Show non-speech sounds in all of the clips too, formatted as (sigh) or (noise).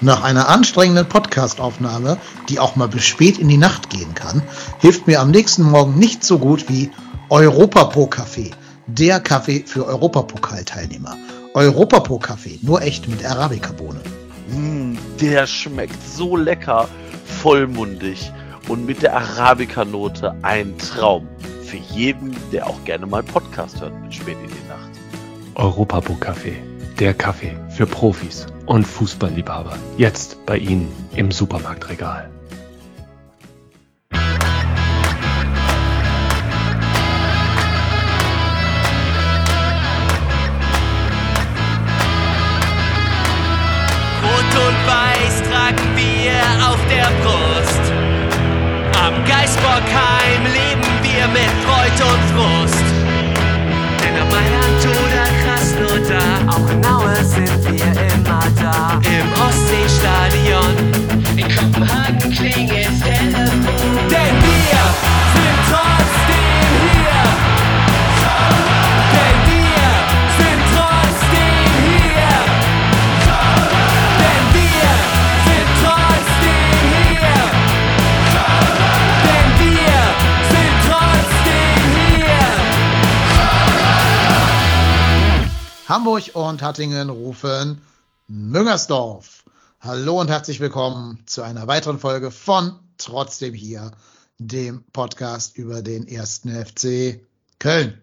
Nach einer anstrengenden Podcastaufnahme, die auch mal bis spät in die Nacht gehen kann, hilft mir am nächsten Morgen nicht so gut wie Europapro Kaffee, der Kaffee für Europapokalteilnehmer. Europapro Kaffee, nur echt mit Arabica-Bohne. Mm, der schmeckt so lecker, vollmundig und mit der Arabica-Note ein Traum. Für jeden, der auch gerne mal Podcast hört bis spät in die Nacht. Europapo Kaffee, der Kaffee für Profis und Fußballliebhaber. Jetzt bei Ihnen im Supermarktregal. Rot und Weiß tragen wir auf der Brust. Am Geisbockheim leben wir mit Freud und Frust. Denn Mailand oder Krasnodar, auch in Aue sind wir immer da. Im Ostseestadion, in Kopenhagen klingelt Telefon. Denn Hamburg und Hattingen rufen Müngersdorf. Hallo und herzlich willkommen zu einer weiteren Folge von Trotzdem hier, dem Podcast über den ersten FC Köln.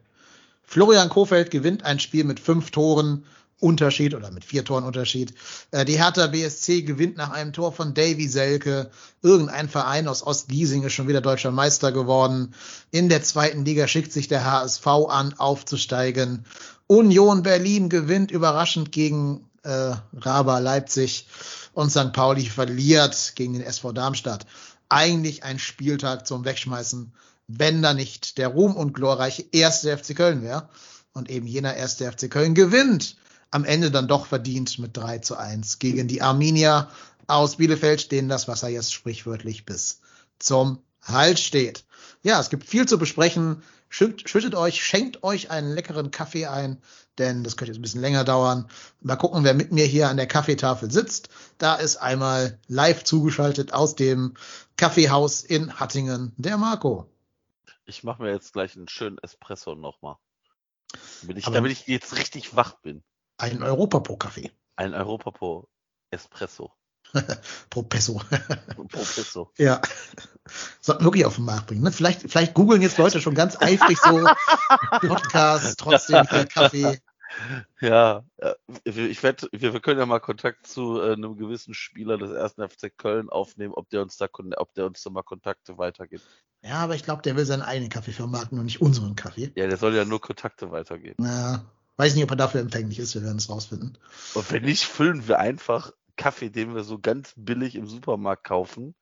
Florian Kofeld gewinnt ein Spiel mit fünf Toren Unterschied oder mit vier Toren Unterschied. Äh, Die Hertha BSC gewinnt nach einem Tor von Davy Selke. Irgendein Verein aus Ostgiesing ist schon wieder deutscher Meister geworden. In der zweiten Liga schickt sich der HSV an, aufzusteigen. Union Berlin gewinnt überraschend gegen äh, Raba Leipzig und St. Pauli verliert gegen den SV Darmstadt. Eigentlich ein Spieltag zum Wegschmeißen, wenn da nicht der Ruhm und glorreiche erste FC Köln wäre. Und eben jener erste FC Köln gewinnt am Ende dann doch verdient mit 3 zu 1 gegen die Arminia aus Bielefeld, denen das Wasser jetzt sprichwörtlich bis zum Hals steht. Ja, es gibt viel zu besprechen. Schüttet, schüttet euch, schenkt euch einen leckeren Kaffee ein, denn das könnte jetzt ein bisschen länger dauern. Mal gucken, wer mit mir hier an der Kaffeetafel sitzt. Da ist einmal live zugeschaltet aus dem Kaffeehaus in Hattingen der Marco. Ich mache mir jetzt gleich einen schönen Espresso nochmal. Damit ich, Aber- damit ich jetzt richtig wach bin. Ein Europapro-Kaffee. Ein Europapo (laughs) Propesso. Professor. (laughs) Ja. Sollten wir wirklich auf den Markt bringen. Ne? Vielleicht, vielleicht googeln jetzt Leute schon ganz eifrig so (laughs) Podcast, trotzdem hier Kaffee. Ja, äh, ich werde, wir, können ja mal Kontakt zu äh, einem gewissen Spieler des ersten FC Köln aufnehmen, ob der uns da, ob der uns da mal Kontakte weitergibt. Ja, aber ich glaube, der will seinen eigenen Kaffee vermarkten und nicht unseren Kaffee. Ja, der soll ja nur Kontakte weitergeben. Na, weiß nicht, ob er dafür empfänglich ist. Wir werden es rausfinden. Und wenn nicht, füllen wir einfach Kaffee, den wir so ganz billig im Supermarkt kaufen,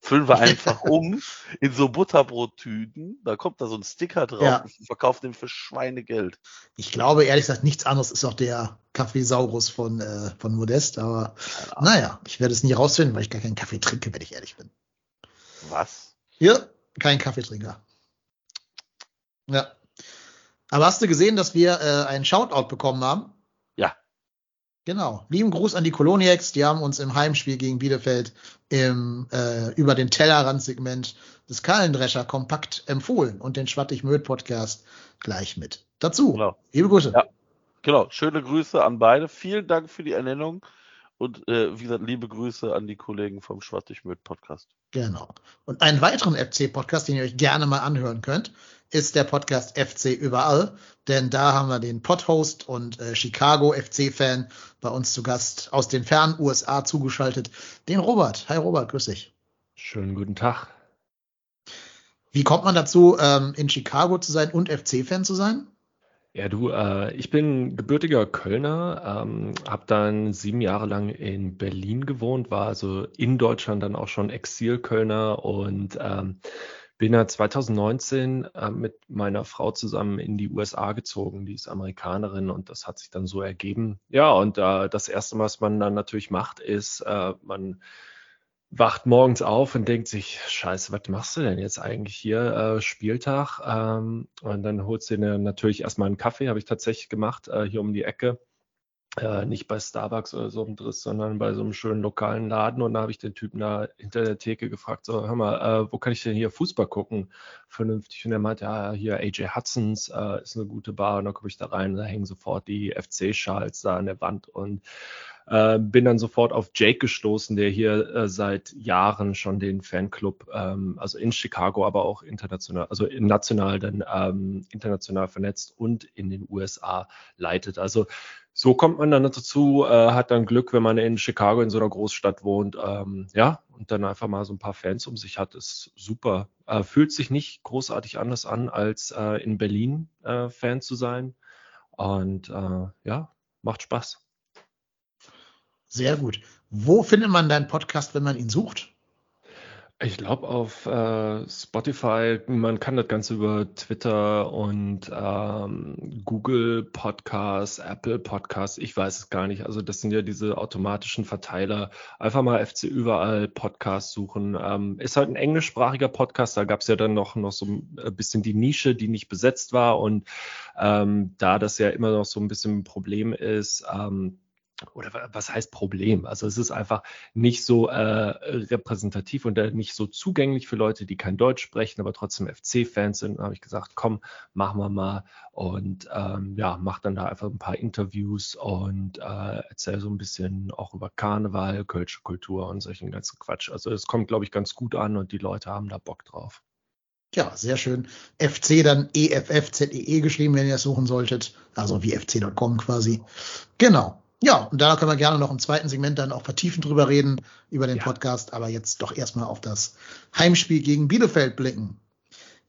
füllen wir einfach (laughs) um in so Butterbrottüten. Da kommt da so ein Sticker drauf Ja. und verkauft den für Schweinegeld. Ich glaube, ehrlich gesagt, nichts anderes ist auch der Kaffeesaurus von, äh, von Modest. Aber naja, ich werde es nie rausfinden, weil ich gar keinen Kaffee trinke, wenn ich ehrlich bin. Was? Hier, kein Kaffeetrinker. Ja. Aber hast du gesehen, dass wir äh, einen Shoutout bekommen haben? Genau. Lieben Gruß an die Koloniacs. Die haben uns im Heimspiel gegen Bielefeld im, äh, über den Tellerrand-Segment des Kallendrescher kompakt empfohlen und den Schwattig-Möd-Podcast gleich mit dazu. Genau. Liebe Grüße. Ja. Genau, schöne Grüße an beide. Vielen Dank für die Ernennung und äh, wie gesagt, liebe Grüße an die Kollegen vom Schwattig-Möd Podcast. Genau. Und einen weiteren FC-Podcast, den ihr euch gerne mal anhören könnt, ist der Podcast FC Überall. Denn da haben wir den Podhost und äh, Chicago FC-Fan bei uns zu Gast aus den fernen USA zugeschaltet, den Robert. Hi Robert, grüß dich. Schönen guten Tag. Wie kommt man dazu, ähm, in Chicago zu sein und FC-Fan zu sein? Ja, du, äh, ich bin gebürtiger Kölner, ähm, habe dann sieben Jahre lang in Berlin gewohnt, war also in Deutschland dann auch schon Exil-Kölner und ähm, bin ja 2019 äh, mit meiner Frau zusammen in die USA gezogen. Die ist Amerikanerin und das hat sich dann so ergeben. Ja, und äh, das Erste, was man dann natürlich macht, ist, äh, man wacht morgens auf und denkt sich, scheiße, was machst du denn jetzt eigentlich hier? Äh, Spieltag. Ähm, und dann holst du dir natürlich erstmal einen Kaffee, habe ich tatsächlich gemacht, äh, hier um die Ecke. Äh, nicht bei Starbucks oder so im Driss, sondern bei so einem schönen lokalen Laden. Und da habe ich den Typen da hinter der Theke gefragt, so, hör mal, äh, wo kann ich denn hier Fußball gucken? Vernünftig. Und er meinte, ja, hier AJ Hudsons äh, ist eine gute Bar. Und dann komme ich da rein, da hängen sofort die FC-Schals da an der Wand. Und äh, bin dann sofort auf Jake gestoßen, der hier äh, seit Jahren schon den Fanclub, ähm, also in Chicago, aber auch international, also national dann ähm, international vernetzt und in den USA leitet. Also so kommt man dann dazu, äh, hat dann Glück, wenn man in Chicago in so einer Großstadt wohnt, ähm, ja, und dann einfach mal so ein paar Fans um sich hat, ist super. Äh, fühlt sich nicht großartig anders an, als äh, in Berlin äh, Fan zu sein. Und äh, ja, macht Spaß. Sehr gut. Wo findet man deinen Podcast, wenn man ihn sucht? Ich glaube auf äh, Spotify, man kann das Ganze über Twitter und ähm, Google Podcasts, Apple Podcasts, ich weiß es gar nicht. Also das sind ja diese automatischen Verteiler. Einfach mal FC überall Podcast suchen. Ähm, ist halt ein englischsprachiger Podcast, da gab es ja dann noch, noch so ein bisschen die Nische, die nicht besetzt war. Und ähm, da das ja immer noch so ein bisschen ein Problem ist, ähm, oder was heißt Problem? Also es ist einfach nicht so äh, repräsentativ und äh, nicht so zugänglich für Leute, die kein Deutsch sprechen, aber trotzdem FC-Fans sind. Da habe ich gesagt, komm, machen wir mal und ähm, ja, mach dann da einfach ein paar Interviews und äh, erzähl so ein bisschen auch über Karneval, Kölsche Kultur und solchen ganzen Quatsch. Also es kommt, glaube ich, ganz gut an und die Leute haben da Bock drauf. Ja, sehr schön. FC dann EFFZEE -E geschrieben, wenn ihr es suchen solltet. Also wie fc.com quasi. Genau. Ja, und da können wir gerne noch im zweiten Segment dann auch vertiefend drüber reden, über den ja. Podcast, aber jetzt doch erstmal auf das Heimspiel gegen Bielefeld blicken.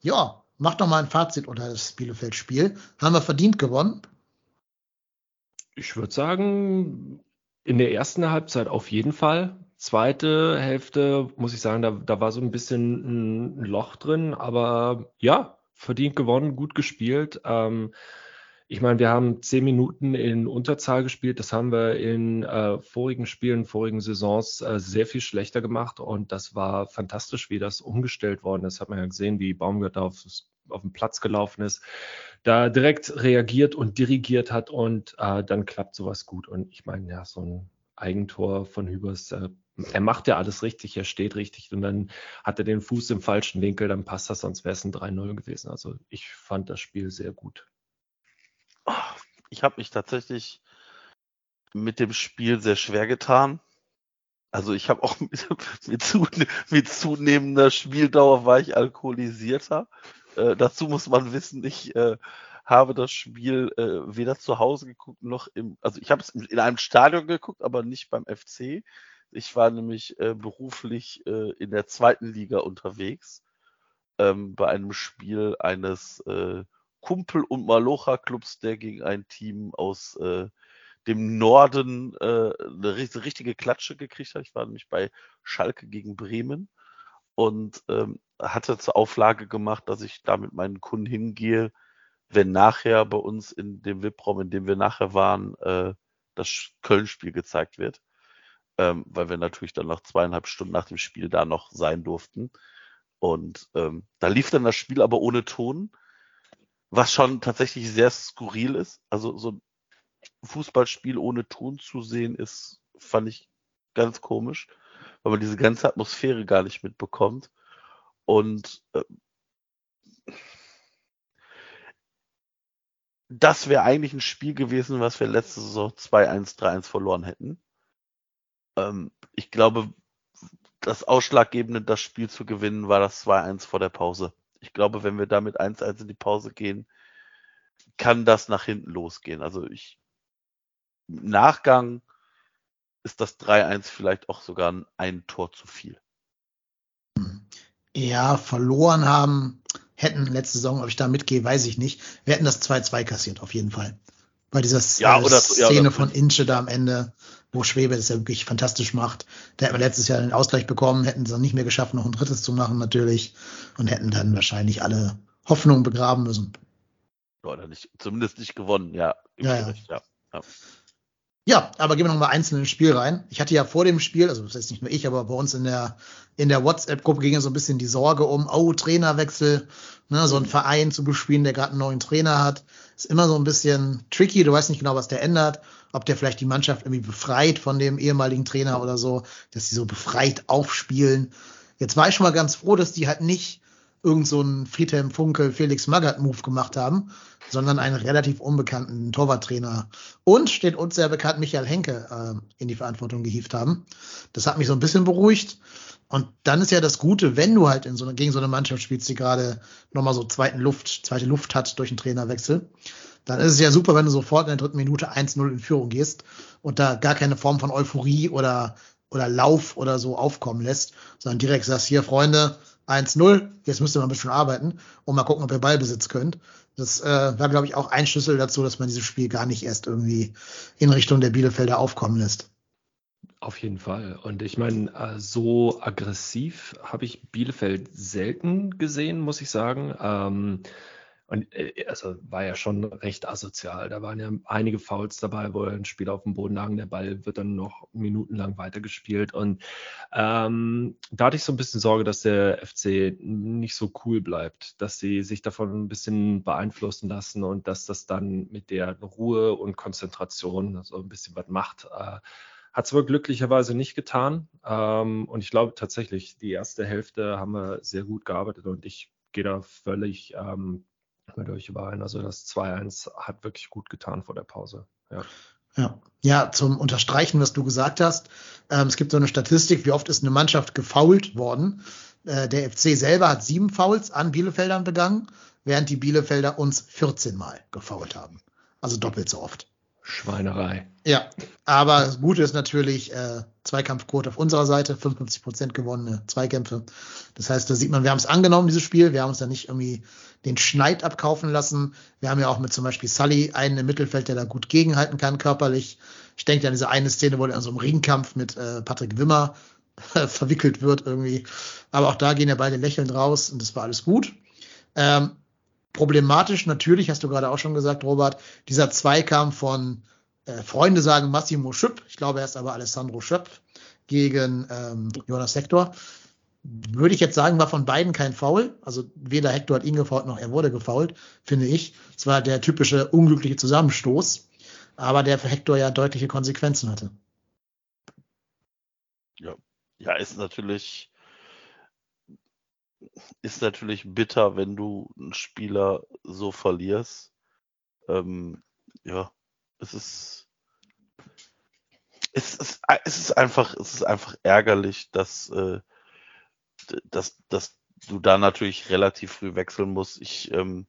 Ja, mach doch mal ein Fazit unter das Bielefeld-Spiel. Haben wir verdient gewonnen? Ich würde sagen, in der ersten Halbzeit auf jeden Fall. Zweite Hälfte, muss ich sagen, da, da war so ein bisschen ein Loch drin, aber ja, verdient gewonnen, gut gespielt. Ähm, ich meine, wir haben zehn Minuten in Unterzahl gespielt. Das haben wir in äh, vorigen Spielen, vorigen Saisons äh, sehr viel schlechter gemacht. Und das war fantastisch, wie das umgestellt worden ist. Hat man ja gesehen, wie Baumgart auf, auf den Platz gelaufen ist, da direkt reagiert und dirigiert hat. Und äh, dann klappt sowas gut. Und ich meine, ja, so ein Eigentor von Hübers, äh, er macht ja alles richtig, er steht richtig und dann hat er den Fuß im falschen Winkel, dann passt das, sonst wäre es ein 3-0 gewesen. Also ich fand das Spiel sehr gut ich habe mich tatsächlich mit dem Spiel sehr schwer getan. Also ich habe auch (laughs) mit, mit, zu, mit, zunehmender Spieldauer war ich alkoholisierter. Äh, dazu muss man wissen, ich äh, habe das Spiel äh, weder zu Hause geguckt noch im, also ich habe es in einem Stadion geguckt, aber nicht beim FC. Ich war nämlich äh, beruflich äh, in der zweiten Liga unterwegs ähm, bei einem Spiel eines äh, Kumpel- und Malocha-Clubs, der gegen ein Team aus äh, dem Norden äh, eine richtige Klatsche gekriegt hat. Ich war nämlich bei Schalke gegen Bremen und ähm, hatte zur Auflage gemacht, dass ich da mit meinen Kunden hingehe, wenn nachher bei uns in dem VIP-Raum, in dem wir nachher waren, äh, das Köln-Spiel gezeigt wird. Ähm, weil wir natürlich dann nach zweieinhalb Stunden nach dem Spiel da noch sein durften. Und ähm, da lief dann das Spiel aber ohne Ton was schon tatsächlich sehr skurril ist. Also so ein Fußballspiel ohne Ton zu sehen, ist, fand ich ganz komisch, weil man diese ganze Atmosphäre gar nicht mitbekommt. Und äh, das wäre eigentlich ein Spiel gewesen, was wir letzte Saison 2-1, 3-1 verloren hätten. Ähm, ich glaube, das Ausschlaggebende, das Spiel zu gewinnen, war das 2-1 vor der Pause ich glaube, wenn wir damit 1-1 in die Pause gehen, kann das nach hinten losgehen. Also ich, im Nachgang ist das 3-1 vielleicht auch sogar ein Tor zu viel. Ja, verloren haben, hätten letzte Saison, ob ich da mitgehe, weiß ich nicht. Wir hätten das 2-2 kassiert, auf jeden Fall. Bei dieser ja, oder, Szene ja, von Inche da am Ende, wo Schwebe das ja wirklich fantastisch macht. Da hätten wir letztes Jahr den Ausgleich bekommen, hätten es dann nicht mehr geschafft, noch ein drittes zu machen natürlich und hätten dann wahrscheinlich alle Hoffnungen begraben müssen. Oder nicht, zumindest nicht gewonnen, ja. Ja, ja. ja. ja. Ja, aber gehen wir noch mal einzeln ins Spiel rein. Ich hatte ja vor dem Spiel, also das heißt nicht nur ich, aber bei uns in der in der WhatsApp-Gruppe ging ja so ein bisschen die Sorge um, oh Trainerwechsel, ne, so ein. Verein zu bespielen, der gerade einen neuen Trainer hat, ist immer so ein bisschen tricky. Du weißt nicht genau, was der ändert. Ob der vielleicht die Mannschaft irgendwie befreit von dem ehemaligen Trainer oder so, dass sie so befreit aufspielen. Jetzt war ich schon mal ganz froh, dass die halt nicht irgend so einen Friedhelm Funkel, Felix Magath Move gemacht haben, sondern einen relativ unbekannten Torwarttrainer und steht uns sehr bekannt Michael Henke äh, in die Verantwortung gehievt haben. Das hat mich so ein bisschen beruhigt. Und dann ist ja das Gute, wenn du halt in so eine, gegen so eine Mannschaft spielst, die gerade nochmal so zweiten Luft, zweite Luft hat durch einen Trainerwechsel, dann ist es ja super, wenn du sofort in der dritten Minute 1-0 in Führung gehst und da gar keine Form von Euphorie oder, oder Lauf oder so aufkommen lässt, sondern direkt sagst, hier, Freunde, 1-0, jetzt müsst ihr mal ein bisschen arbeiten und mal gucken, ob ihr Ballbesitz könnt. Das äh, war, glaube ich, auch ein Schlüssel dazu, dass man dieses Spiel gar nicht erst irgendwie in Richtung der Bielefelder aufkommen lässt. Auf jeden Fall. Und ich meine, äh, so aggressiv habe ich Bielefeld selten gesehen, muss ich sagen. Ähm, und äh, also war ja schon recht asozial. Da waren ja einige Fouls dabei, wo ein Spieler auf dem Boden lag. Der Ball wird dann noch minutenlang weitergespielt. Und ähm, da hatte ich so ein bisschen Sorge, dass der FC nicht so cool bleibt, dass sie sich davon ein bisschen beeinflussen lassen und dass das dann mit der Ruhe und Konzentration so ein bisschen was macht. Äh, hat es aber glücklicherweise nicht getan. Ähm, und ich glaube tatsächlich, die erste Hälfte haben wir sehr gut gearbeitet und ich gehe da völlig ähm, mit euch überein. Also das 2-1 hat wirklich gut getan vor der Pause. Ja. Ja. ja, zum Unterstreichen, was du gesagt hast. Ähm, es gibt so eine Statistik, wie oft ist eine Mannschaft gefoult worden. Äh, der FC selber hat sieben Fouls an Bielefeldern begangen, während die Bielefelder uns 14 Mal gefoult haben. Also doppelt so oft. Schweinerei. Ja, aber das Gute ist natürlich äh, Zweikampfquote auf unserer Seite, 55 Prozent gewonnene Zweikämpfe. Das heißt, da sieht man, wir haben es angenommen, dieses Spiel. Wir haben uns da nicht irgendwie den Schneid abkaufen lassen. Wir haben ja auch mit zum Beispiel Sully einen im Mittelfeld, der da gut gegenhalten kann, körperlich. Ich denke an diese eine Szene, wo er in so einem Ringkampf mit äh, Patrick Wimmer verwickelt wird irgendwie. Aber auch da gehen ja beide lächelnd raus und das war alles gut. Ähm, Problematisch natürlich, hast du gerade auch schon gesagt, Robert, dieser Zweikampf von äh, Freunde sagen Massimo Schöpp, ich glaube, er ist aber Alessandro Schöpp gegen ähm, Jonas Hector. Würde ich jetzt sagen, war von beiden kein Foul. Also weder Hector hat ihn gefault, noch er wurde gefault, finde ich. Es war der typische unglückliche Zusammenstoß, aber der für Hector ja deutliche Konsequenzen hatte. Ja, ja ist natürlich ist natürlich bitter, wenn du einen Spieler so verlierst. Ähm, ja, es ist, es ist, es ist einfach, es ist einfach ärgerlich, dass, äh, dass, dass du da natürlich relativ früh wechseln musst. Ich ähm,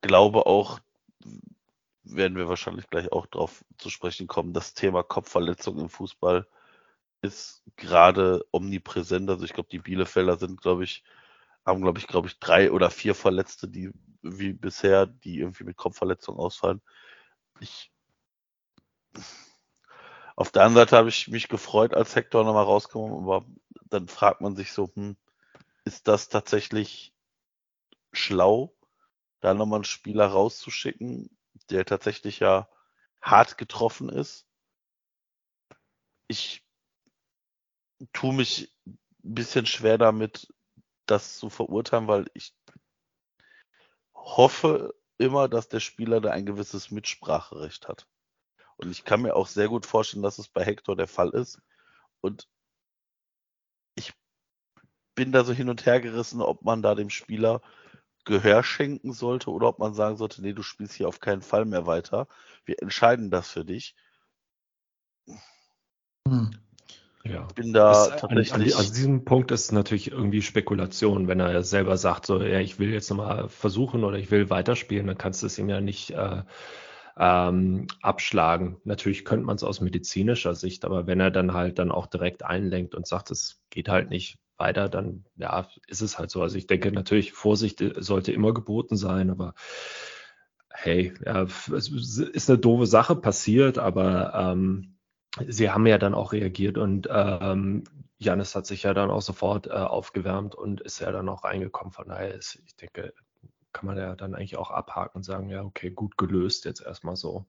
glaube auch, werden wir wahrscheinlich gleich auch drauf zu sprechen kommen, das Thema Kopfverletzung im Fußball ist gerade omnipräsent. Also ich glaube, die Bielefelder sind, glaube ich, haben, glaube ich, glaube ich, drei oder vier Verletzte, die wie bisher, die irgendwie mit Kopfverletzung ausfallen. Ich auf der anderen Seite habe ich mich gefreut, als Hector nochmal rausgekommen, aber dann fragt man sich so, hm, ist das tatsächlich schlau, da nochmal einen Spieler rauszuschicken, der tatsächlich ja hart getroffen ist? Ich tue mich ein bisschen schwer damit, das zu verurteilen, weil ich hoffe immer, dass der Spieler da ein gewisses Mitspracherecht hat. Und ich kann mir auch sehr gut vorstellen, dass es bei Hector der Fall ist. Und ich bin da so hin und her gerissen, ob man da dem Spieler Gehör schenken sollte oder ob man sagen sollte, nee, du spielst hier auf keinen Fall mehr weiter. Wir entscheiden das für dich. Hm. Ja. bin da ist, tatsächlich. An, an, an, diesem Punkt ist natürlich irgendwie Spekulation, wenn er selber sagt, so, ja, ich will jetzt nochmal versuchen oder ich will weiterspielen, dann kannst du es ihm ja nicht äh, ähm, abschlagen. Natürlich könnte man es aus medizinischer Sicht, aber wenn er dann halt dann auch direkt einlenkt und sagt, es geht halt nicht weiter, dann ja, ist es halt so. Also ich denke natürlich, Vorsicht sollte immer geboten sein, aber hey, ja, es ist eine doofe Sache passiert, aber ähm, sie haben ja dann auch reagiert und ähm, Janis hat sich ja dann auch sofort äh, aufgewärmt und ist ja dann auch reingekommen. Von daher ist, ich denke, kann man ja dann eigentlich auch abhaken und sagen, ja, okay, gut gelöst jetzt erstmal so.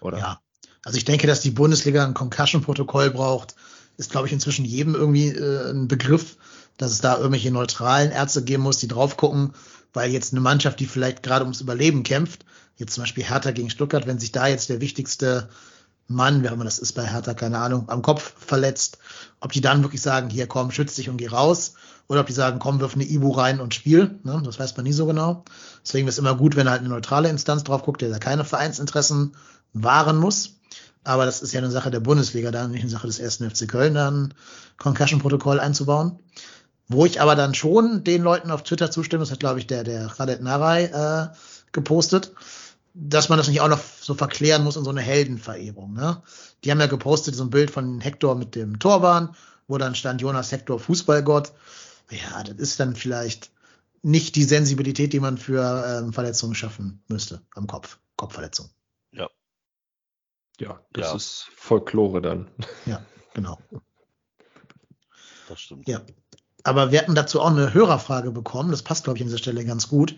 Oder? Ja, also ich denke, dass die Bundesliga ein Concussion-Protokoll braucht, ist, glaube ich, inzwischen jedem irgendwie äh, ein Begriff, dass es da irgendwelche neutralen Ärzte geben muss, die drauf gucken weil jetzt eine Mannschaft, die vielleicht gerade ums Überleben kämpft, jetzt zum Beispiel Hertha gegen Stuttgart, wenn sich da jetzt der wichtigste Mann, wer immer das ist bei Hertha, keine Ahnung, am Kopf verletzt, ob die dann wirklich sagen, hier komm, schütz dich und geh raus, oder ob die sagen, komm, wirf eine Ibu rein und spiel. Ne? Das weiß man nie so genau. Deswegen ist es immer gut, wenn halt eine neutrale Instanz drauf guckt, der da keine Vereinsinteressen wahren muss. Aber das ist ja eine Sache der Bundesliga, dann nicht eine Sache des ersten FC Köln, dann Concussion-Protokoll einzubauen. Wo ich aber dann schon den Leuten auf Twitter zustimme, das hat, glaube ich, der, der Khaled Naray äh, gepostet, dass man das nicht auch noch so verklären muss in so eine Heldenverehrung. Ne? Die haben ja gepostet so ein Bild von Hector mit dem Torbahn, wo dann stand Jonas Hector Fußballgott. Ja, das ist dann vielleicht nicht die Sensibilität, die man für ähm, Verletzungen schaffen müsste am Kopf, Kopfverletzung. Ja. Ja, das Ja. ist Folklore dann. Ja, genau. Das stimmt. Ja. Aber wir hatten dazu auch eine Hörerfrage bekommen. Das passt, glaube ich, an dieser Stelle ganz gut.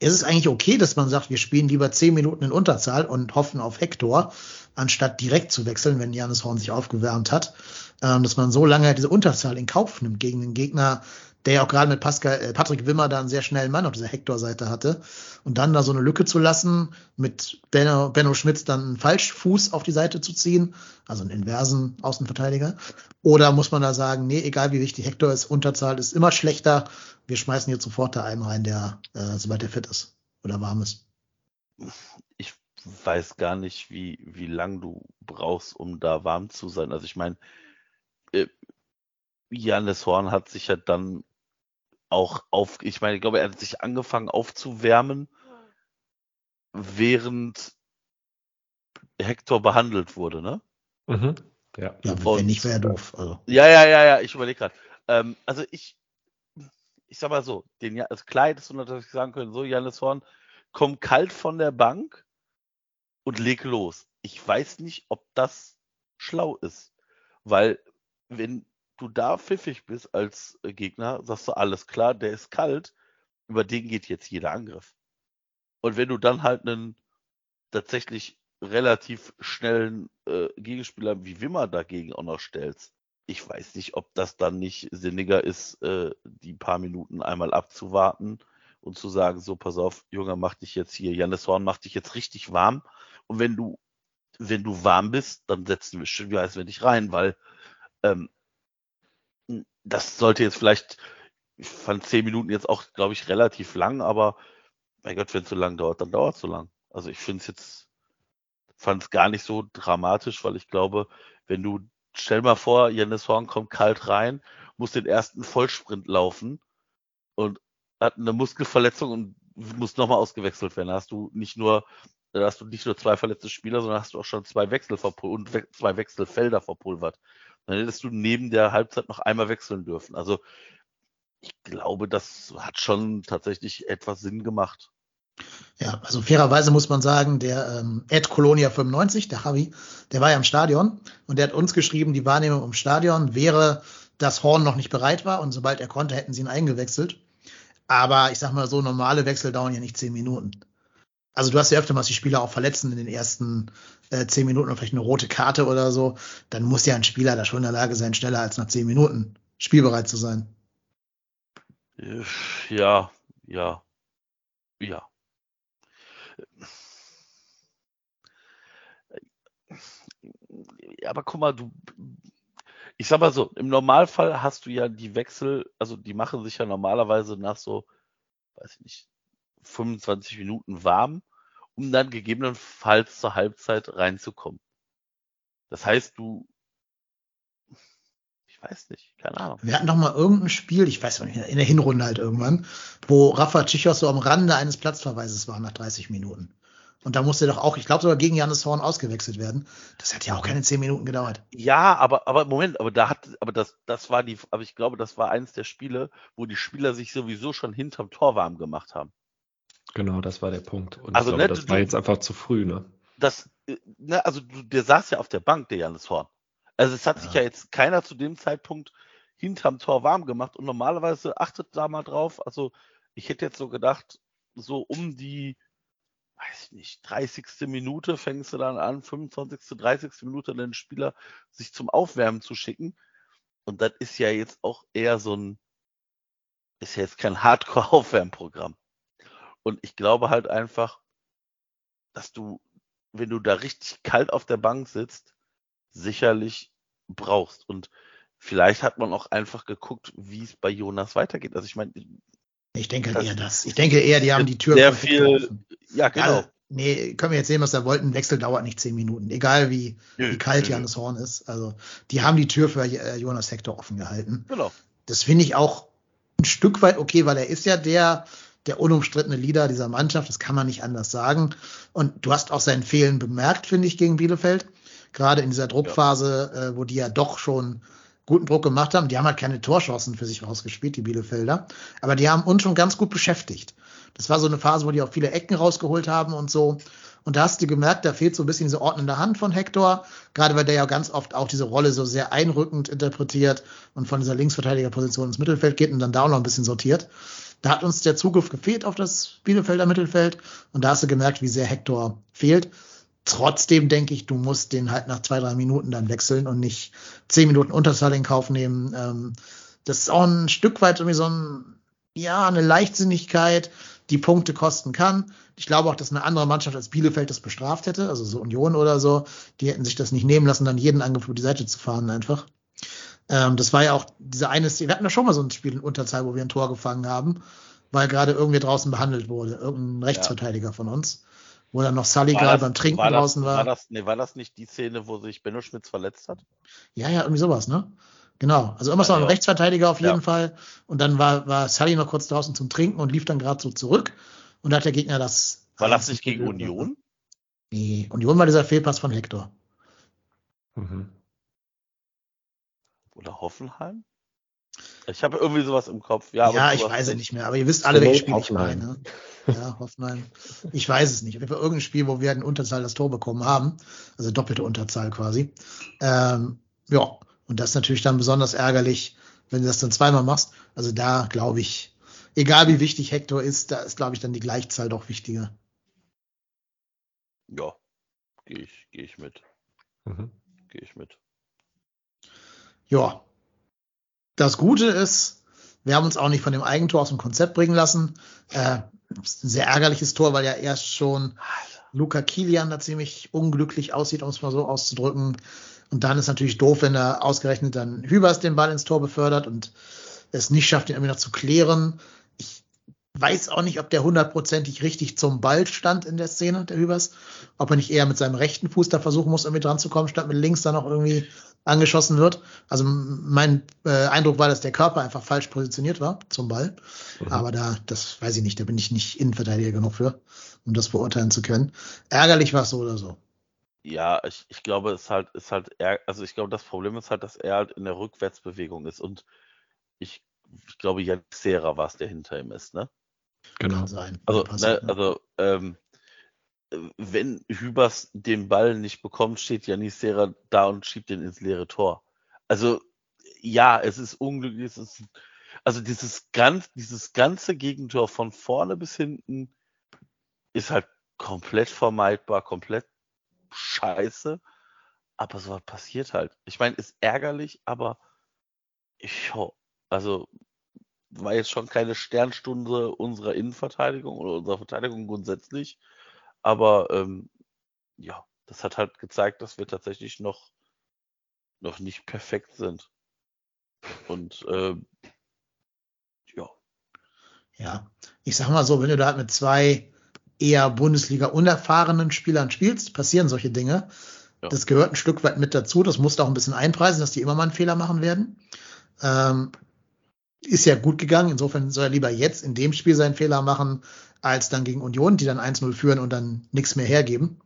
Ist es eigentlich okay, dass man sagt, wir spielen lieber zehn Minuten in Unterzahl und hoffen auf Hector, anstatt direkt zu wechseln, wenn Janis Horn sich aufgewärmt hat, ähm, dass man so lange diese Unterzahl in Kauf nimmt gegen den Gegner, der ja auch gerade mit Pascal, äh, Patrick Wimmer da einen sehr schnellen Mann auf dieser Hector-Seite hatte. Und dann da so eine Lücke zu lassen, mit Benno, Benno Schmitz dann einen Falschfuß auf die Seite zu ziehen, also einen inversen Außenverteidiger. Oder muss man da sagen, nee, egal wie wichtig Hector ist, Unterzahl ist immer schlechter. Wir schmeißen jetzt sofort da einen rein, der, äh, sobald der fit ist oder warm ist. ich weiß gar nicht, wie, wie lang du brauchst, um da warm zu sein. Also ich meine, äh, Janis Horn hat sich ja dann auch auf, ich meine, ich glaube, er hat sich angefangen aufzuwärmen, während Hector behandelt wurde, ne? Mhm. Ja. Ja, Und- wenn nicht, wäre er doof. Also. Ja, ja, ja, ja, ich überlege gerade. Ähm, also ich, ich sag mal so, den ja, also klar hättest du natürlich sagen können, so Janis Horn, komm kalt von der Bank und leg los. Ich weiß nicht, ob das schlau ist, weil wenn du da pfiffig bist als äh, Gegner, sagst du alles klar, der ist kalt, über den geht jetzt jeder Angriff. Und wenn du dann halt einen tatsächlich relativ schnellen äh, Gegenspieler wie Wimmer dagegen auch noch stellst, ich weiß nicht, ob das dann nicht sinniger ist, äh, die paar Minuten einmal abzuwarten und zu sagen, so, pass auf, Junge, mach dich jetzt hier, Jannis Horn, mach dich jetzt richtig warm. Und wenn du, wenn du warm bist, dann setzen wir schön wie heiß wir dich rein, weil ähm, das sollte jetzt vielleicht, ich fand zehn Minuten jetzt auch, glaube ich, relativ lang, aber mein Gott, wenn es so lang dauert, dann dauert es so lang. Also ich finde es jetzt, fand es gar nicht so dramatisch, weil ich glaube, wenn du, stell mal vor, Janis Horn kommt kalt rein, muss den ersten Vollsprint laufen und hat eine Muskelverletzung und muss nochmal ausgewechselt werden. Da hast du nicht nur, da hast du nicht nur zwei verletzte Spieler, sondern hast du auch schon zwei Wechsel und we zwei Wechselfelder verpulvert. Dann hättest du neben der Halbzeit noch einmal wechseln dürfen. Also ich glaube, das hat schon tatsächlich etwas Sinn gemacht. Ja, also fairerweise muss man sagen, der ähm, Ed Colonia 95, der Javi, der war ja im Stadion und der hat uns geschrieben, die Wahrnehmung im Stadion wäre, dass Horn noch nicht bereit war und sobald er konnte, hätten sie ihn eingewechselt. Aber ich sag mal so, normale Wechsel dauern ja nicht zehn Minuten. Also du hast ja öfter mal die Spieler auch verletzen in den ersten äh, zehn Minuten und vielleicht eine rote Karte oder so. Dann muss ja ein Spieler da schon in der Lage sein, schneller als nach zehn Minuten spielbereit zu sein. Ja, ja, ja. Ja, aber guck mal, du, ich sag mal so, im Normalfall hast du ja die Wechsel, also die machen sich ja normalerweise nach so, weiß ich nicht, 25 Minuten warm, um dann gegebenenfalls zur Halbzeit reinzukommen. Das heißt, du, ich weiß nicht, keine Ahnung. Wir hatten doch mal irgendein Spiel, ich weiß nicht, in der Hinrunde halt irgendwann, wo Rafa Tschichos so am Rande eines Platzverweises war nach 30 Minuten. Und da musste doch auch, ich glaube sogar gegen Janis Horn ausgewechselt werden. Das hat ja auch keine 10 Minuten gedauert. Ja, aber, aber Moment, aber da hat, aber das, das war die, aber ich glaube, das war eines der Spiele, wo die Spieler sich sowieso schon hinterm Tor warm gemacht haben. Genau, das war der Punkt. Und Also, glaube, ne, das du- war jetzt einfach zu früh, ne? Das, ne, also du, der saß ja auf der Bank, der Janis Horn. Also es hat sich ja jetzt keiner zu dem Zeitpunkt hinterm Tor warm gemacht und normalerweise achtet da mal drauf. Also ich hätte jetzt so gedacht, so um die, weiß ich nicht, 30. Minute fängst du dann an, 25., 30. Minute den Spieler sich zum Aufwärmen zu schicken. Und das ist ja jetzt auch eher so ein, ist ja jetzt kein Hardcore-Aufwärmprogramm. Und ich glaube halt einfach, dass du, wenn du da richtig kalt auf der Bank sitzt, sicherlich brauchst. Und vielleicht hat man auch einfach geguckt, wie es bei Jonas weitergeht. Also ich meine, Ich denke halt eher das. Ich denke eher, die haben die Tür sehr viel, ja genau. Also, nee, können wir jetzt sehen, was da wollten. Wechsel dauert nicht zehn Minuten. Egal wie, Nö, wie kalt nö, Janis Horn ist. Also, die haben die Tür für äh, Jonas Hector offen gehalten. Genau. Das finde ich auch ein Stück weit okay, weil er ist ja der, der unumstrittene Leader dieser Mannschaft. Das kann man nicht anders sagen. Und du hast auch sein Fehlen bemerkt, finde ich, gegen Bielefeld. Gerade in dieser Druckphase, äh, wo die ja doch schon guten Druck gemacht haben. Die haben halt keine Torchancen für sich rausgespielt, die Bielefelder. Aber die haben uns schon ganz gut beschäftigt. Das war so eine Phase, wo die auch viele Ecken rausgeholt haben und so. Und da hast du gemerkt, da fehlt so ein bisschen diese ordnende Hand von Hector, gerade weil der ja ganz oft auch diese Rolle so sehr einrückend interpretiert und von dieser Linksverteidigerposition ins Mittelfeld geht und dann da auch noch ein bisschen sortiert. Da hat uns der Zugriff gefehlt auf das Bielefelder Mittelfeld und da hast du gemerkt, wie sehr Hector fehlt. Trotzdem denke ich, du musst den halt nach zwei, drei Minuten dann wechseln und nicht zehn Minuten Unterzahl in Kauf nehmen. Ähm, das ist auch ein Stück weit irgendwie so ein, ja, eine Leichtsinnigkeit, die Punkte kosten kann. Ich glaube auch, dass eine andere Mannschaft als Bielefeld das bestraft hätte, also so Union oder so, die hätten sich das nicht nehmen lassen, dann jeden Angriff über die Seite zu fahren einfach. Ähm, das war ja auch diese eine Szene, wir hatten ja schon mal so ein Spiel in Unterzahl, wo wir ein Tor gefangen haben, weil gerade irgendwie draußen behandelt wurde, irgendein Rechtsverteidiger von uns, wo dann noch Sully War gerade das- beim Trinken war das, draußen war. War das, nee, war das nicht die Szene, wo sich Benno Schmitz verletzt hat? Ja, ja, irgendwie sowas, ne? Genau. Also immer so ein Ja. Rechtsverteidiger auf jeden Ja. Fall. Und dann war, war Sully noch kurz draußen zum Trinken und lief dann gerade so zurück. Und da hat der Gegner das. War das nicht gegen Union? Nee, Union war dieser Fehlpass von Hector. Mhm. Oder Hoffenheim? Ich habe irgendwie sowas im Kopf. Ja, Ja, aber ich weiß es nicht. mehr, aber ihr wisst alle, welches Spiel ich Hoffenheim. meine. Ja, Hoffenheim. Ich weiß es nicht. Auf jeden Fall irgendein Spiel, wo wir halt in Unterzahl das Tor bekommen haben. Also doppelte Unterzahl quasi. Ähm, ja, und das ist natürlich dann besonders ärgerlich, wenn du das dann zweimal machst. Also da glaube ich, egal wie wichtig Hector ist, da ist, glaube ich, dann die Gleichzahl doch wichtiger. Ja, gehe ich, geh ich mit. Mhm. Gehe ich mit. Ja. Das Gute ist, wir haben uns auch nicht von dem Eigentor aus dem Konzept bringen lassen. Äh, ist ein sehr ärgerliches Tor, weil ja erst schon Luca Kilian da ziemlich unglücklich aussieht, um es mal so auszudrücken. Und dann ist natürlich doof, wenn er ausgerechnet dann Hübers den Ball ins Tor befördert und es nicht schafft, ihn irgendwie noch zu klären. Weiß auch nicht, ob der hundertprozentig richtig zum Ball stand in der Szene, der Hübers. Ob er nicht eher mit seinem rechten Fuß da versuchen muss, irgendwie dran zu kommen, statt mit links dann noch irgendwie angeschossen wird. Also mein äh, Eindruck war, dass der Körper einfach falsch positioniert war zum Ball. Mhm. Aber da, das weiß ich nicht, da bin ich nicht Innenverteidiger genug für, um das beurteilen zu können. Ärgerlich war es so oder so. Ja, ich, ich glaube, es halt, ist halt, eher, also ich glaube, das Problem ist halt, dass er halt in der Rückwärtsbewegung ist und ich, ich glaube, Jan Serra war es, der hinter ihm ist, ne? Genau. Kann sein. Also, Passiert, ne, also ähm, äh, wenn Hübers den Ball nicht bekommt, steht Janis Serra da und schiebt den ins leere Tor. Also ja, es ist unglücklich. Es ist, also dieses, ganz, dieses ganze Gegentor von vorne bis hinten ist halt komplett vermeidbar, komplett scheiße. Aber so was passiert halt. Ich meine, ist ärgerlich, aber ich, also war jetzt schon keine Sternstunde unserer Innenverteidigung oder unserer Verteidigung grundsätzlich. Aber ähm, ja, das hat halt gezeigt, dass wir tatsächlich noch, noch nicht perfekt sind. Und ähm, ja, Ja, ich sag mal so, wenn du da halt mit zwei eher Bundesliga unerfahrenen Spielern spielst, passieren solche Dinge. Ja. Das gehört ein Stück weit mit dazu. Das musst du auch ein bisschen einpreisen, dass die immer mal einen Fehler machen werden. Ähm, ist ja gut gegangen. Insofern soll er lieber jetzt in dem Spiel seinen Fehler machen, als dann gegen Union, die dann 1-0 führen und dann nichts mehr hergeben.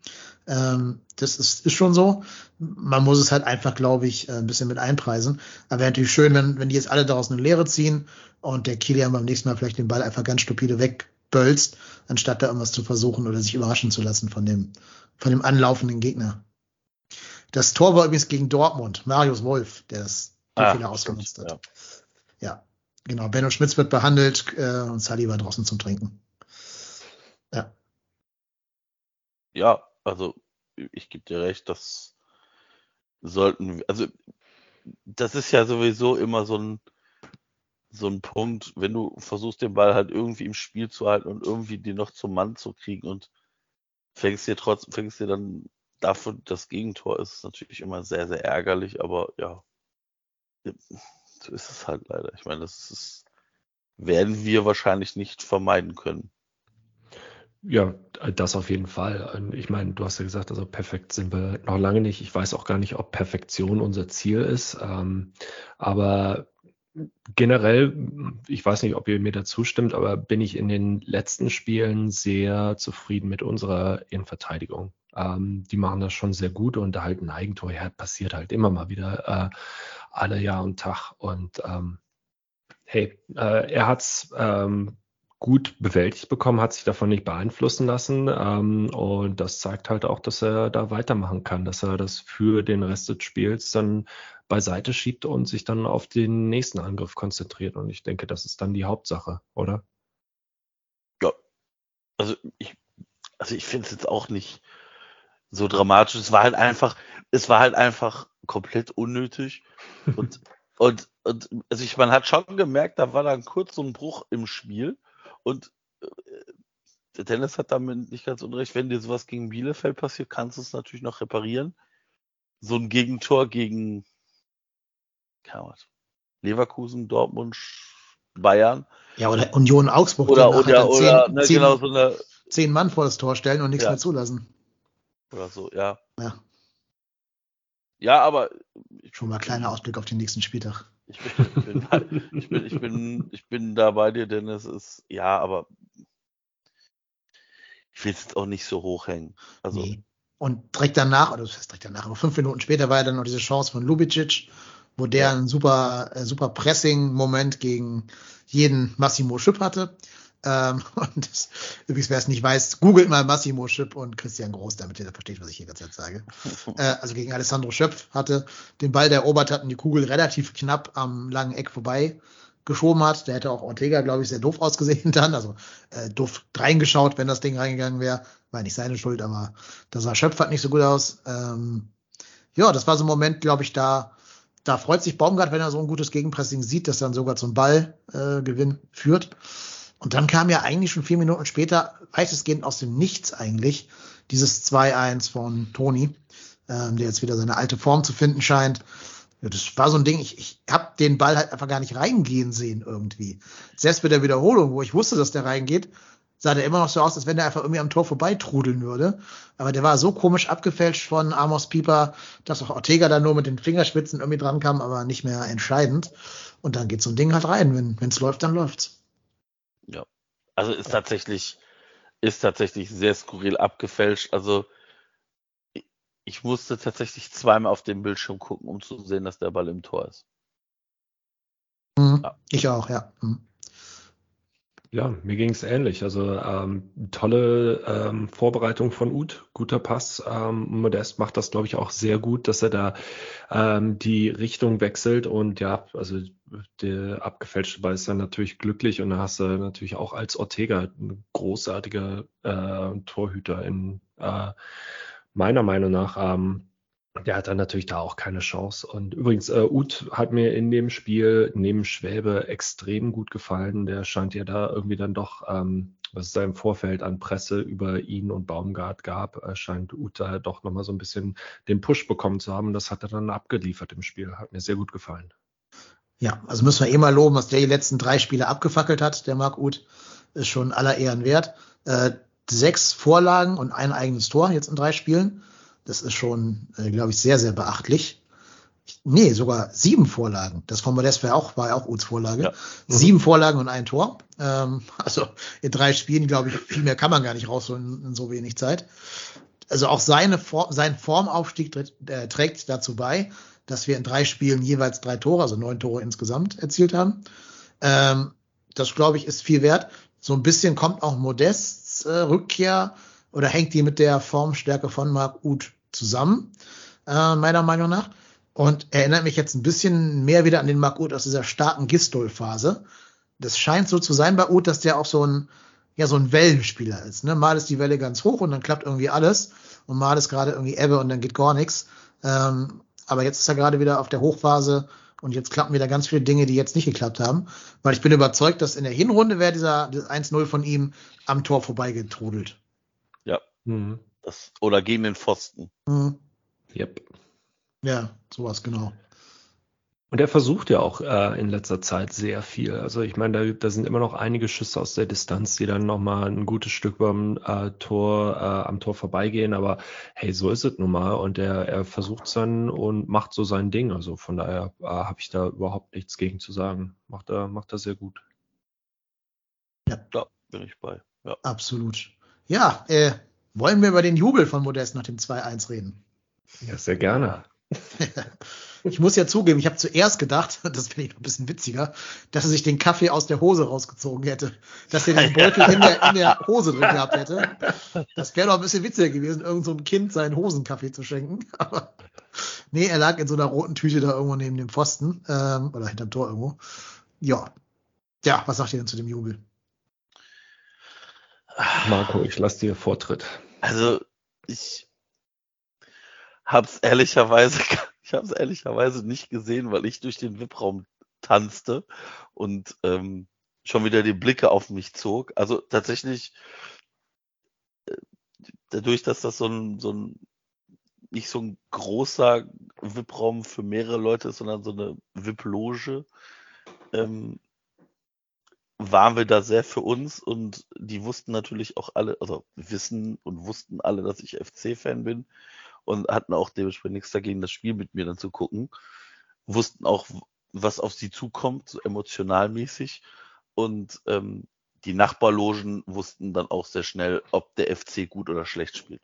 Ähm, das ist, ist schon so. Man muss es halt einfach, glaube ich, äh, ein bisschen mit einpreisen. Aber wäre natürlich schön, wenn, wenn die jetzt alle daraus eine Lehre ziehen und der Kilian beim nächsten Mal vielleicht den Ball einfach ganz stupide wegbölzt, anstatt da irgendwas zu versuchen oder sich überraschen zu lassen von dem, von dem anlaufenden Gegner. Das Tor war übrigens gegen Dortmund, Marius Wolf, der das Ah, Fehler ausgenutzt hat. ja. Ja, genau. Benno Schmitz wird behandelt äh, und Sally war draußen zum Trinken. Ja, ja, also ich gebe dir recht, das sollten, wir- also das ist ja sowieso immer so ein so ein Punkt, wenn du versuchst, den Ball halt irgendwie im Spiel zu halten und irgendwie die noch zum Mann zu kriegen und fängst dir trotzdem, fängst dir dann dafür das Gegentor, ist natürlich immer sehr, sehr ärgerlich, aber ja, so ist es halt leider. Ich meine, das ist, werden wir wahrscheinlich nicht vermeiden können. Ja, das auf jeden Fall. Ich meine, du hast ja gesagt, also perfekt sind wir noch lange nicht. Ich weiß auch gar nicht, ob Perfektion unser Ziel ist. Ähm, aber generell, ich weiß nicht, ob ihr mir dazu stimmt, aber bin ich in den letzten Spielen sehr zufrieden mit unserer Innenverteidigung. Ähm, die machen das schon sehr gut und halt ein Eigentor ja, passiert halt immer mal wieder äh, alle Jahr und Tag. Und ähm, hey, äh, er hat's ähm, gut bewältigt bekommen, hat sich davon nicht beeinflussen lassen. Ähm, und das zeigt halt auch, dass er da weitermachen kann, dass er das für den Rest des Spiels dann beiseite schiebt und sich dann auf den nächsten Angriff konzentriert. Und ich denke, das ist dann die Hauptsache, oder? Ja, also ich, also ich finde es jetzt auch nicht so dramatisch. Es war halt einfach, es war halt einfach komplett unnötig. Und, (laughs) und, und also ich, man hat schon gemerkt, da war dann kurz so ein Bruch im Spiel. Und äh, Dennis hat damit nicht ganz unrecht, wenn dir sowas gegen Bielefeld passiert, kannst du es natürlich noch reparieren. So ein Gegentor gegen Leverkusen, Dortmund, Bayern. Ja, oder Union Augsburg. Oder, oder, oder zehn, ne, zehn, genau so eine, zehn Mann vor das Tor stellen und nichts ja. mehr zulassen. Oder so, ja. Ja. Ja, aber. Schon mal kleiner Ausblick auf den nächsten Spieltag. Ich bin, ich bin, (laughs) ich bin, ich bin, ich bin da bei dir, denn es ist, ja, aber ich will es auch nicht so hochhängen. Also. Nee. Und direkt danach, oder das heißt direkt danach, aber fünf Minuten später war ja dann noch diese Chance von Lubicic, wo der einen super, äh, super Pressing-Moment gegen jeden Massimo Schipp hatte. Ähm, (laughs) und das, übrigens, wer es nicht weiß, googelt mal Massimo Schipp und Christian Groß, damit ihr versteht, was ich hier gerade sage. (laughs) Äh, also gegen Alessandro Schöpf hatte den Ball, der erobert hat und die Kugel relativ knapp am langen Eck vorbei geschoben hat. Der hätte auch Ortega, glaube ich, sehr doof ausgesehen dann. Also äh, doof reingeschaut, wenn das Ding reingegangen wäre. War nicht seine Schuld, aber da sah Schöpf halt nicht so gut aus. Ähm, ja, das war so ein Moment, glaube ich, da da freut sich Baumgart, wenn er so ein gutes Gegenpressing sieht, das dann sogar zum Ballgewinn äh, führt. Und dann kam ja eigentlich schon vier Minuten später, weitestgehend aus dem Nichts eigentlich, dieses 2-1 von Toni, ähm, der jetzt wieder seine alte Form zu finden scheint. Ja, das war so ein Ding, ich, ich habe den Ball halt einfach gar nicht reingehen sehen irgendwie. Selbst bei der Wiederholung, wo ich wusste, dass der reingeht, sah der immer noch so aus, als wenn der einfach irgendwie am Tor vorbeitrudeln würde. Aber der war so komisch abgefälscht von Amos Pieper, dass auch Ortega da nur mit den Fingerspitzen irgendwie dran kam, aber nicht mehr entscheidend. Und dann geht so ein Ding halt rein. Wenn es läuft, dann läuft's. Also ist tatsächlich, ist tatsächlich sehr skurril abgefälscht. Also ich musste tatsächlich zweimal auf den Bildschirm gucken, um zu sehen, dass der Ball im Tor ist. Mhm. Ja. Ich auch, ja. Mhm. Ja, mir ging es ähnlich. Also ähm, tolle ähm, Vorbereitung von Uth, guter Pass. Ähm, Modest macht das, glaube ich, auch sehr gut, dass er da ähm, die Richtung wechselt und ja, also der abgefälschte Ball ist dann natürlich glücklich und da hast du natürlich auch als Ortega ein großartiger äh, Torhüter in äh, meiner Meinung nach. Ähm, der hat dann natürlich da auch keine Chance. Und übrigens, äh, Uth hat mir in dem Spiel neben Schwäbe extrem gut gefallen. Der scheint ja da irgendwie dann doch, ähm, was es da im Vorfeld an Presse über ihn und Baumgart gab, äh, scheint Uth da doch nochmal so ein bisschen den Push bekommen zu haben. Das hat er dann abgeliefert im Spiel. Hat mir sehr gut gefallen. Ja, also müssen wir eh mal loben, was der die letzten drei Spiele abgefackelt hat. Der Marc Uth ist schon aller Ehren wert. Äh, sechs Vorlagen und ein eigenes Tor jetzt in drei Spielen das ist schon, äh, glaube ich, sehr, sehr beachtlich. Nee, sogar sieben Vorlagen. Das von Modest war auch, war ja auch Uts Vorlage. Ja. Mhm. Sieben Vorlagen und ein Tor. Ähm, also in drei Spielen, glaube ich, viel mehr kann man gar nicht rausholen in, so wenig Zeit. Also auch seine Form, sein Formaufstieg äh, trägt dazu bei, dass wir in drei Spielen jeweils drei Tore, also neun Tore insgesamt erzielt haben. Ähm, das, glaube ich, ist viel wert. So ein bisschen kommt auch Modests äh, Rückkehr oder hängt die mit der Formstärke von Marc Uth zusammen, äh, meiner Meinung nach. Und erinnert mich jetzt ein bisschen mehr wieder an den Marc Uth aus dieser starken Gistol-Phase. Das scheint so zu sein bei Uth, dass der auch so ein, ja, so ein Wellenspieler ist. Ne? Mal ist die Welle ganz hoch und dann klappt irgendwie alles. Und mal ist gerade irgendwie Ebbe und dann geht gar nichts. Ähm, aber jetzt ist er gerade wieder auf der Hochphase Und jetzt klappen wieder ganz viele Dinge, die jetzt nicht geklappt haben. Weil ich bin überzeugt, dass in der Hinrunde wäre dieser 1-0 von ihm am Tor vorbeigetrudelt. Mhm. Das, oder gegen den Pfosten. Mhm. Yep. Ja, sowas genau. Und er versucht ja auch äh, in letzter Zeit sehr viel. Also ich meine, da, da sind immer noch einige Schüsse aus der Distanz, die dann nochmal ein gutes Stück beim äh, Tor, äh, am Tor vorbeigehen. Aber hey, so ist es nun mal. Und er, er versucht es dann und macht so sein Ding. Also von daher äh, habe ich da überhaupt nichts gegen zu sagen. Macht er, macht er sehr gut. Ja, da bin ich bei. Ja. Absolut. Ja, äh, wollen wir über den Jubel von Modest nach dem 2-1 reden? Ja, sehr gerne. (laughs) ich muss ja zugeben, ich habe zuerst gedacht, (laughs) das finde ich noch ein bisschen witziger, dass er sich den Kaffee aus der Hose rausgezogen hätte. Dass er den (laughs) Beutel in der, in der Hose drin gehabt hätte. Das wäre doch ein bisschen witziger gewesen, irgend so Kind seinen Hosenkaffee zu schenken. Aber nee, er lag in so einer roten Tüte da irgendwo neben dem Pfosten ähm, oder hinterm Tor irgendwo. Ja. Ja, was sagt ihr denn zu dem Jubel? Marco, ich lasse dir Vortritt. Also, ich hab's ehrlicherweise, (laughs) ich hab's ehrlicherweise nicht gesehen, weil ich durch den VIP-Raum tanzte und ähm, schon wieder die Blicke auf mich zog. Also tatsächlich, äh, dadurch, dass das so ein, so ein nicht so ein großer VIP-Raum für mehrere Leute ist, sondern so eine VIP-Loge, ähm, waren wir da sehr für uns und die wussten natürlich auch alle, also wissen und wussten alle, dass ich FC-Fan bin und hatten auch dementsprechend nichts dagegen, das Spiel mit mir dann zu gucken. Wussten auch, was auf sie zukommt, so emotionalmäßig. Und ähm, die Nachbarlogen wussten dann auch sehr schnell, ob der FC gut oder schlecht spielt.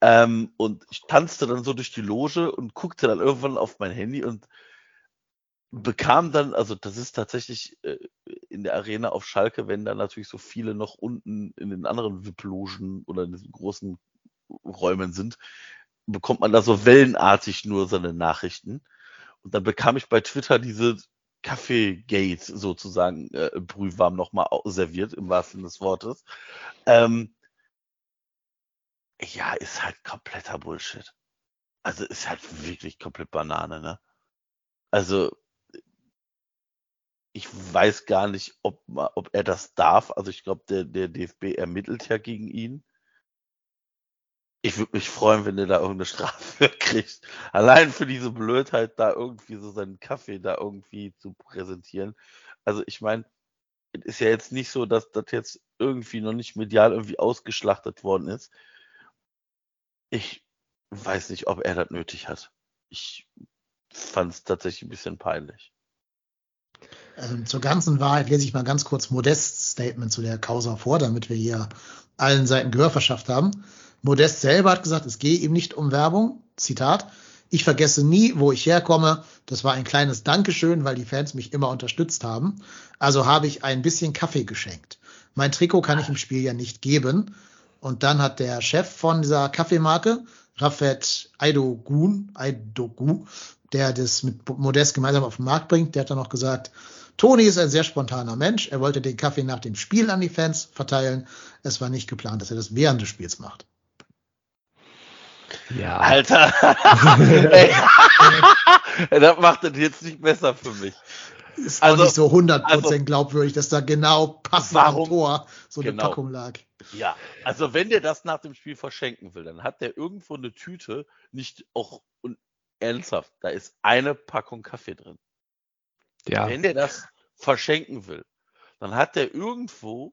Ähm, und ich tanzte dann so durch die Loge und guckte dann irgendwann auf mein Handy und bekam dann, also das ist tatsächlich äh, in der Arena auf Schalke, wenn da natürlich so viele noch unten in den anderen VIP-Logen oder in diesen großen Räumen sind, bekommt man da so wellenartig nur seine Nachrichten. Und dann bekam ich bei Twitter diese Kaffee-Gate sozusagen äh, brühwarm nochmal serviert, im wahrsten Sinne des Wortes. Ähm, ja, ist halt kompletter Bullshit. Also ist halt wirklich komplett Banane, ne? Also ich weiß gar nicht, ob, ob er das darf. Also ich glaube, der, der DFB ermittelt ja gegen ihn. Ich würde mich freuen, wenn er da irgendeine Strafe (laughs) kriegt. Allein für diese Blödheit, da irgendwie so seinen Kaffee da irgendwie zu präsentieren. Also ich meine, es ist ja jetzt nicht so, dass das jetzt irgendwie noch nicht medial irgendwie ausgeschlachtet worden ist. Ich weiß nicht, ob er das nötig hat. Ich fand es tatsächlich ein bisschen peinlich. Ähm, zur ganzen Wahrheit lese ich mal ganz kurz Modests Statement zu der Causa vor, damit wir hier allen Seiten Gehör verschafft haben. Modest selber hat gesagt, es gehe ihm nicht um Werbung. Zitat. Ich vergesse nie, wo ich herkomme. Das war ein kleines Dankeschön, weil die Fans mich immer unterstützt haben. Also habe ich ein bisschen Kaffee geschenkt. Mein Trikot kann ich im Spiel ja nicht geben. Und dann hat der Chef von dieser Kaffeemarke, Rafet Aidogun, Aidogu, der das mit Modest gemeinsam auf den Markt bringt, der hat dann noch gesagt, Toni ist ein sehr spontaner Mensch. Er wollte den Kaffee nach dem Spiel an die Fans verteilen. Es war nicht geplant, dass er das während des Spiels macht. Ja. Alter. (laughs) (laughs) Das macht das jetzt nicht besser für mich. Ist also, auch nicht so 100% also, glaubwürdig, dass da genau passend warum, am Tor so eine genau. Packung lag. Ja, also wenn der das nach dem Spiel verschenken will, dann hat der irgendwo eine Tüte, nicht auch und ernsthaft, da ist eine Packung Kaffee drin. Ja. Wenn der das verschenken will, dann hat der irgendwo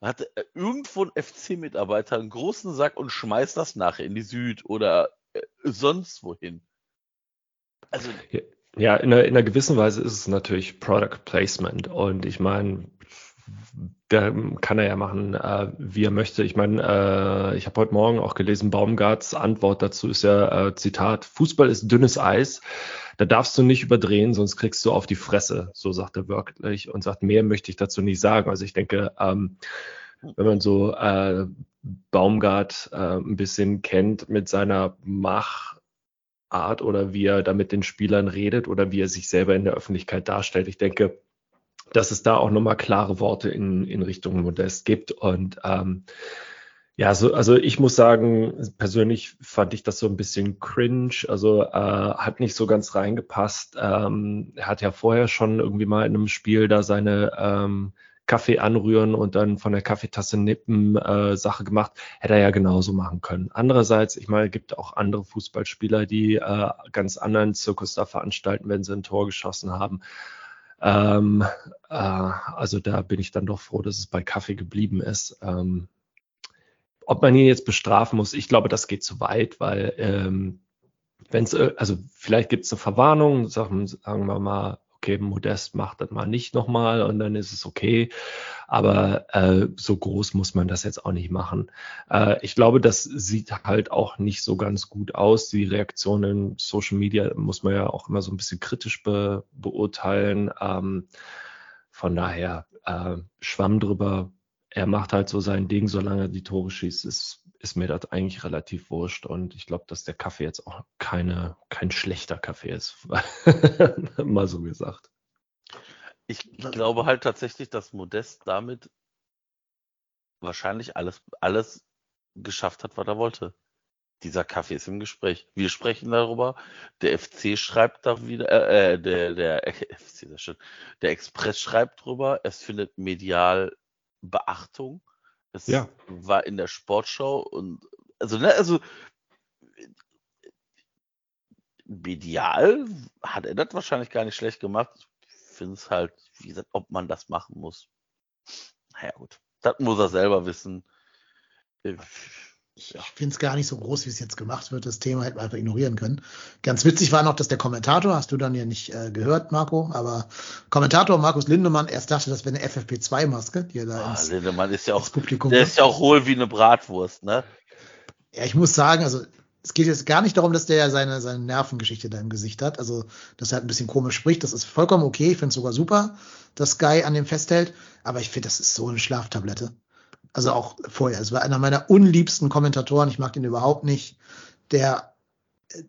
hat irgendwo ein FC-Mitarbeiter einen großen Sack und schmeißt das nachher in die Süd oder äh, sonst wohin. Also. Ja, in einer, in einer gewissen Weise ist es natürlich Product Placement. Und ich meine, da kann er ja machen, äh, wie er möchte. Ich meine, äh, ich habe heute Morgen auch gelesen, Baumgarts Antwort dazu ist ja, äh, Zitat, Fußball ist dünnes Eis. Da darfst du nicht überdrehen, sonst kriegst du auf die Fresse. So sagt er wirklich und sagt, mehr möchte ich dazu nicht sagen. Also ich denke, ähm, wenn man so äh, Baumgart äh, ein bisschen kennt mit seiner Machart oder wie er da mit den Spielern redet oder wie er sich selber in der Öffentlichkeit darstellt, ich denke, dass es da auch nochmal klare Worte in, in Richtung Modest gibt. Und ähm, Ja, so, also ich muss sagen, persönlich fand ich das so ein bisschen cringe, also äh, hat nicht so ganz reingepasst. Ähm, er hat ja vorher schon irgendwie mal in einem Spiel da seine ähm, Kaffee anrühren und dann von der Kaffeetasse nippen äh, Sache gemacht. Hätte er ja genauso machen können. Andererseits, ich meine, gibt auch andere Fußballspieler, die äh, ganz anderen Zirkus da veranstalten, wenn sie ein Tor geschossen haben. Ähm, äh, also da bin ich dann doch froh, dass es bei Kaffee geblieben ist. Ähm, ob man ihn jetzt bestrafen muss, ich glaube, das geht zu weit, weil ähm, wenn es, äh, also vielleicht gibt es eine Verwarnung, sagen, sagen wir mal, okay, Modest macht das mal nicht nochmal und dann ist es okay. Aber äh, so groß muss man das jetzt auch nicht machen. Äh, ich glaube, das sieht halt auch nicht so ganz gut aus. Die Reaktionen in Social Media muss man ja auch immer so ein bisschen kritisch be beurteilen. Ähm, von daher äh, Schwamm drüber, er macht halt so sein Ding, solange er die Tore schießt, ist, ist mir das eigentlich relativ wurscht. Und ich glaube, dass der Kaffee jetzt auch keine, kein schlechter Kaffee ist. (laughs) Mal so gesagt. Ich glaube halt tatsächlich, dass Modest damit wahrscheinlich alles, alles geschafft hat, was er wollte. Dieser Kaffee ist im Gespräch. Wir sprechen darüber. Der FC schreibt da wieder, äh, äh der, der FC, das stimmt. Der Express schreibt drüber. Es findet medial Beachtung. Das ja. war in der Sportschau und also, ne, also medial hat er das wahrscheinlich gar nicht schlecht gemacht. Ich finde es halt, wie gesagt, ob man das machen muss. Naja, gut. Das muss er selber wissen. Ich, ich finde es gar nicht so groß, wie es jetzt gemacht wird. Das Thema hätten wir einfach ignorieren können. Ganz witzig war noch, dass der Kommentator, hast du dann ja nicht äh, gehört, Marco, aber Kommentator Markus Lindemann erst dachte, das wäre eine FFP2-Maske, die er da Ah, ins, Lindemann ist ja auch, Publikum der wirft. ist ja auch hohl wie eine Bratwurst, ne? Ja, ich muss sagen, also es geht jetzt gar nicht darum, dass der ja seine, seine Nervengeschichte da im Gesicht hat. Also, dass er halt ein bisschen komisch spricht. Das ist vollkommen okay. Ich finde es sogar super, dass Guy an dem festhält. Aber ich finde, das ist so eine Schlaftablette. Also auch vorher. Es war einer meiner unliebsten Kommentatoren. Ich mag den überhaupt nicht. Der äh,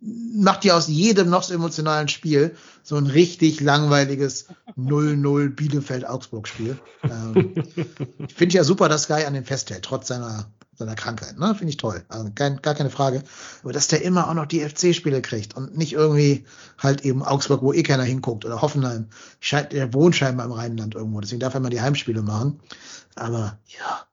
macht ja aus jedem noch so emotionalen Spiel so ein richtig langweiliges 0-0 Bielefeld-Augsburg-Spiel. Ähm, (laughs) ich finde ja super, dass Guy an dem festhält, trotz seiner, seiner Krankheit. Ne? Finde ich toll. Also kein, gar keine Frage. Aber dass der immer auch noch die FC-Spiele kriegt und nicht irgendwie halt eben Augsburg, wo eh keiner hinguckt oder Hoffenheim. Scheint, der wohnt scheinbar im Rheinland irgendwo. Deswegen darf er mal die Heimspiele machen. Aber ja,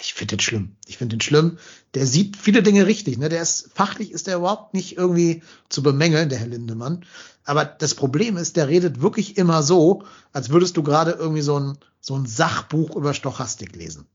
ich finde den schlimm. Ich finde den schlimm. Der sieht viele Dinge richtig. Ne? Der ist fachlich ist der überhaupt nicht irgendwie zu bemängeln, der Herr Lindemann. Aber das Problem ist, der redet wirklich immer so, als würdest du gerade irgendwie so ein, so ein Sachbuch über Stochastik lesen.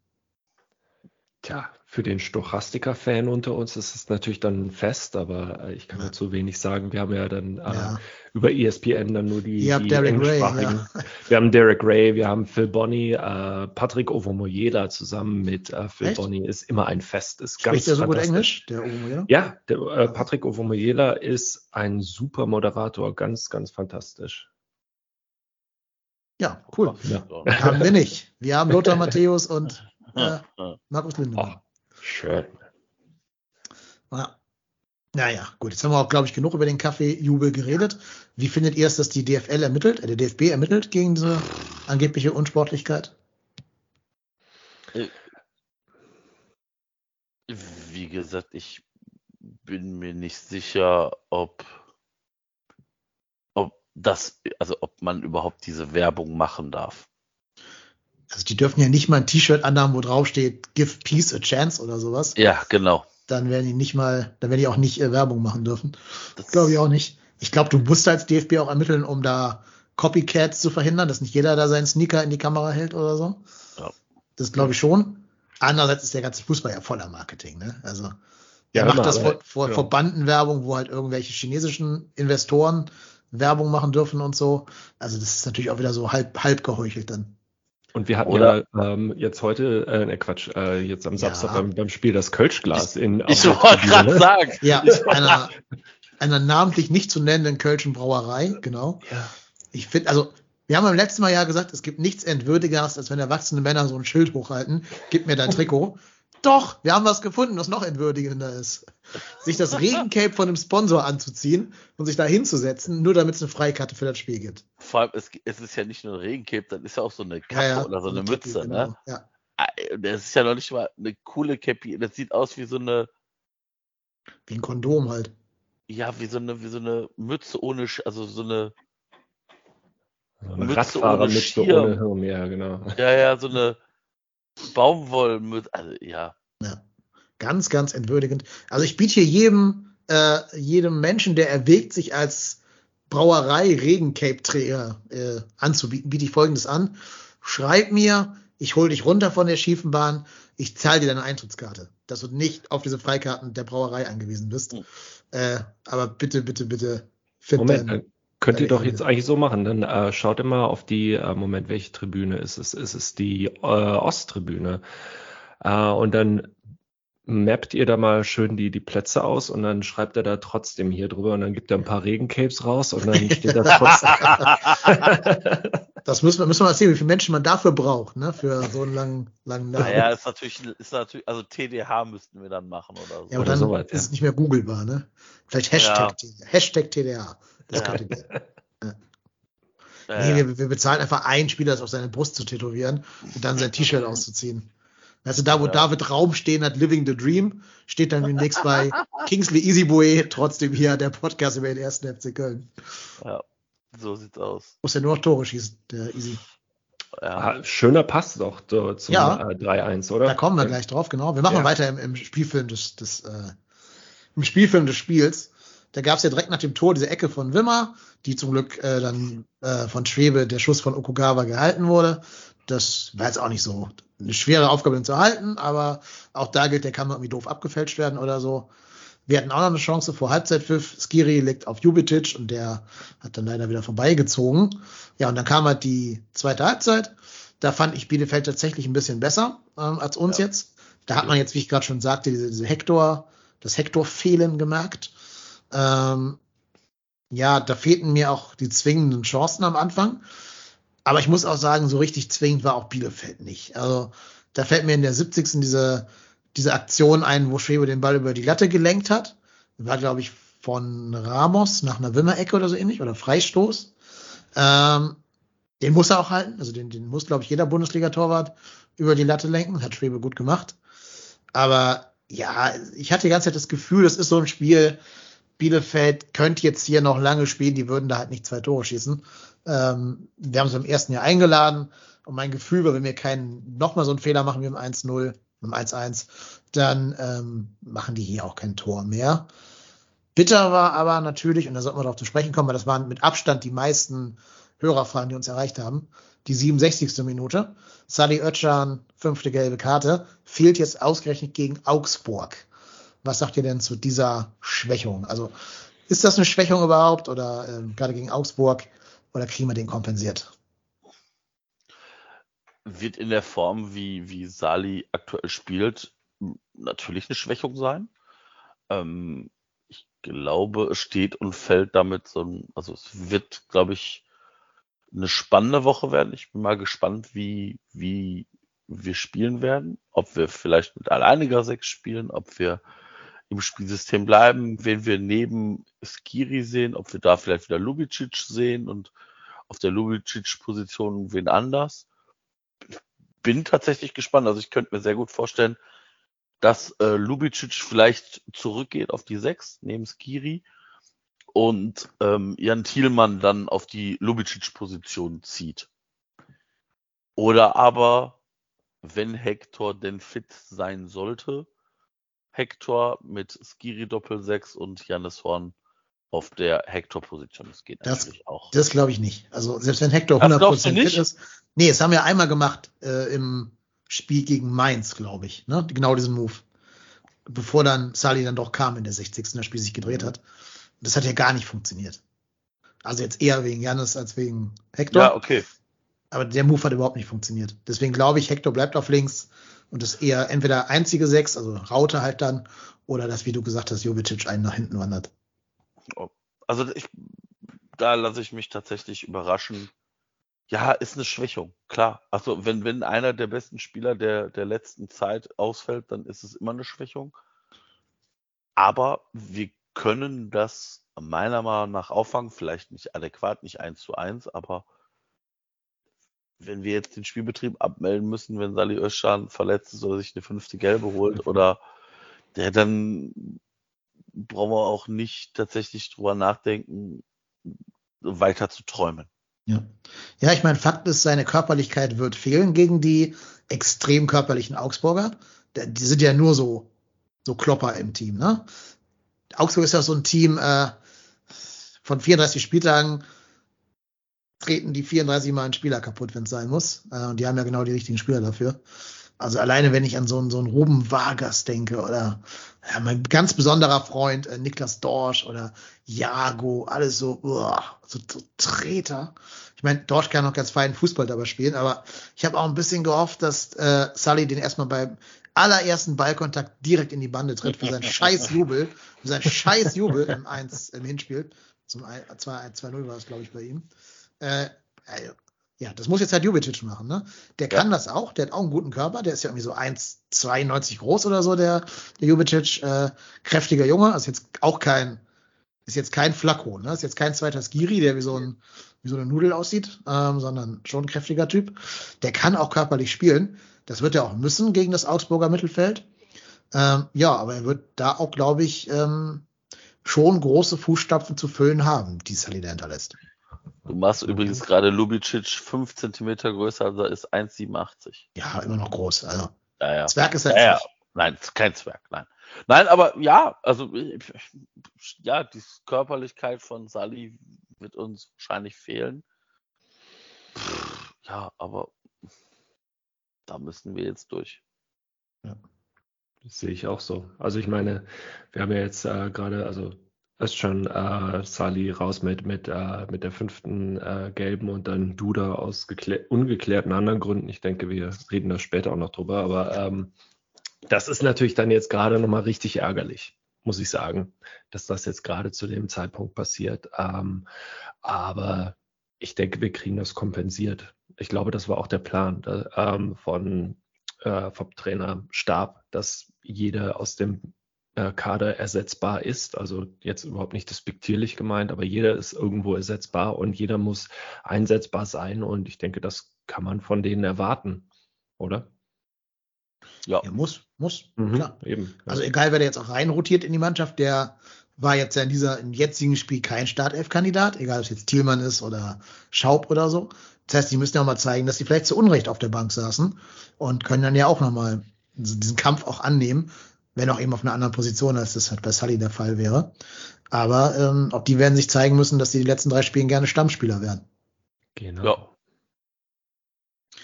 Tja, für den Stochastiker-Fan unter uns ist es natürlich dann ein Fest, aber äh, ich kann Ja. dazu wenig sagen. Wir haben ja dann äh, Ja. über ESPN dann nur die, Ihr die Derek Ray, englischsprachigen. ja. Wir haben Derek Ray, wir haben Phil Bonny, äh, Patrick Ovomoyela zusammen mit äh, Phil Echt? Bonny ist immer ein Fest. Ist Spricht ganz er so gut. Englisch, der Omo, ja? Der, äh, Patrick Ovomoyela ist ein super Moderator, ganz, ganz fantastisch. Ja, cool. Ja. Haben wir nicht. Wir haben Lothar Matthäus und (laughs) äh. Markus Lindemann. Schön. Ja. Naja, gut, jetzt haben wir auch, glaube ich, genug über den Kaffeejubel geredet. Wie findet ihr es, dass die DFL ermittelt, äh, der DFB ermittelt gegen diese angebliche Unsportlichkeit? Wie gesagt, ich bin mir nicht sicher, ob, ob das, also ob man überhaupt diese Werbung machen darf. Also die dürfen ja nicht mal ein T-Shirt anhaben, wo drauf steht, give peace a chance oder sowas. Ja, genau. Dann werden die nicht mal, dann werden die auch nicht äh, Werbung machen dürfen. Das Glaube ich auch nicht. Ich glaube, du musst als DFB auch ermitteln, um da Copycats zu verhindern, dass nicht jeder da seinen Sneaker in die Kamera hält oder so. Ja. Das glaube ich schon. Andererseits ist der ganze Fußball ja voller Marketing, ne? Also Ja, er macht immer, das vor, vor, ja. vor Bandenwerbung, wo halt irgendwelche chinesischen Investoren Werbung machen dürfen und so. Also das ist natürlich auch wieder so halb, halb geheuchelt dann. Und wir hatten Oder- ja ähm, jetzt heute, äh, ne Quatsch, äh, jetzt am Ja. Samstag beim, beim Spiel das Kölschglas in auf Ich wollte gerade sagen. Ja, einer, einer namentlich nicht zu nennenden Kölschen Brauerei, genau. Ja. Ich finde, also, wir haben beim letzten Mal ja gesagt, es gibt nichts Entwürdigeres, als wenn erwachsene Männer so ein Schild hochhalten. Gib mir dein Trikot. Doch, wir haben was gefunden, was noch entwürdigender ist. Sich das Regencape von einem Sponsor anzuziehen und sich da hinzusetzen, nur damit es eine Freikarte für das Spiel gibt. Vor allem, es, es ist ja nicht nur ein Regencape, dann ist ja auch so eine Kappe Ja, ja, oder so eine Cappy, Mütze, genau. ne? Ja. Äh, Das ist ja noch nicht mal eine coole Cappy. Das sieht aus wie so eine, Wie ein Kondom halt. ja, wie so eine, wie so eine Mütze ohne, Sch also so eine, So eine Mütze ohne Schirm. ohne Hirn, ja, genau. ja, ja, so eine Baumwollmütze. Also, ja. Ja. Ganz, ganz entwürdigend. Also ich biete hier jedem, äh, jedem Menschen, der erwägt, sich als Brauerei Regencape-Träger äh, anzubieten, biete ich folgendes an. Schreib mir, ich hole dich runter von der schiefen Bahn, ich zahle dir deine Eintrittskarte, dass du nicht auf diese Freikarten der Brauerei angewiesen bist. Mhm. Äh, aber bitte, bitte, bitte, find Moment, könnt ihr deine doch jetzt eigentlich so machen. Dann äh, schaut immer auf die, äh, Moment, welche Tribüne ist es? Es ist die äh, Osttribüne. Äh, und dann mappt ihr da mal schön die, die Plätze aus und dann schreibt er da trotzdem hier drüber und dann gibt er ein paar Regencapes raus und dann steht da (laughs) trotzdem. Das müssen wir, müssen wir mal sehen, wie viele Menschen man dafür braucht, ne, für so einen langen, langen Namen. Naja, ist natürlich, ist natürlich, also TDH müssten wir dann machen oder so. Ja, aber dann soweit, ja. ist es nicht mehr googelbar, ne? Vielleicht Hashtag, TDA. Hashtag TDA. Das (laughs) Ja. Ja, Nee, ja. wir, wir bezahlen einfach einen Spieler, das auf seine Brust zu tätowieren und dann sein T-Shirt (laughs) auszuziehen. Weißt du, da wo Ja. David Raum stehen hat, Living the Dream, steht dann demnächst bei (laughs) Kingsley Easyboy, trotzdem hier der Podcast über den ersten FC Köln. ja, so sieht's aus. Muss ja nur noch Tore schießen, der Easy. Ja. Ah, schöner Pass doch zum Ja. äh, 3-1, oder? Da kommen wir gleich drauf, genau. Wir machen Ja. weiter im, im Spielfilm des, des äh, im Spielfilm des Spiels. Da gab es ja direkt nach dem Tor diese Ecke von Wimmer, die zum Glück äh, dann äh, von Schwebe der Schuss von Okugawa gehalten wurde. Das war jetzt auch nicht so eine schwere Aufgabe, den zu halten, aber auch da gilt, der kann irgendwie doof abgefälscht werden oder so. Wir hatten auch noch eine Chance vor Halbzeitpfiff. Skiri legt auf Jubicic und der hat dann leider wieder vorbeigezogen. Ja, und dann kam halt die zweite Halbzeit. Da fand ich Bielefeld tatsächlich ein bisschen besser ähm, als uns Ja. jetzt. Da hat man jetzt, wie ich gerade schon sagte, diese, diese Hector, das Hector-Fehlen gemerkt. Ähm, ja, da fehlten mir auch die zwingenden Chancen am Anfang. Aber ich muss auch sagen, so richtig zwingend war auch Bielefeld nicht. Also da fällt mir in der 70. diese, diese Aktion ein, wo Schwebe den Ball über die Latte gelenkt hat. War, glaube ich, von Ramos nach einer Wimmer-Ecke oder so ähnlich oder Freistoß. Ähm, den muss er auch halten. Also den, den muss, glaube ich, jeder Bundesliga-Torwart über die Latte lenken. Hat Schwebe gut gemacht. Aber ja, ich hatte die ganze Zeit das Gefühl, das ist so ein Spiel, Bielefeld könnte jetzt hier noch lange spielen, die würden da halt nicht zwei Tore schießen. Ähm, wir haben sie im ersten Jahr eingeladen und mein Gefühl war, wenn wir keinen nochmal so einen Fehler machen wie im 1-0, im 1-1, dann ähm, machen die hier auch kein Tor mehr. Bitter war aber natürlich, und da sollten wir darauf zu sprechen kommen, weil das waren mit Abstand die meisten Hörerfragen, die uns erreicht haben, die 67. Minute. Sadi Özcan, fünfte gelbe Karte, fehlt jetzt ausgerechnet gegen Augsburg. Was sagt ihr denn zu dieser Schwächung? Also ist das eine Schwächung überhaupt oder ähm, gerade gegen Augsburg oder kriegen wir den kompensiert? Wird in der Form, wie, wie Sali aktuell spielt, natürlich eine Schwächung sein. Ähm, ich glaube, es steht und fällt damit so ein, also es wird, glaube ich, eine spannende Woche werden. Ich bin mal gespannt, wie, wie wir spielen werden. Ob wir vielleicht mit alleiniger Sechs spielen, ob wir im Spielsystem bleiben, wen wir neben Skiri sehen, ob wir da vielleicht wieder Lubicic sehen und auf der Lubicic-Position wen anders. Bin tatsächlich gespannt. Also ich könnte mir sehr gut vorstellen, dass äh, Lubicic vielleicht zurückgeht auf die Sechs neben Skiri und ähm, Jan Thielmann dann auf die Lubicic-Position zieht. Oder aber, wenn Hector denn fit sein sollte, Hector mit Skiri Doppel 6 und Janis Horn auf der Hector-Position. Das geht Das- natürlich auch. Das glaube ich nicht. Also selbst wenn Hector Das 100% glaubst du fit ist. Nee, das haben wir einmal gemacht äh, im Spiel gegen Mainz, glaube ich. Ne? Genau diesen Move. Bevor dann Sali dann doch kam in der 60. das Spiel sich gedreht hat. Das hat ja gar nicht funktioniert. Also jetzt eher wegen Janis als wegen Hector. Ja, okay. Aber der Move hat überhaupt nicht funktioniert. Deswegen glaube ich, Hector bleibt auf links und ist eher entweder einzige Sechs, also Raute halt dann, oder das, wie du gesagt hast, Jovicic einen nach hinten wandert. Also ich, da lasse ich mich tatsächlich überraschen. Ja, ist eine Schwächung, klar. Also wenn, wenn einer der besten Spieler der, der letzten Zeit ausfällt, dann ist es immer eine Schwächung. Aber wir können das meiner Meinung nach auffangen, vielleicht nicht adäquat, nicht eins zu eins, aber wenn wir jetzt den Spielbetrieb abmelden müssen, wenn Sali Özcan verletzt ist oder sich eine fünfte Gelbe holt oder der dann brauchen wir auch nicht tatsächlich drüber nachdenken, weiter zu träumen. Ja, ja ich meine, Fakt ist, seine Körperlichkeit wird fehlen gegen die extrem körperlichen Augsburger. Die sind ja nur so, so Klopper im Team. Ne? Augsburg ist ja so ein Team äh, von 34 Spieltagen treten die 34 Mal einen Spieler kaputt, wenn es sein muss. Äh, und die haben ja genau die richtigen Spieler dafür. Also alleine, wenn ich an so einen, so einen Ruben Vargas denke oder ja, mein ganz besonderer Freund äh, Niklas Dorsch oder Jago, alles so, uah, so, so Treter. Ich meine, Dorsch kann noch ganz feinen Fußball dabei spielen, aber ich habe auch ein bisschen gehofft, dass äh, Sully den erstmal beim allerersten Ballkontakt direkt in die Bande tritt für seinen (laughs) scheiß Jubel, für seinen scheiß Jubel im 1 im Hinspiel. Zum 2-0 war es, glaube ich, bei ihm. Äh, ja, das muss jetzt halt Jubicic machen, ne? Der kann ja. das auch, der hat auch einen guten Körper, der ist ja irgendwie so 1,92 groß oder so, der, der Jubicic, äh, kräftiger Junge, ist jetzt auch kein, ist jetzt kein Flacco, ne? Ist jetzt kein zweiter Skiri, der wie so ein, wie so eine Nudel aussieht, ähm, sondern schon ein kräftiger Typ. Der kann auch körperlich spielen. Das wird er auch müssen gegen das Augsburger Mittelfeld. Ähm, ja, aber er wird da auch, glaube ich, ähm, schon große Fußstapfen zu füllen haben, die Sally da hinterlässt. Du machst übrigens gerade Lubicic 5 cm größer, also ist 1,87. Ja, immer noch groß. Also, ja, ja. Zwerg ist er ja, ja. Nein, kein Zwerg, nein. Nein, aber ja, also ja, die Körperlichkeit von Sally wird uns wahrscheinlich fehlen. Ja, aber da müssen wir jetzt durch. Ja, das sehe ich auch so. Also ich meine, wir haben ja jetzt äh, gerade, also ist schon äh, Sali raus mit, mit, äh, mit der fünften äh, gelben und dann Duda aus ungeklärten anderen Gründen. Ich denke, wir reden da später auch noch drüber, aber ähm, das ist natürlich dann jetzt gerade nochmal richtig ärgerlich, muss ich sagen, dass das jetzt gerade zu dem Zeitpunkt passiert. Ähm, aber ich denke, wir kriegen das kompensiert. Ich glaube, das war auch der Plan da, ähm, von, äh, vom Trainerstab, dass jeder aus dem äh, Kader ersetzbar ist. Also jetzt überhaupt nicht despektierlich gemeint, aber jeder ist irgendwo ersetzbar und jeder muss einsetzbar sein. Und ich denke, das kann man von denen erwarten, oder? Ja, ja muss, muss, mhm, klar. Eben, ja. Also egal, wer da jetzt auch reinrotiert in die Mannschaft, der war jetzt ja in dieser im jetzigen Spiel kein Startelf-Kandidat, egal ob es jetzt Thielmann ist oder Schaub oder so. Das heißt, die müssen ja auch mal zeigen, dass sie vielleicht zu Unrecht auf der Bank saßen und können dann ja auch nochmal diesen Kampf auch annehmen wenn auch eben auf einer anderen Position, als das halt bei Sully der Fall wäre. Aber ähm, auch die werden sich zeigen müssen, dass sie die letzten drei Spielen gerne Stammspieler werden. Genau. Ja.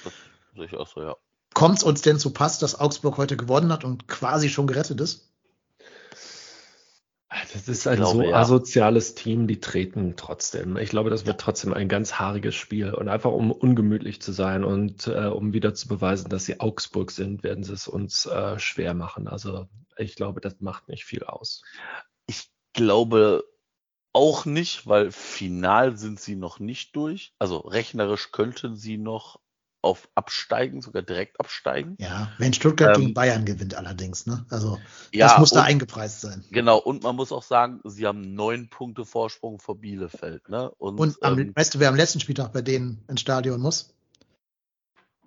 Das sehe ich auch so, ja. Kommt es uns denn zu Pass, dass Augsburg heute gewonnen hat und quasi schon gerettet ist? Das ist ein glaube, so asoziales Team, die treten trotzdem. Ich glaube, das wird trotzdem ein ganz haariges Spiel. Und einfach um ungemütlich zu sein und äh, um wieder zu beweisen, dass sie Augsburg sind, werden sie es uns äh, schwer machen. Also ich glaube, das macht nicht viel aus. Ich glaube auch nicht, weil final sind sie noch nicht durch. Also rechnerisch könnten sie noch auf Absteigen, sogar direkt absteigen. Ja, wenn Stuttgart ähm, gegen Bayern gewinnt allerdings, ne? Also ja, das muss da eingepreist sein. Genau, und man muss auch sagen, sie haben neun Punkte Vorsprung vor Bielefeld, ne? Und, und am, ähm, weißt du, wer am letzten Spieltag bei denen ins Stadion muss?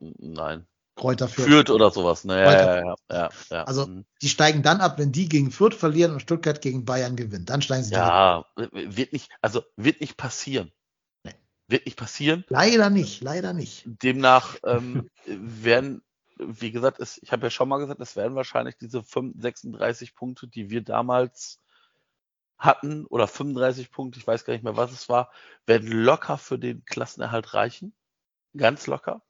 Nein. Kräuter Fürth. Fürth oder sowas, ne? Ja, ja, ja, ja, Also mhm. die steigen dann ab, wenn die gegen Fürth verlieren und Stuttgart gegen Bayern gewinnt. Dann steigen sie Ja, wird nicht, also wird nicht passieren. Wird nicht passieren. Leider nicht, leider nicht. Demnach ähm, (laughs) werden, wie gesagt, es, ich habe ja schon mal gesagt, es werden wahrscheinlich diese 5, 36 Punkte, die wir damals hatten, oder 35 Punkte, ich weiß gar nicht mehr, was es war, werden locker für den Klassenerhalt reichen. Ganz locker.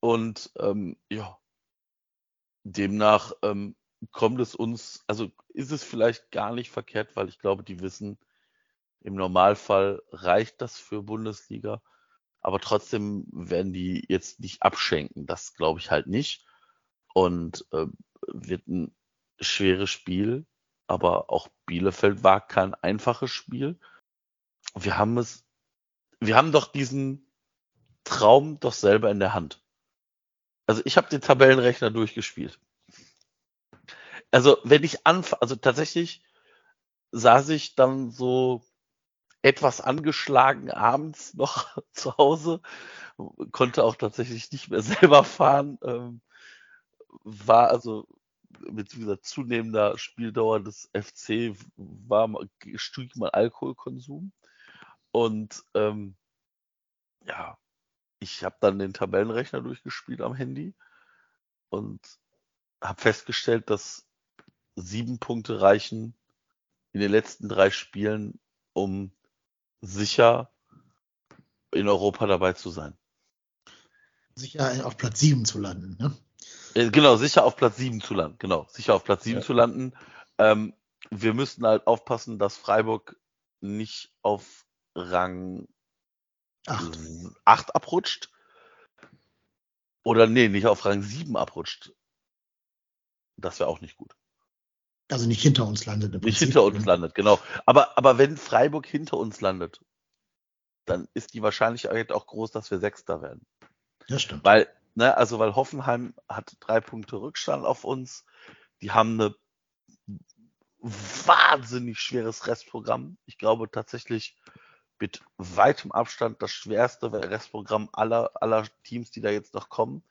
Und ähm, ja, demnach ähm, kommt es uns, also ist es vielleicht gar nicht verkehrt, weil ich glaube, die wissen, im Normalfall reicht das für Bundesliga, aber trotzdem werden die jetzt nicht abschenken. Das glaube ich halt nicht. Und äh, wird ein schweres Spiel, aber auch Bielefeld war kein einfaches Spiel. Wir haben es, wir haben doch diesen Traum doch selber in der Hand. Also ich habe den Tabellenrechner durchgespielt. Also wenn ich anfange, also tatsächlich saß ich dann so etwas angeschlagen abends noch (laughs) zu Hause, konnte auch tatsächlich nicht mehr (laughs) selber fahren. Ähm, war also mit dieser zunehmender Spieldauer des FC war stieg mein Alkoholkonsum und ähm, ja, ich habe dann den Tabellenrechner durchgespielt am Handy und habe festgestellt, dass sieben Punkte reichen in den letzten drei Spielen, um sicher in Europa dabei zu sein. Sicher auf Platz sieben zu landen, ne? Äh, genau, sicher auf Platz sieben zu landen. Genau, sicher auf Platz sieben ja. zu landen. Ähm, wir müssten halt aufpassen, dass Freiburg nicht auf Rang Acht. 8 abrutscht. Oder nee, nicht auf Rang 7 abrutscht. Das wäre auch nicht gut. Also nicht hinter uns landet. Nicht hinter uns landet, genau. Aber, aber wenn Freiburg hinter uns landet, dann ist die Wahrscheinlichkeit auch groß, dass wir Sechster werden. Das stimmt. Weil, ne, also weil Hoffenheim hat drei Punkte Rückstand auf uns. Die haben eine wahnsinnig schweres Restprogramm. Ich glaube tatsächlich, mit weitem Abstand das schwerste Restprogramm aller, aller Teams, die da jetzt noch kommen.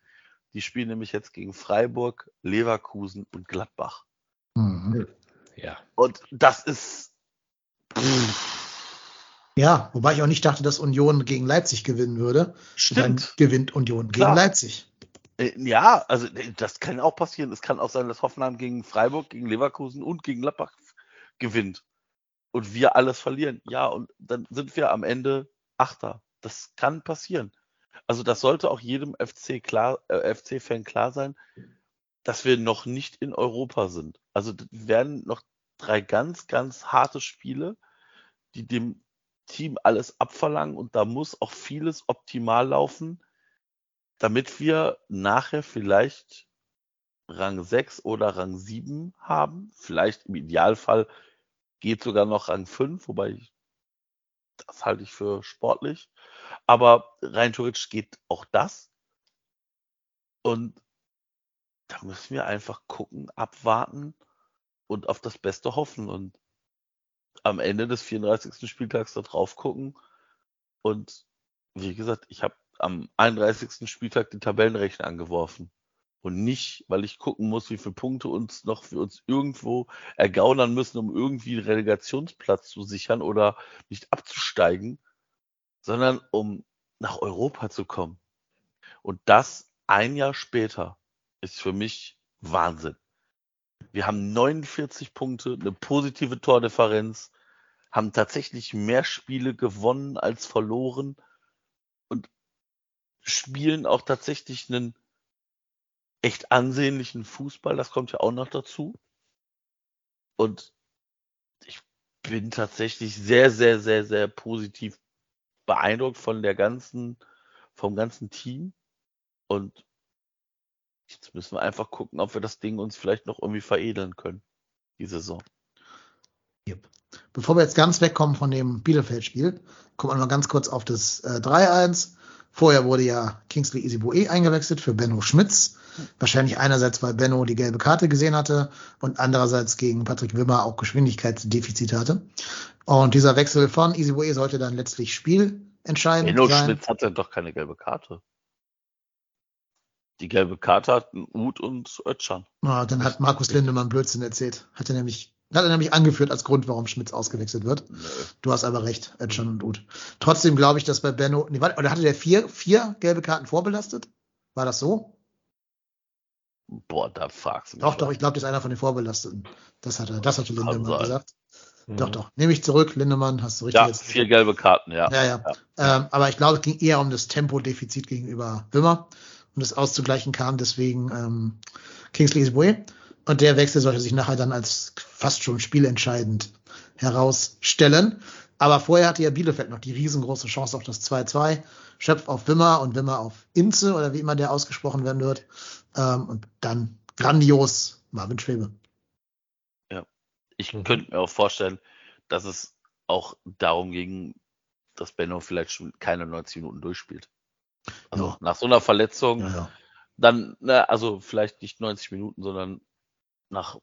Die spielen nämlich jetzt gegen Freiburg, Leverkusen und Gladbach. Mhm. Ja. Und das ist. Ja, wobei ich auch nicht dachte, dass Union gegen Leipzig gewinnen würde. Stimmt. Dann gewinnt Union Klar. gegen Leipzig. Äh, ja, also äh, das kann auch passieren. Es kann auch sein, dass Hoffenheim gegen Freiburg, gegen Leverkusen und gegen Gladbach gewinnt und wir alles verlieren. Ja, und dann sind wir am Ende Achter. Das kann passieren. Also das sollte auch jedem FC klar, äh, FC-Fan klar sein, dass wir noch nicht in Europa sind. Also werden noch drei ganz, ganz harte Spiele, die dem Team alles abverlangen und da muss auch vieles optimal laufen, damit wir nachher vielleicht Rang 6 oder Rang 7 haben. Vielleicht im Idealfall geht sogar noch Rang 5, wobei ich, das halte ich für sportlich. Aber rein theoretisch geht auch das. Und da müssen wir einfach gucken, abwarten und auf das Beste hoffen und am Ende des 34. Spieltags da drauf gucken. Und wie gesagt, ich habe am 31. Spieltag den Tabellenrechner angeworfen und nicht, weil ich gucken muss, wie viele Punkte uns noch für uns irgendwo ergaunern müssen, um irgendwie einen Relegationsplatz zu sichern oder nicht abzusteigen, sondern um nach Europa zu kommen. Und das ein Jahr später ist für mich Wahnsinn. Wir haben 49 Punkte, eine positive Tordifferenz, haben tatsächlich mehr Spiele gewonnen als verloren und spielen auch tatsächlich einen echt ansehnlichen Fußball, das kommt ja auch noch dazu. Und ich bin tatsächlich sehr, sehr, sehr, sehr positiv beeindruckt von der ganzen, vom ganzen Team. Und jetzt müssen wir einfach gucken, ob wir das Ding uns vielleicht noch irgendwie veredeln können, die Saison. Yep. Bevor wir jetzt ganz wegkommen von dem Bielefeld-Spiel, gucken wir mal ganz kurz auf das äh, 3-1. Vorher wurde ja Kingsley Isiboe eingewechselt für Benno Schmitz. Wahrscheinlich einerseits, weil Benno die gelbe Karte gesehen hatte und andererseits gegen Patrick Wimmer auch Geschwindigkeitsdefizit hatte. Und dieser Wechsel von Isiboe sollte dann letztlich spielentscheidend Benno sein. Benno Schmitz hatte doch keine gelbe Karte. Die gelbe Karte hatten Uth und Ötschan. Ja, dann hat Markus Lindemann Blödsinn erzählt. Hatte nämlich hat er nämlich angeführt als Grund, warum Schmitz ausgewechselt wird. Nee. Du hast aber recht, Edson und Uth. Trotzdem glaube ich, dass bei Benno, nee, warte, oder hatte der vier, vier gelbe Karten vorbelastet? War das so? Boah, da fragst du mich. Doch, doch, ich glaube, das ist einer von den Vorbelasteten. Das hat er, das hatte Lindemann gesagt. Mhm. Doch, doch. Nehme ich zurück, Lindemann, hast du richtig ja, jetzt. Vier gelbe Karten, ja. Ja, ja. ja. Ähm, aber ich glaube, es ging eher um das Tempodefizit gegenüber Wimmer und das auszugleichen kam deswegen ähm, Kingsley Isbue. Und der Wechsel sollte sich nachher dann als fast schon spielentscheidend herausstellen. Aber vorher hatte ja Bielefeld noch die riesengroße Chance auf das 2-2. Schöpf auf Wimmer und Wimmer auf Inze oder wie immer der ausgesprochen werden wird. Ähm, und dann grandios Marvin Schwebe. Ja, ich könnte mir auch vorstellen, dass es auch darum ging, dass Benno vielleicht schon keine 90 Minuten durchspielt. Also ja. nach so einer Verletzung, ja, ja. dann, na, also vielleicht nicht 90 Minuten, sondern nach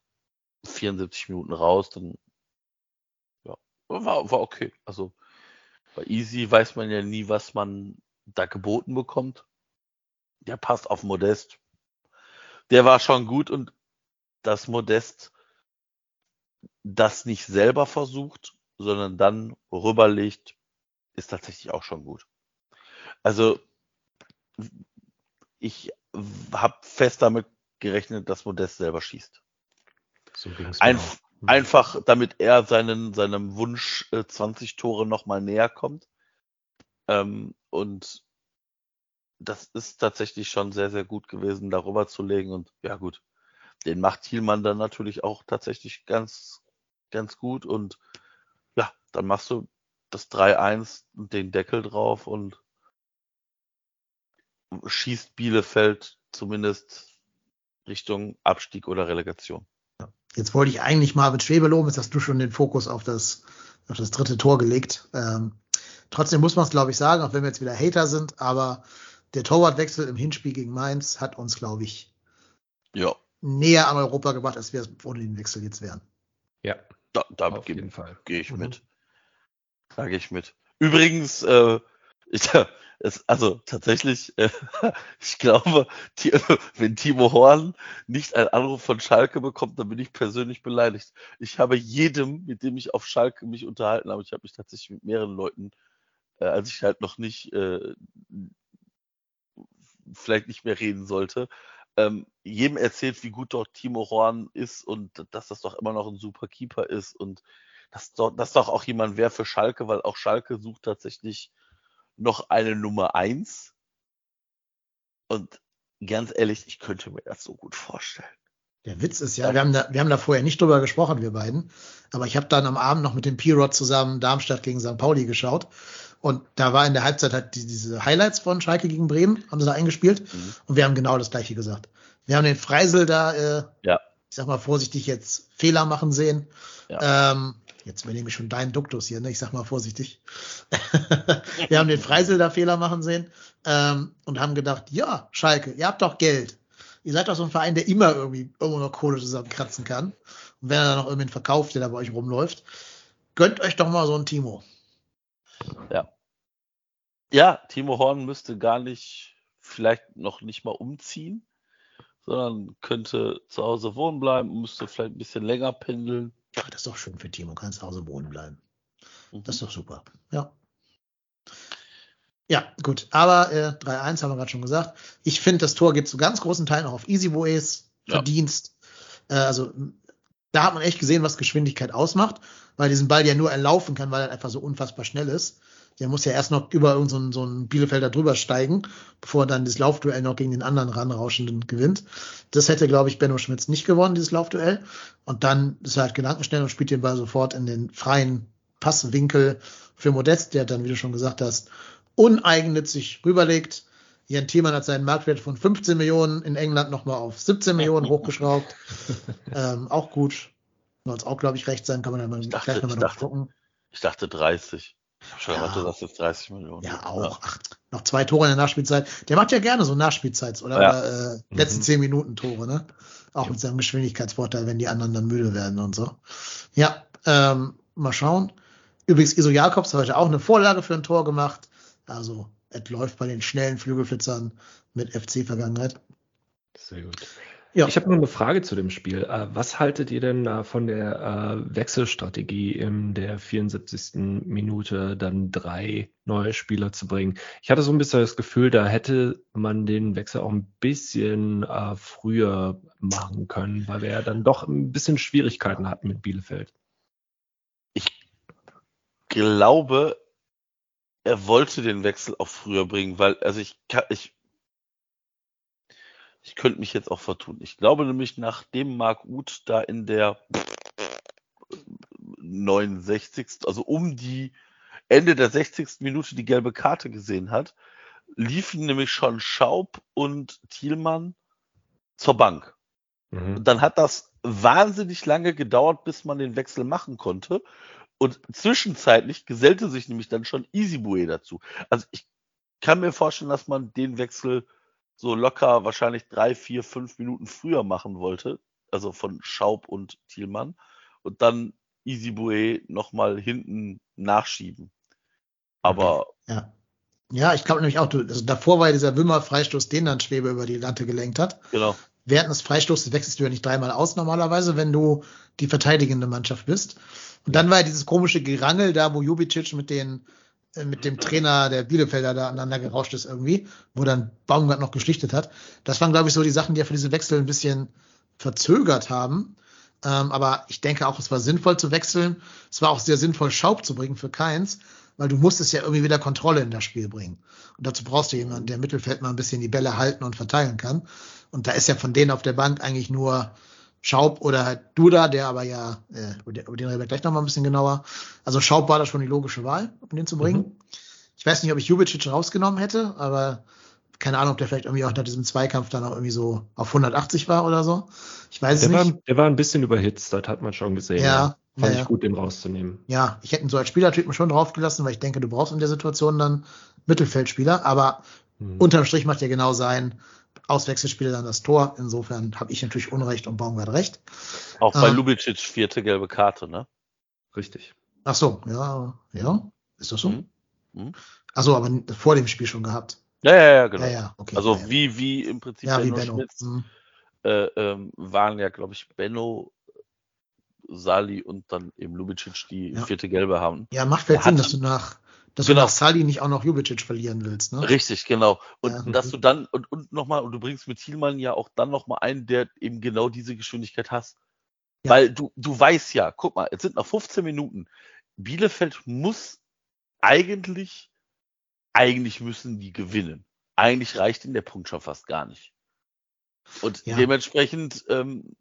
74 Minuten raus, dann ja, war, war okay. Also Bei Easy weiß man ja nie, was man da geboten bekommt. Der passt auf Modest. Der war schon gut und das Modest das nicht selber versucht, sondern dann rüberlegt, ist tatsächlich auch schon gut. Also ich habe fest damit gerechnet, dass Modest selber schießt. So ging's Ein, mir auch. einfach damit er seinen, seinem Wunsch äh, 20 Tore nochmal näher kommt. Ähm, und das ist tatsächlich schon sehr, sehr gut gewesen, darüber zu legen. Und ja gut, den macht Thielmann dann natürlich auch tatsächlich ganz, ganz gut. Und ja, dann machst du das 3-1 und den Deckel drauf und schießt Bielefeld zumindest Richtung Abstieg oder Relegation. Jetzt wollte ich eigentlich Marvin Schwebe loben, jetzt hast du schon den Fokus auf das, auf das dritte Tor gelegt. Ähm, trotzdem muss man es, glaube ich, sagen, auch wenn wir jetzt wieder Hater sind, aber der Torwartwechsel im Hinspiel gegen Mainz hat uns, glaube ich, Ja, näher an Europa gebracht, als wir es ohne den Wechsel jetzt wären. Ja, da, da auf gehe jeden Fall. geh ich Mhm. mit. Da gehe ich mit. Übrigens, äh, ich, es, also tatsächlich, äh, (laughs) ich glaube, die, wenn Timo Horn nicht einen Anruf von Schalke bekommt, dann bin ich persönlich beleidigt. Ich habe jedem, mit dem ich auf Schalke mich unterhalten habe, ich habe mich tatsächlich mit mehreren Leuten, äh, als ich halt noch nicht, äh, vielleicht nicht mehr reden sollte, ähm, jedem erzählt, wie gut doch Timo Horn ist und dass das doch immer noch ein super Keeper ist und dass doch, dass doch auch jemand wäre für Schalke, weil auch Schalke sucht tatsächlich noch eine Nummer eins. Und ganz ehrlich, ich könnte mir das so gut vorstellen. Der Witz ist ja, wir haben, da, wir haben da vorher nicht drüber gesprochen, wir beiden. Aber ich habe dann am Abend noch mit dem P-Rod zusammen Darmstadt gegen St. Pauli geschaut. Und da war in der Halbzeit halt die, diese Highlights von Schalke gegen Bremen, haben sie da eingespielt. Mhm. Und wir haben genau das gleiche gesagt. Wir haben den Freisel da, äh, Ja. ich sag mal vorsichtig jetzt Fehler machen sehen. Ja. Ähm, jetzt übernehme ich schon deinen Duktus hier, ne? ich sag mal vorsichtig. (laughs) wir haben den Freisel da Fehler machen sehen ähm, und haben gedacht, ja, Schalke, ihr habt doch Geld. Ihr seid doch so ein Verein, der immer irgendwie irgendwo noch Kohle zusammenkratzen kann. Und wenn er dann noch irgendwen verkauft, der da bei euch rumläuft, gönnt euch doch mal so ein Timo. Ja, Timo Horn müsste gar nicht, vielleicht noch nicht mal umziehen, sondern könnte zu Hause wohnen bleiben, müsste vielleicht ein bisschen länger pendeln. Ja, das ist doch schön für Timo, kann zu Hause wohnen bleiben. Mhm. Das ist doch super. Ja. Ja, gut. Aber äh, 3-1 haben wir gerade schon gesagt. Ich finde, das Tor geht zu ganz großen Teilen auch auf Easy Boys Ja. Verdienst. Äh, also da hat man echt gesehen, was Geschwindigkeit ausmacht, weil diesen Ball ja nur erlaufen kann, weil er einfach so unfassbar schnell ist. Der muss ja erst noch über irgendeinen so, einen- Bielefelder drüber steigen, bevor er dann das Laufduell noch gegen den anderen ranrauschenden gewinnt. Das hätte, glaube ich, Benno Schmitz nicht gewonnen, dieses Laufduell. Und dann ist er halt gedankenschnell und spielt den Ball sofort in den freien Passwinkel für Modest, der dann, wie du schon gesagt hast, uneigennützig rüberlegt. Jan Thielmann hat seinen Marktwert von 15 Millionen in England nochmal auf 17 Millionen hochgeschraubt. (laughs) ähm, auch gut. Soll es auch, glaube ich, recht sein, kann man dann mal dachte- gleich nochmal ich drauf dachte- gucken. Ich dachte 30. Ich habe schon Ja. erwartet, dass jetzt 30 Millionen. Ja, auch. Ach, noch zwei Tore in der Nachspielzeit. Der macht ja gerne so Nachspielzeits- oder, Ja. oder äh, letzten Mhm. zehn Minuten Tore, ne? Auch mit seinem Geschwindigkeitsvorteil, wenn die anderen dann müde werden und so. Ja, ähm, mal schauen. Übrigens, Iso Jakobs hat heute auch eine Vorlage für ein Tor gemacht. Also, es läuft bei den schnellen Flügelflitzern mit FC-Vergangenheit. Sehr gut. Ja. Ich habe noch eine Frage zu dem Spiel. Äh, Was haltet ihr denn äh, von der äh, Wechselstrategie in der 74. Minute dann drei neue Spieler zu bringen? Ich hatte so ein bisschen das Gefühl, da hätte man den Wechsel auch ein bisschen früher machen können, weil wir ja dann doch ein bisschen Schwierigkeiten hatten mit Bielefeld. Ich glaube, er wollte den Wechsel auch früher bringen, weil, also ich kann, ich, ich könnte mich jetzt auch vertun. Ich glaube nämlich, nachdem Marc Uth da in der 69. also um die Ende der 60. Minute die gelbe Karte gesehen hat, liefen nämlich schon Schaub und Thielmann zur Bank. Mhm. Und dann hat das wahnsinnig lange gedauert, bis man den Wechsel machen konnte. Und zwischenzeitlich gesellte sich nämlich dann schon Easybue dazu. Also ich kann mir vorstellen, dass man den Wechsel so locker wahrscheinlich drei, vier, fünf Minuten früher machen wollte. Also von Schaub und Thielmann. Und dann Easybue nochmal hinten nachschieben. Aber Ja. Ja, ich glaube nämlich auch, du, also davor war ja dieser Wimmer-Freistoß, den dann Schwebe über die Latte gelenkt hat. genau. Während des Freistoßes wechselst du ja nicht dreimal aus normalerweise, wenn du die verteidigende Mannschaft bist. Und dann war ja dieses komische Gerangel da, wo Jubicic mit den mit dem Trainer der Bielefelder da aneinander gerauscht ist irgendwie, wo dann Baumgart noch geschlichtet hat. Das waren, glaube ich, so die Sachen, die ja für diese Wechsel ein bisschen verzögert haben. Ähm, aber ich denke auch, es war sinnvoll zu wechseln. Es war auch sehr sinnvoll, Schaub zu bringen für Keins, weil du musstest ja irgendwie wieder Kontrolle in das Spiel bringen. Und dazu brauchst du jemanden, der im Mittelfeld mal ein bisschen die Bälle halten und verteilen kann. Und da ist ja von denen auf der Bank eigentlich nur Schaub oder halt Duda, der aber ja, äh, über den reden wir gleich nochmal ein bisschen genauer. Also Schaub war da schon die logische Wahl, um den zu bringen. Ich weiß nicht, ob ich Jubicic rausgenommen hätte, aber keine Ahnung, ob der vielleicht irgendwie auch nach diesem Zweikampf dann auch irgendwie so auf 180 war oder so. Ich weiß es Der war, nicht. der war ein bisschen überhitzt, das hat man schon gesehen. Ja, Fand ja, ich ja. gut, den rauszunehmen. Ja, ich hätte ihn so als Spielertypen schon draufgelassen, weil ich denke, du brauchst in der Situation dann Mittelfeldspieler, aber Hm. unterm Strich macht ja genau sein Auswechselspieler dann das Tor. Insofern habe ich natürlich Unrecht und Baumgart recht. Auch bei Ah. Lubicic vierte gelbe Karte, ne? Richtig. Ach so, ja, ja, ist das so? Mhm. Mhm. Ach so, aber vor dem Spiel schon gehabt. Ja, ja, ja, genau. Ja, ja, okay. also ja, ja. wie, wie im Prinzip ja, wie Benno Benno. Schmitz Mhm. äh, ähm, waren ja, glaube ich, Benno, Sali und dann eben Lubicic, die Ja. vierte gelbe haben. Ja, macht vielleicht Sinn, dass du nach, dass Genau. du nach Sali nicht auch noch Jubicic verlieren willst, ne? Richtig, genau. Und Ja. dass du dann, und, und nochmal, und du bringst mit Thielmann ja auch dann nochmal einen, der eben genau diese Geschwindigkeit hast. Ja. Weil du, du weißt ja, guck mal, es sind noch 15 Minuten. Bielefeld muss eigentlich, eigentlich müssen die gewinnen. Eigentlich reicht ihnen der Punkt schon fast gar nicht. Und Ja. dementsprechend ähm,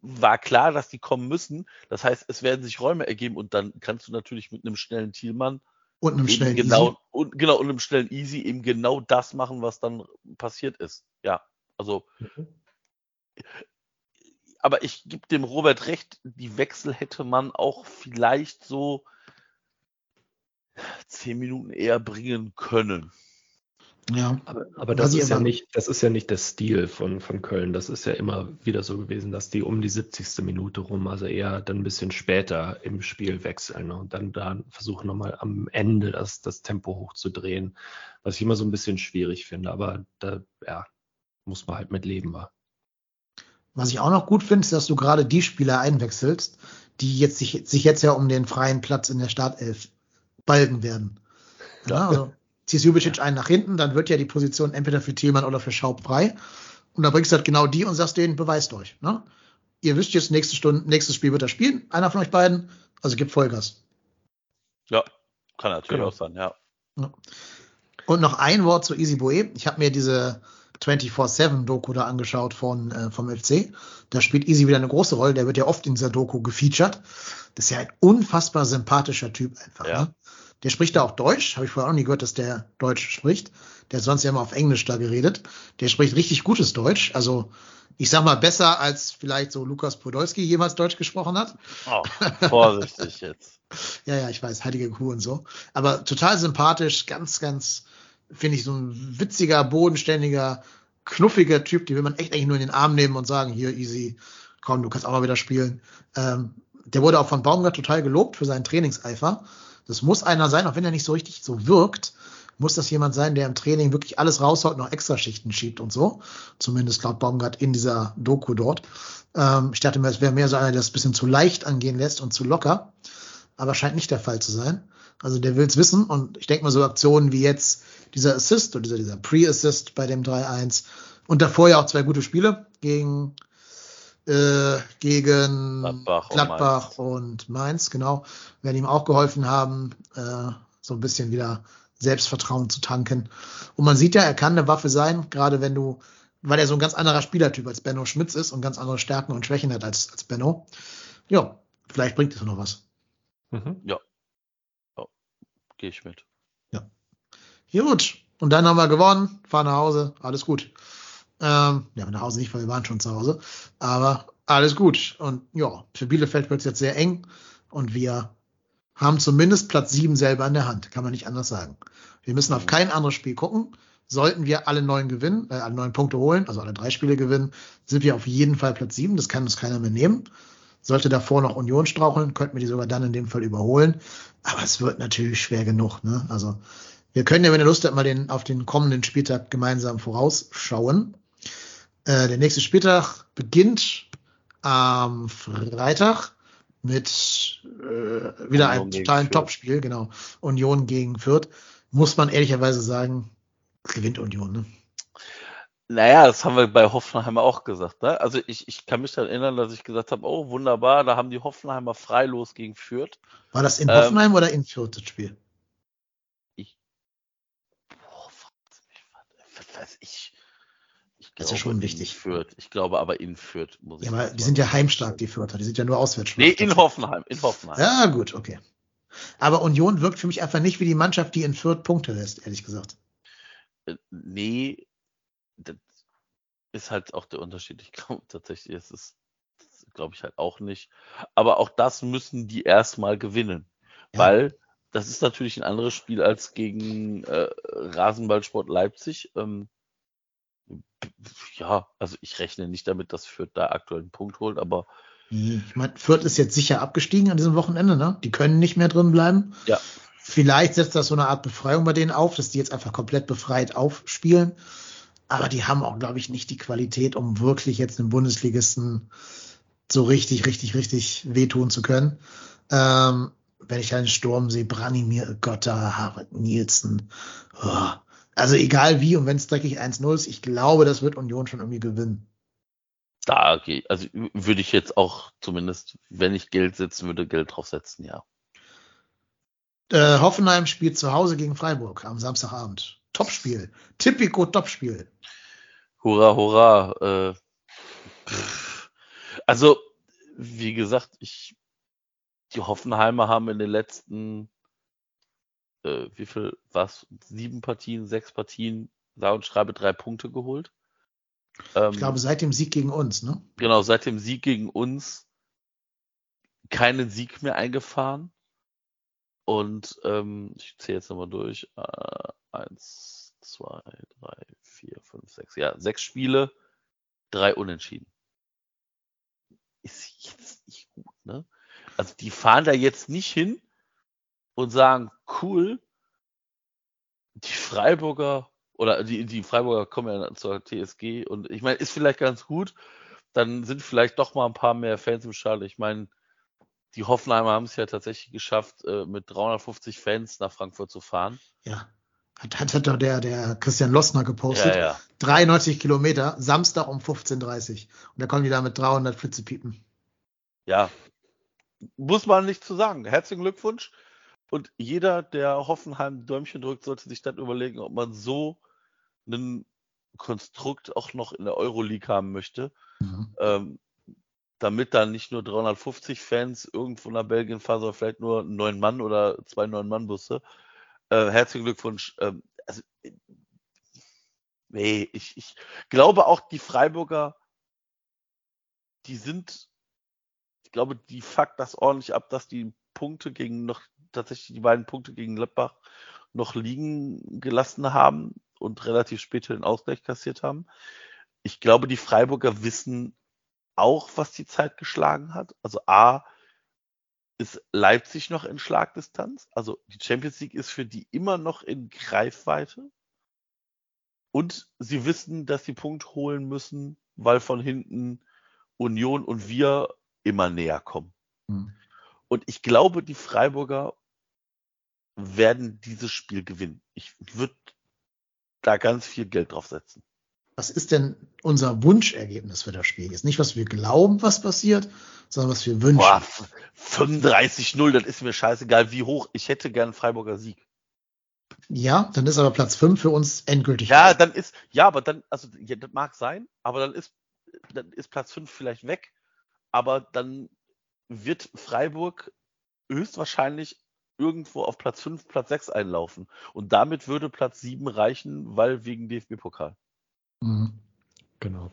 war klar, dass die kommen müssen. Das heißt, es werden sich Räume ergeben und dann kannst du natürlich mit einem schnellen Thielmann Und einem schnellen genau Easy. und genau und einem schnellen Easy eben genau das machen, was dann passiert ist. Ja, also Mhm. aber ich gebe dem Robert recht, die Wechsel hätte man auch vielleicht so zehn Minuten eher bringen können. Ja. Aber, aber Was das ich ist ja nicht, das ist ja nicht der Stil von, von Köln. Das ist ja immer wieder so gewesen, dass die um die 70. Minute rum, also eher dann ein bisschen später im Spiel wechseln ne? und dann, dann versuchen nochmal am Ende das, das Tempo hochzudrehen, was ich immer so ein bisschen schwierig finde. Aber da, ja, muss man halt mit leben. War. Was ich auch noch gut finde, ist, dass du gerade die Spieler einwechselst, die jetzt sich, sich jetzt ja um den freien Platz in der Startelf balgen werden. Ja, Ja. also ziehst Jubicic einen nach hinten, dann wird ja die Position entweder für Thielmann oder für Schaub frei. Und dann bringst du halt genau die und sagst denen, beweist euch. Ne? Ihr wisst jetzt, nächste Stunde, nächstes Spiel wird er spielen, einer von euch beiden, also gibt Vollgas. Ja, kann natürlich Genau. auch sein, ja. Und noch ein Wort zu Easy Boe. Ich habe mir diese 24-7-Doku da angeschaut von, äh, vom FC. Da spielt Easy wieder eine große Rolle. Der wird ja oft in dieser Doku gefeatured. Das ist ja ein unfassbar sympathischer Typ einfach. Ja. Ne? Der spricht da auch Deutsch. Habe ich vorher auch nie gehört, dass der Deutsch spricht. Der hat sonst ja immer auf Englisch da geredet. Der spricht richtig gutes Deutsch. Also ich sag mal besser, als vielleicht so Lukas Podolski jemals Deutsch gesprochen hat. Oh, (laughs) vorsichtig jetzt. Ja, ja, ich weiß, heilige Kuh und so. Aber total sympathisch, ganz, ganz, finde ich, so ein witziger, bodenständiger, knuffiger Typ, die will man echt eigentlich nur in den Arm nehmen und sagen, hier, easy, komm, du kannst auch mal wieder spielen. Ähm, der wurde auch von Baumgart total gelobt für seinen Trainingseifer. Das muss einer sein, auch wenn er nicht so richtig so wirkt, muss das jemand sein, der im Training wirklich alles raushaut, noch Extraschichten schiebt und so. Zumindest laut Baumgart in dieser Doku dort. Ähm, ich dachte mir, es wäre mehr so einer, der es ein bisschen zu leicht angehen lässt und zu locker aber scheint nicht der Fall zu sein. Also der will es wissen und ich denke mal so Aktionen wie jetzt dieser Assist oder dieser, dieser Pre-Assist bei dem 3-1 und davor ja auch zwei gute Spiele gegen äh, gegen Gladbach und Gladbach und Mainz, genau, werden ihm auch geholfen haben, äh, so ein bisschen wieder Selbstvertrauen zu tanken. Und man sieht ja, er kann eine Waffe sein, gerade wenn du, weil er so ein ganz anderer Spielertyp als Benno Schmitz ist und ganz andere Stärken und Schwächen hat als, als Benno. Ja, vielleicht bringt es noch was. Mhm. Gehe ich mit. Gut, und dann haben wir gewonnen, fahren nach Hause, alles gut. Ähm, ja, nach Hause nicht, weil wir waren schon zu Hause, aber alles gut. Und ja, für Bielefeld wird es jetzt sehr eng und wir haben zumindest Platz sieben selber in der Hand, kann man nicht anders sagen. Wir müssen auf kein anderes Spiel gucken. Sollten wir alle neun gewinnen, äh, alle neun Punkte holen, also alle drei Spiele gewinnen, sind wir auf jeden Fall Platz sieben. Das kann uns keiner mehr nehmen. Sollte davor noch Union straucheln, könnten wir die sogar dann in dem Fall überholen. Aber es wird natürlich schwer genug. Ne? Also wir können ja, wenn ihr Lust habt, mal den, auf den kommenden Spieltag gemeinsam vorausschauen. Äh, der nächste Spieltag beginnt am Freitag mit äh, wieder einem totalen Topspiel, genau. Union gegen Fürth. Muss man ehrlicherweise sagen, gewinnt Union. Ne? Naja, das haben wir bei Hoffenheimer auch gesagt. Ne? Also ich, ich kann mich daran erinnern, dass ich gesagt habe, oh wunderbar, da haben die Hoffenheimer freilos gegen Fürth. War das in ähm, Hoffenheim oder in Fürth das Spiel? Ich, boah, was weiß ich. ich das ist ja schon wichtig. Fürth. Ich glaube aber in Fürth muss ich. Ja, aber die sind ja heimstark, die Fürther. Die sind ja nur auswärts. Nee, in Hoffenheim, in Hoffenheim. Ja, gut, okay. Aber Union wirkt für mich einfach nicht wie die Mannschaft, die in Fürth Punkte lässt, ehrlich gesagt. Äh, nee, das ist halt auch der Unterschied. Ich glaube tatsächlich, ist es glaube ich halt auch nicht. Aber auch das müssen die erstmal gewinnen. Ja. Weil das ist natürlich ein anderes Spiel als gegen äh, Rasenballsport Leipzig. Ähm, ja, also ich rechne nicht damit, dass Fürth da aktuell einen Punkt holt, aber. Ich meine, Fürth ist jetzt sicher abgestiegen an diesem Wochenende, ne? Die können nicht mehr drin bleiben. Ja. Vielleicht setzt das so eine Art Befreiung bei denen auf, dass die jetzt einfach komplett befreit aufspielen. Aber die haben auch, glaube ich, nicht die Qualität, um wirklich jetzt einem Bundesligisten so richtig, richtig, richtig wehtun zu können. Ähm, wenn ich einen Sturm sehe, Branimir Gotta, Harvard Nielsen. Oh. Also egal wie und wenn es dreckig 1-0 ist, ich glaube, das wird Union schon irgendwie gewinnen. Da okay. also würde ich jetzt auch zumindest, wenn ich Geld setzen würde, Geld drauf setzen, ja. Äh, Hoffenheim spielt zu Hause gegen Freiburg am Samstagabend. Topspiel. Typico Topspiel. Hurra, hurra. Äh, also, wie gesagt, ich, die Hoffenheimer haben in den letzten, äh, wie viel, was, sieben Partien, sechs Partien, da und schreibe drei Punkte geholt. Ähm, ich glaube, seit dem Sieg gegen uns, ne? Genau, seit dem Sieg gegen uns keinen Sieg mehr eingefahren. Und ähm, ich zähle jetzt nochmal durch. Äh, eins, zwei, drei, vier, fünf, sechs. Ja, sechs Spiele, drei Unentschieden. Ist jetzt nicht gut, ne? Also die fahren da jetzt nicht hin und sagen, cool, die Freiburger oder die, die Freiburger kommen ja zur TSG und ich meine, ist vielleicht ganz gut, dann sind vielleicht doch mal ein paar mehr Fans im Stadion. Ich meine, die Hoffenheimer haben es ja tatsächlich geschafft, äh, mit 350 Fans nach Frankfurt zu fahren. Ja. Hat, hat, hat doch der, der Christian Lossner gepostet. Ja, ja. 93 Kilometer, Samstag um 15.30 Uhr. Und da kommen die da mit 300 Flitze piepen. Ja. Muss man nicht zu sagen. Herzlichen Glückwunsch. Und jeder, der Hoffenheim Däumchen drückt, sollte sich dann überlegen, ob man so ein Konstrukt auch noch in der Euroleague haben möchte. Mhm. Ähm, damit dann nicht nur 350 Fans irgendwo nach Belgien fahren, sondern vielleicht nur neun Mann oder zwei neun Mann Busse. Äh, herzlichen Glückwunsch. Ähm, also, nee, ich, ich glaube auch die Freiburger, die sind, ich glaube, die fuckt das ordentlich ab, dass die Punkte gegen noch, tatsächlich die beiden Punkte gegen Leppach noch liegen gelassen haben und relativ spät den Ausgleich kassiert haben. Ich glaube, die Freiburger wissen auch, was die Zeit geschlagen hat. Also A ist Leipzig noch in Schlagdistanz. Also die Champions League ist für die immer noch in Greifweite. Und sie wissen, dass sie Punkt holen müssen, weil von hinten Union und wir immer näher kommen. Mhm. Und ich glaube, die Freiburger werden dieses Spiel gewinnen. Ich würde da ganz viel Geld drauf setzen was ist denn unser Wunschergebnis für das Spiel? Jetzt nicht, was wir glauben, was passiert, sondern was wir wünschen. 35-0, das ist mir scheißegal, wie hoch. Ich hätte gern Freiburger Sieg. Ja, dann ist aber Platz 5 für uns endgültig. Ja, dann ist, ja, aber dann, also, ja, das mag sein, aber dann ist, dann ist Platz 5 vielleicht weg, aber dann wird Freiburg höchstwahrscheinlich irgendwo auf Platz 5, Platz 6 einlaufen. Und damit würde Platz 7 reichen, weil wegen DFB-Pokal. Mhm. Genau.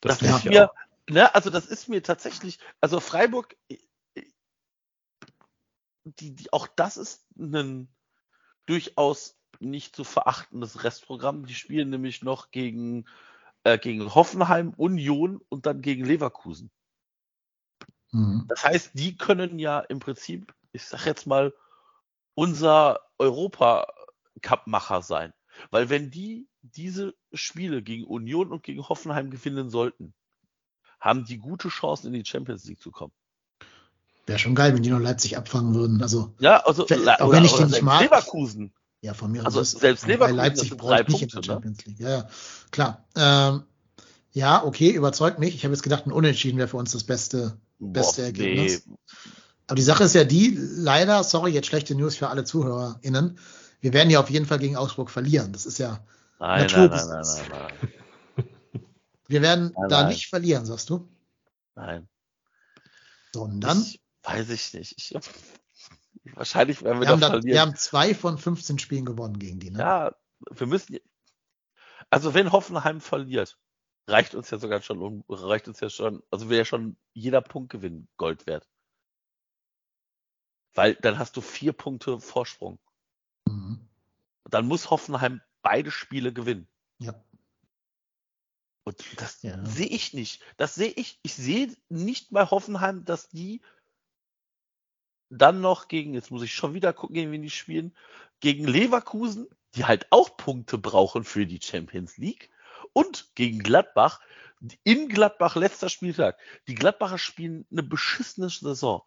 Das, das ist mir, ne, also das ist mir tatsächlich, also Freiburg, äh, äh, die, die, auch das ist ein durchaus nicht zu verachtendes Restprogramm. Die spielen nämlich noch gegen, äh, gegen Hoffenheim, Union und dann gegen Leverkusen. Mhm. Das heißt, die können ja im Prinzip, ich sag jetzt mal, unser Europa-Cup-Macher sein. Weil wenn die diese Spiele gegen Union und gegen Hoffenheim gewinnen sollten, haben die gute Chancen, in die Champions League zu kommen. Wäre schon geil, wenn die noch Leipzig abfangen würden. Also, Ja, also auch wenn ich die nicht mag. Leverkusen. ja, von mir Also aus. selbst Leverkusen, Leipzig ich drei nicht in der Punkte, ne? Champions League. Ja, ja, klar. Ähm, ja, okay, überzeugt mich. Ich habe jetzt gedacht, ein Unentschieden wäre für uns das beste, beste Boah, Ergebnis. nee. Aber die Sache ist ja die, leider, sorry, jetzt schlechte News für alle ZuhörerInnen. Wir werden ja auf jeden Fall gegen Augsburg verlieren. Das ist ja, Nein, nein, nein, nein, Naturgesetz. nein, nein, wir werden Nein, da nein. nicht verlieren, sagst du? nein. Sondern Ich, weiß ich nicht. Ich, wahrscheinlich werden wir, wir haben, da verlieren. wir haben zwei von 15 Spielen gewonnen gegen die. Ne? Ja, wir müssen. Also wenn Hoffenheim verliert, reicht uns ja sogar schon, reicht uns ja schon, also wäre ja schon jeder Punktgewinn Gold wert. Weil dann hast du vier Punkte Vorsprung. Mhm. Dann muss Hoffenheim beide Spiele gewinnen. Ja. Und das Ja. sehe ich nicht. Das sehe ich. Ich sehe nicht bei Hoffenheim, dass die dann noch gegen, jetzt muss ich schon wieder gucken, gegen wen die spielen, gegen Leverkusen, die halt auch Punkte brauchen für die Champions League, und gegen Gladbach, in Gladbach letzter Spieltag. Die Gladbacher spielen eine beschissene Saison.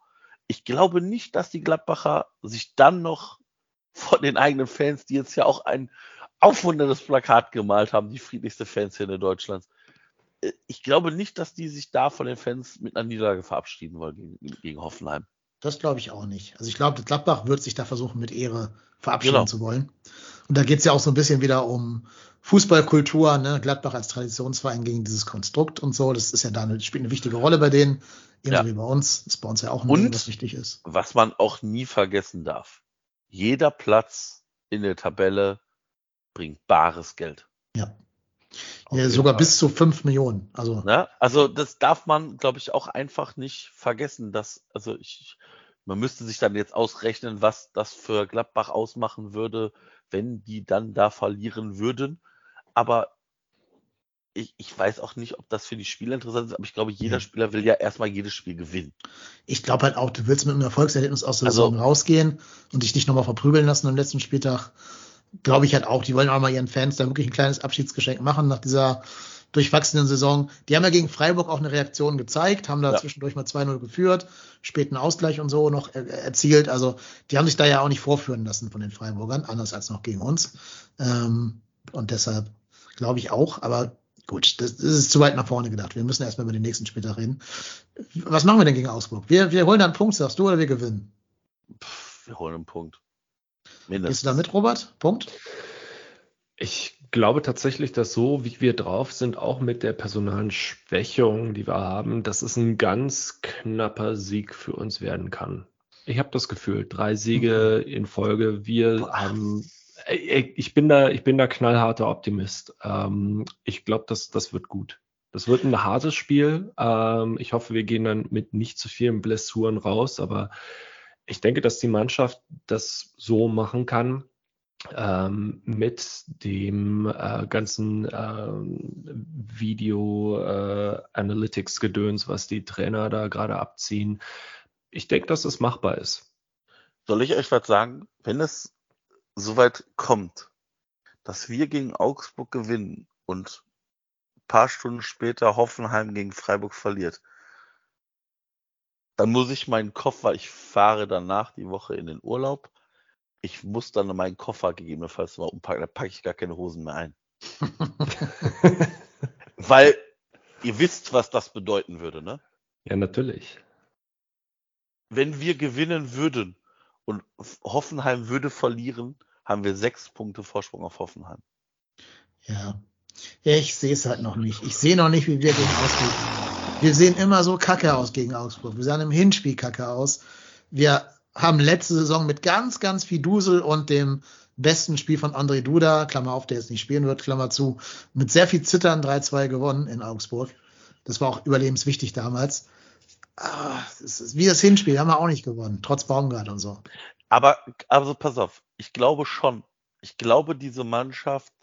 Ich glaube nicht, dass die Gladbacher sich dann noch von den eigenen Fans, die jetzt ja auch ein aufwunderndes Plakat gemalt haben, die friedlichste Fanszene Deutschlands. Äh, Ich glaube nicht, dass die sich da von den Fans mit einer Niederlage verabschieden wollen gegen, gegen Hoffenheim. Das glaube ich auch nicht. Also ich glaube, Gladbach wird sich da versuchen, mit Ehre verabschieden Genau. zu wollen. Und da geht es ja auch so ein bisschen wieder um Fußballkultur, ne? Gladbach als Traditionsverein gegen dieses Konstrukt und so. Das ist ja da eine, spielt eine wichtige Rolle bei denen, ebenso Ja. wie bei uns. Das ist bei uns ja auch ein Und- was wichtig ist. Was man auch nie vergessen darf. Jeder Platz in der Tabelle bringt bares Geld. Ja. Ja sogar Fall. bis zu fünf Millionen. Also Ne? Also das darf man, glaube ich, auch einfach nicht vergessen, dass, also ich, man müsste sich dann jetzt ausrechnen, was das für Gladbach ausmachen würde, wenn die dann da verlieren würden. Aber ich, ich weiß auch nicht, ob das für die Spieler interessant ist, aber ich glaube, jeder Nee. Spieler will ja erstmal jedes Spiel gewinnen. ich glaube halt auch, du willst mit einem Erfolgserlebnis aus der Also- Saison rausgehen und dich nicht nochmal verprügeln lassen am letzten Spieltag. Glaube ich halt auch, die wollen auch mal ihren Fans da wirklich ein kleines Abschiedsgeschenk machen nach dieser durchwachsenen Saison. Die haben ja gegen Freiburg auch eine Reaktion gezeigt, haben da Ja. zwischendurch mal 2-0 geführt, späten Ausgleich und so noch er erzielt. Also die haben sich da ja auch nicht vorführen lassen von den Freiburgern, anders als noch gegen uns. Ähm, und deshalb glaube ich auch, aber gut, das, das ist zu weit nach vorne gedacht. Wir müssen erstmal über den nächsten Spieltag reden. Was machen wir denn gegen Augsburg? Wir, wir holen da einen Punkt, sagst du, oder wir gewinnen? Pff, wir holen einen Punkt. Gehst Mindestens. du da mit, Robert? Punkt? Ich glaube tatsächlich, dass so wie wir drauf sind, auch mit der personalen Schwächung, die wir haben, dass es ein ganz knapper Sieg für uns werden kann. Ich habe das Gefühl, drei Siege in Folge. Wir haben, ich bin da, ich bin da knallharter Optimist. Ähm, ich glaube, das, das wird gut. Das wird ein hartes Spiel. Ähm, ich hoffe, wir gehen dann mit nicht zu vielen Blessuren raus, aber ich denke, dass die Mannschaft das so machen kann, ähm, mit dem äh, ganzen ähm, Video äh, was die Trainer da gerade abziehen. Ich denke, dass es machbar ist. Soll ich euch was sagen? Wenn es soweit kommt, dass wir gegen Augsburg gewinnen und ein paar Stunden später Hoffenheim gegen Freiburg verliert, dann muss ich meinen Koffer, ich fahre danach die Woche in den Urlaub, ich muss dann meinen Koffer gegebenenfalls mal umpacken, da packe ich gar keine Hosen mehr ein. (laughs) Weil ihr wisst, was das bedeuten würde, ne? Ja, natürlich. wenn wir gewinnen würden und Hoffenheim würde verlieren, haben wir sechs Punkte Vorsprung auf Hoffenheim. Ja. ja ich sehe es halt noch nicht. Ich sehe noch nicht, wie wir gegen Augsburg. Wir sehen immer so kacke aus gegen Augsburg. Wir sahen im Hinspiel kacke aus. Wir haben letzte Saison mit ganz, ganz viel Dusel und dem besten Spiel von André Duda, Klammer auf, der jetzt nicht spielen wird, Klammer zu, mit sehr viel Zittern 3-2 gewonnen in Augsburg. Das war auch überlebenswichtig damals. Ah, ist wie das Hinspiel, haben wir auch nicht gewonnen, trotz Baumgart und so. Aber, also pass auf, ich glaube schon, ich glaube, diese Mannschaft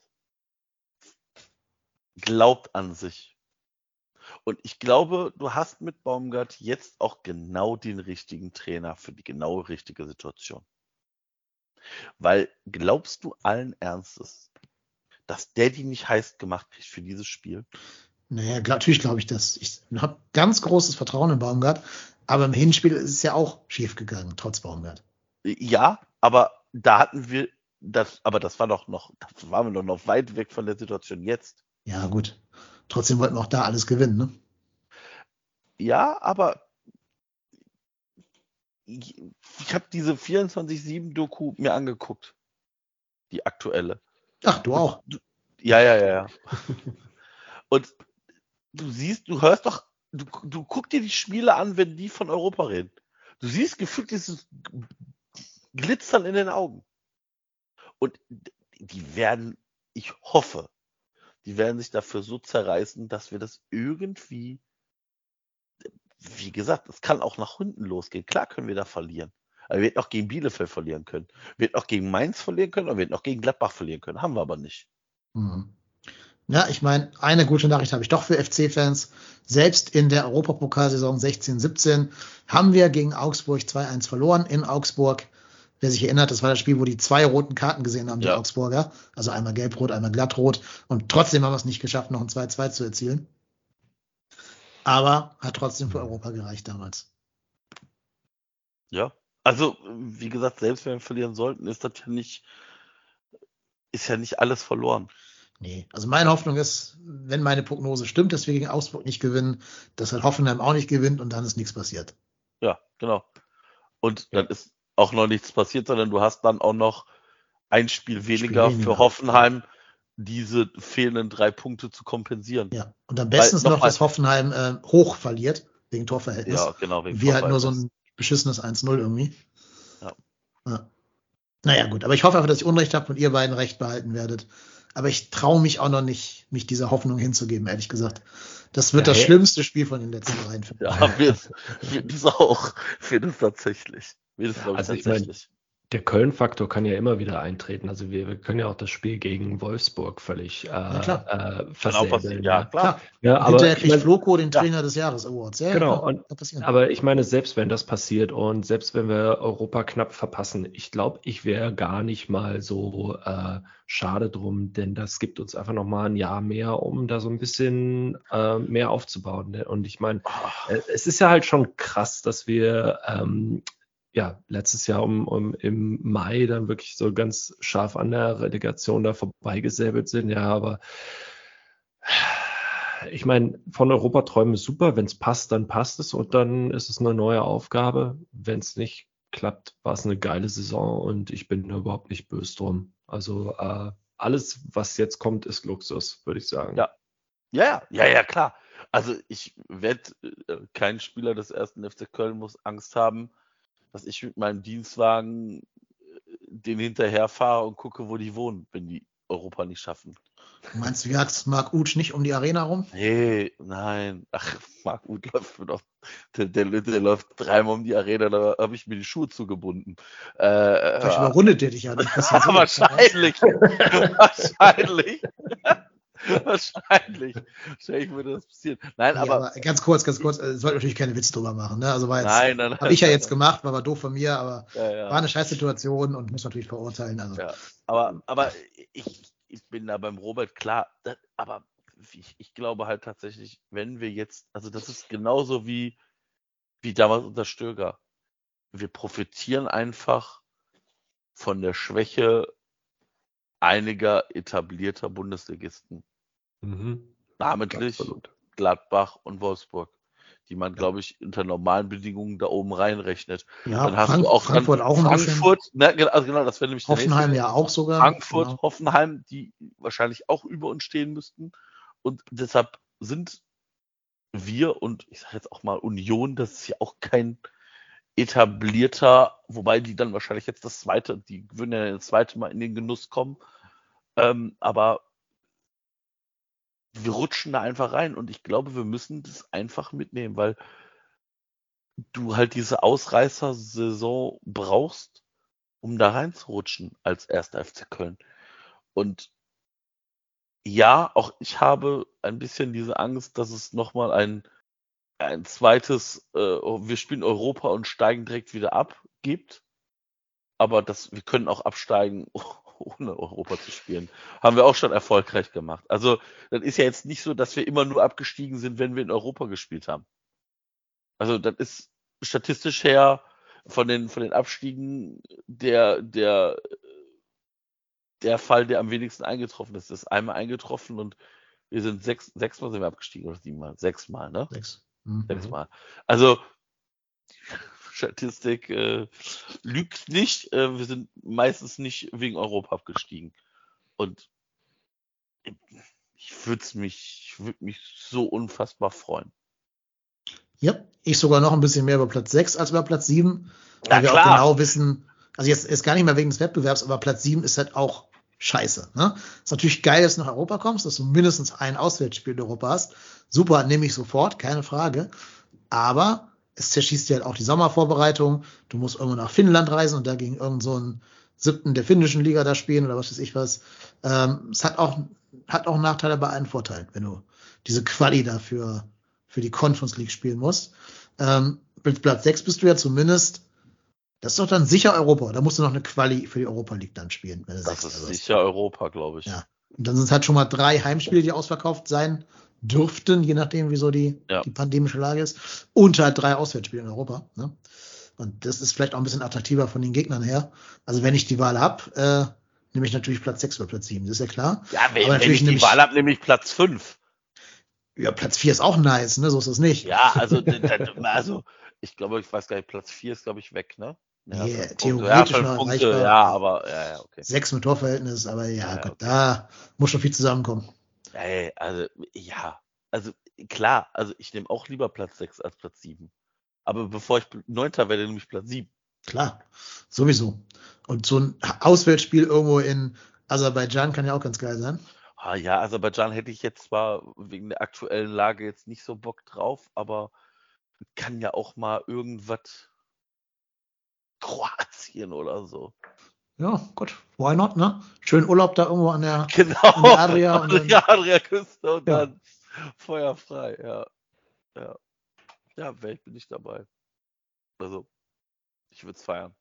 glaubt an sich. Und ich glaube, du hast mit Baumgart jetzt auch genau den richtigen Trainer für die genau richtige Situation. Weil glaubst du allen Ernstes, dass der die nicht heiß gemacht kriegt für dieses Spiel? Naja, natürlich glaube ich das. Ich habe ganz großes Vertrauen in Baumgart, aber im Hinspiel ist es ja auch schief gegangen, trotz Baumgart. Ja, aber da hatten wir das, aber das war doch noch, das waren wir doch noch weit weg von der Situation jetzt. Ja, gut. Trotzdem wollten wir auch da alles gewinnen, ne? Ja, aber ich, ich habe diese 24-7-Doku mir angeguckt. Die aktuelle. Ach, du auch. Ja, ja, ja, ja. Und du siehst, du hörst doch, du, du guck dir die Spiele an, wenn die von Europa reden. Du siehst gefühlt dieses Glitzern in den Augen. Und die werden, ich hoffe, die werden sich dafür so zerreißen, dass wir das irgendwie, wie gesagt, es kann auch nach hinten losgehen. Klar können wir da verlieren. Aber wir hätten auch gegen Bielefeld verlieren können. Wir hätten auch gegen Mainz verlieren können, aber wir hätten auch gegen Gladbach verlieren können. Haben wir aber nicht. Mhm. Ja, ich meine, eine gute Nachricht habe ich doch für FC-Fans. Selbst in der Europapokalsaison 16-17 haben wir gegen Augsburg 2-1 verloren in Augsburg. Wer sich erinnert, das war das Spiel, wo die zwei roten Karten gesehen haben, die Ja. Augsburger. Also einmal gelb-rot, einmal glattrot. Und trotzdem haben wir es nicht geschafft, noch ein 2-2 zu erzielen. Aber hat trotzdem für Europa gereicht damals. Ja. Also, wie gesagt, selbst wenn wir verlieren sollten, ist das ja nicht, ist ja nicht alles verloren. Nee, also meine Hoffnung ist, wenn meine Prognose stimmt, dass wir gegen Augsburg nicht gewinnen, dass halt Hoffenheim auch nicht gewinnt und dann ist nichts passiert. Ja, genau. Und dann ist auch noch nichts passiert, sondern du hast dann auch noch ein Spiel weniger, weniger. für Hoffenheim, diese fehlenden drei Punkte zu kompensieren. Ja, und am besten noch, nochmal- dass Hoffenheim äh, hoch verliert, wegen Torverhältnis. Ja, genau. Wegen wir halt nur so ein beschissenes 1-0 irgendwie. Ja. ja. Naja, gut, aber ich hoffe einfach, dass ich Unrecht habe und ihr beiden Recht behalten werdet. Aber ich traue mich auch noch nicht, mich dieser Hoffnung hinzugeben, ehrlich gesagt. Das wird Ja, das hey. schlimmste Spiel von den letzten dreien. Ja, wird, wird es auch. Wird es tatsächlich. Es, glaube ich, Also ich mein. Der Köln-Faktor kann ja immer wieder eintreten. Also wir, wir können ja auch das Spiel gegen Wolfsburg völlig äh, klar. äh, versäbeln. Ja, klar. Klar, ja aber ich mein, Floco den ja. Trainer des Jahres Awards. Ja, Genau, und-. Aber ich meine, selbst wenn das passiert und selbst wenn wir Europa knapp verpassen, ich glaube, ich wäre gar nicht mal so äh, schade drum, denn das gibt uns einfach noch mal ein Jahr mehr, um da so ein bisschen äh, mehr aufzubauen. Und ich meine, Ah, äh, es ist ja halt schon krass, dass wir ähm, ja letztes Jahr um, um im Mai dann wirklich so ganz scharf an der Relegation da vorbeigesäbelt sind. Ja, aber ich meine, von Europa träumen ist super. Wenn es passt, dann passt es und dann ist es eine neue Aufgabe. Wenn es nicht klappt, war es eine geile Saison und ich bin überhaupt nicht böse drum. Also äh, alles, was jetzt kommt, ist Luxus, würde ich sagen. Ja. Ja, ja, ja, klar. Also ich wette, äh, kein Spieler des ersten FC Köln muss Angst haben, dass ich mit meinem Dienstwagen äh, den hinterherfahre und gucke, wo die wohnen, wenn die Europa nicht schaffen. Meinst du, jagst Marc Utsch nicht um die Arena rum? Nee, nein. Ach, Marc Uth läuft mir doch. Der, der, der läuft dreimal um die Arena, da habe ich mir die Schuhe zugebunden. Äh, Vielleicht ja. überrundet der dich ja. (laughs) wahrscheinlich. (laughs) wahrscheinlich. (laughs) wahrscheinlich. Wahrscheinlich würde das passieren. Nein, Nee, aber, aber ganz kurz, ganz kurz, äh, sollte natürlich keine Witze drüber machen. Ne? Also war jetzt, nein, nein, nein. habe ich ja jetzt gemacht, war aber doof von mir, aber Ja, ja. war eine Scheißsituation und muss natürlich verurteilen. Also Ja, aber, aber ich, ich bin da beim Robert klar, das, aber ich, ich glaube halt tatsächlich, wenn wir jetzt, also das ist genauso wie, wie damals unter Stöger. Wir profitieren einfach von der Schwäche einiger etablierter Bundesligisten, Mhm. namentlich. Gladbach und Wolfsburg, die man, glaube ich, unter normalen Bedingungen da oben reinrechnet. ja, Dann hast Frank du auch dann Frankfurt auch ein. Frankfurt, ne, also genau, das wäre nämlich Hoffenheim ja auch sogar. Frankfurt, Genau. Hoffenheim, die wahrscheinlich auch über uns stehen müssten. Und deshalb sind wir und ich sage jetzt auch mal Union, das ist ja auch kein etablierter, wobei die dann wahrscheinlich jetzt das zweite, die würden ja das zweite Mal in den Genuss kommen. Ähm, aber wir rutschen da einfach rein und ich glaube, wir müssen das einfach mitnehmen, weil du halt diese Ausreißer-Saison brauchst, um da reinzurutschen als erster FC Köln. Und ja, auch ich habe ein bisschen diese Angst, dass es nochmal ein, ein zweites, äh, wir spielen Europa und steigen direkt wieder ab gibt. Aber das, wir können auch absteigen, (laughs) ohne Europa zu spielen. Haben wir auch schon erfolgreich gemacht. Also, das ist ja jetzt nicht so, dass wir immer nur abgestiegen sind, wenn wir in Europa gespielt haben. Also, das ist statistisch her von den, von den Abstiegen der, der, der Fall, der am wenigsten eingetroffen ist. Das ist einmal eingetroffen und wir sind sechs, sechsmal sind wir abgestiegen oder siebenmal? Sechsmal, ne? Sechs. Mhm. Sechsmal. Also, (laughs) Statistik äh, lügt nicht. Äh, wir sind meistens nicht wegen Europa abgestiegen. Und ich würde mich, ich würde mich so unfassbar freuen. Ja, ich sogar noch ein bisschen mehr über Platz 6 als über Platz 7. Na Weil wir klar. auch genau wissen, also jetzt ist gar nicht mehr wegen des Wettbewerbs, aber Platz 7 ist halt auch scheiße. Ne? Ist natürlich geil, dass du nach Europa kommst, dass du mindestens ein Auswärtsspiel in Europa hast. Super, nehme ich sofort, keine Frage. Aber es zerschießt dir halt auch die Sommervorbereitung. Du musst irgendwo nach Finnland reisen und da gegen irgendeinen so einen siebten der finnischen Liga da spielen oder was weiß ich was. Ähm, es hat auch, hat auch Nachteile bei einen Vorteil, wenn du diese Quali dafür für die Conference League spielen musst. Ähm, mit Platz 6 bist du ja zumindest, das ist doch dann sicher Europa. Da musst du noch eine Quali für die Europa League dann spielen. Wenn du Das ist wirst. sicher Europa, glaube ich. Ja. Und dann sind es halt schon mal drei Heimspiele, die ausverkauft sein dürften, je nachdem, wieso die, Ja. die pandemische Lage ist. Und halt drei Auswärtsspiele in Europa. Ne? Und das ist vielleicht auch ein bisschen attraktiver von den Gegnern her. Also wenn ich die Wahl hab, äh, nehme ich natürlich Platz 6 oder Platz 7, das ist ja klar. Ja, wenn, Aber wenn natürlich ich die Wahl habe, nämlich Platz 5. Ja, Platz 4 ist auch nice, ne? So ist es nicht. Ja, also, (laughs) also ich glaube, ich weiß gar nicht, Platz 4 ist, glaube ich, weg, ne? Ja, Punkte. theoretisch ja, noch Punkte, erreichbar. ja, aber ja, ja, okay. Sechs mit Torverhältnis, aber ja, Ja, Gott, okay. da muss schon viel zusammenkommen. Ey, also, ja, also klar, also ich nehme auch lieber Platz 6 als Platz 7. Aber bevor ich Neunter werde, nehme ich Platz 7. Klar, sowieso. Und so ein Auswärtsspiel irgendwo in Aserbaidschan kann ja auch ganz geil sein. Ah, ja, Aserbaidschan hätte ich jetzt zwar wegen der aktuellen Lage jetzt nicht so Bock drauf, aber kann ja auch mal irgendwas (laughs) Kroatien oder so. Ja, gut, why not, ne? Schön Urlaub da irgendwo an der, Genau. An der Adria und (laughs) An dann- der Adria-Küste und Ja. dann feuerfrei, ja. Ja, ja Welt bin ich dabei. Also, ich würde es feiern.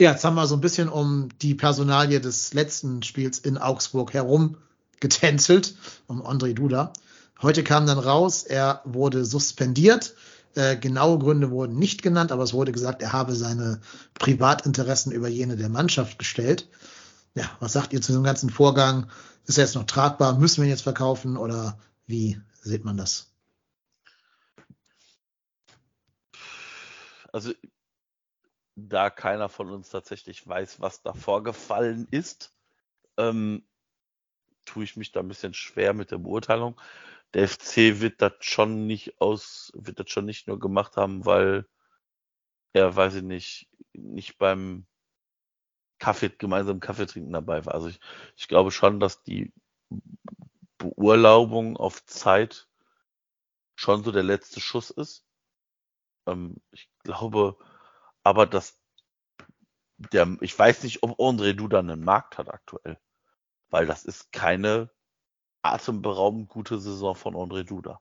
Ja, jetzt haben wir so ein bisschen um die Personalie des letzten Spiels in Augsburg herum getänzelt, um André Duda. Heute kam dann raus, er wurde suspendiert. Äh, genaue Gründe wurden nicht genannt, aber es wurde gesagt, er habe seine Privatinteressen über jene der Mannschaft gestellt. Ja, was sagt ihr zu dem ganzen Vorgang? Ist er jetzt noch tragbar? Müssen wir ihn jetzt verkaufen oder wie sieht man das? Also, da keiner von uns tatsächlich weiß, was da vorgefallen ist, ähm, tue ich mich da ein bisschen schwer mit der Beurteilung. Der FC wird das schon nicht aus, wird das schon nicht nur gemacht haben, weil er, weiß ich nicht, nicht beim Kaffee, gemeinsam Kaffee trinken dabei war. Also ich, ich glaube schon, dass die Beurlaubung auf Zeit schon so der letzte Schuss ist. Ähm, ich glaube aber, dass der, ich weiß nicht, ob André Duda einen Markt hat aktuell. Weil das ist keine atemberaubend gute Saison von André Duda.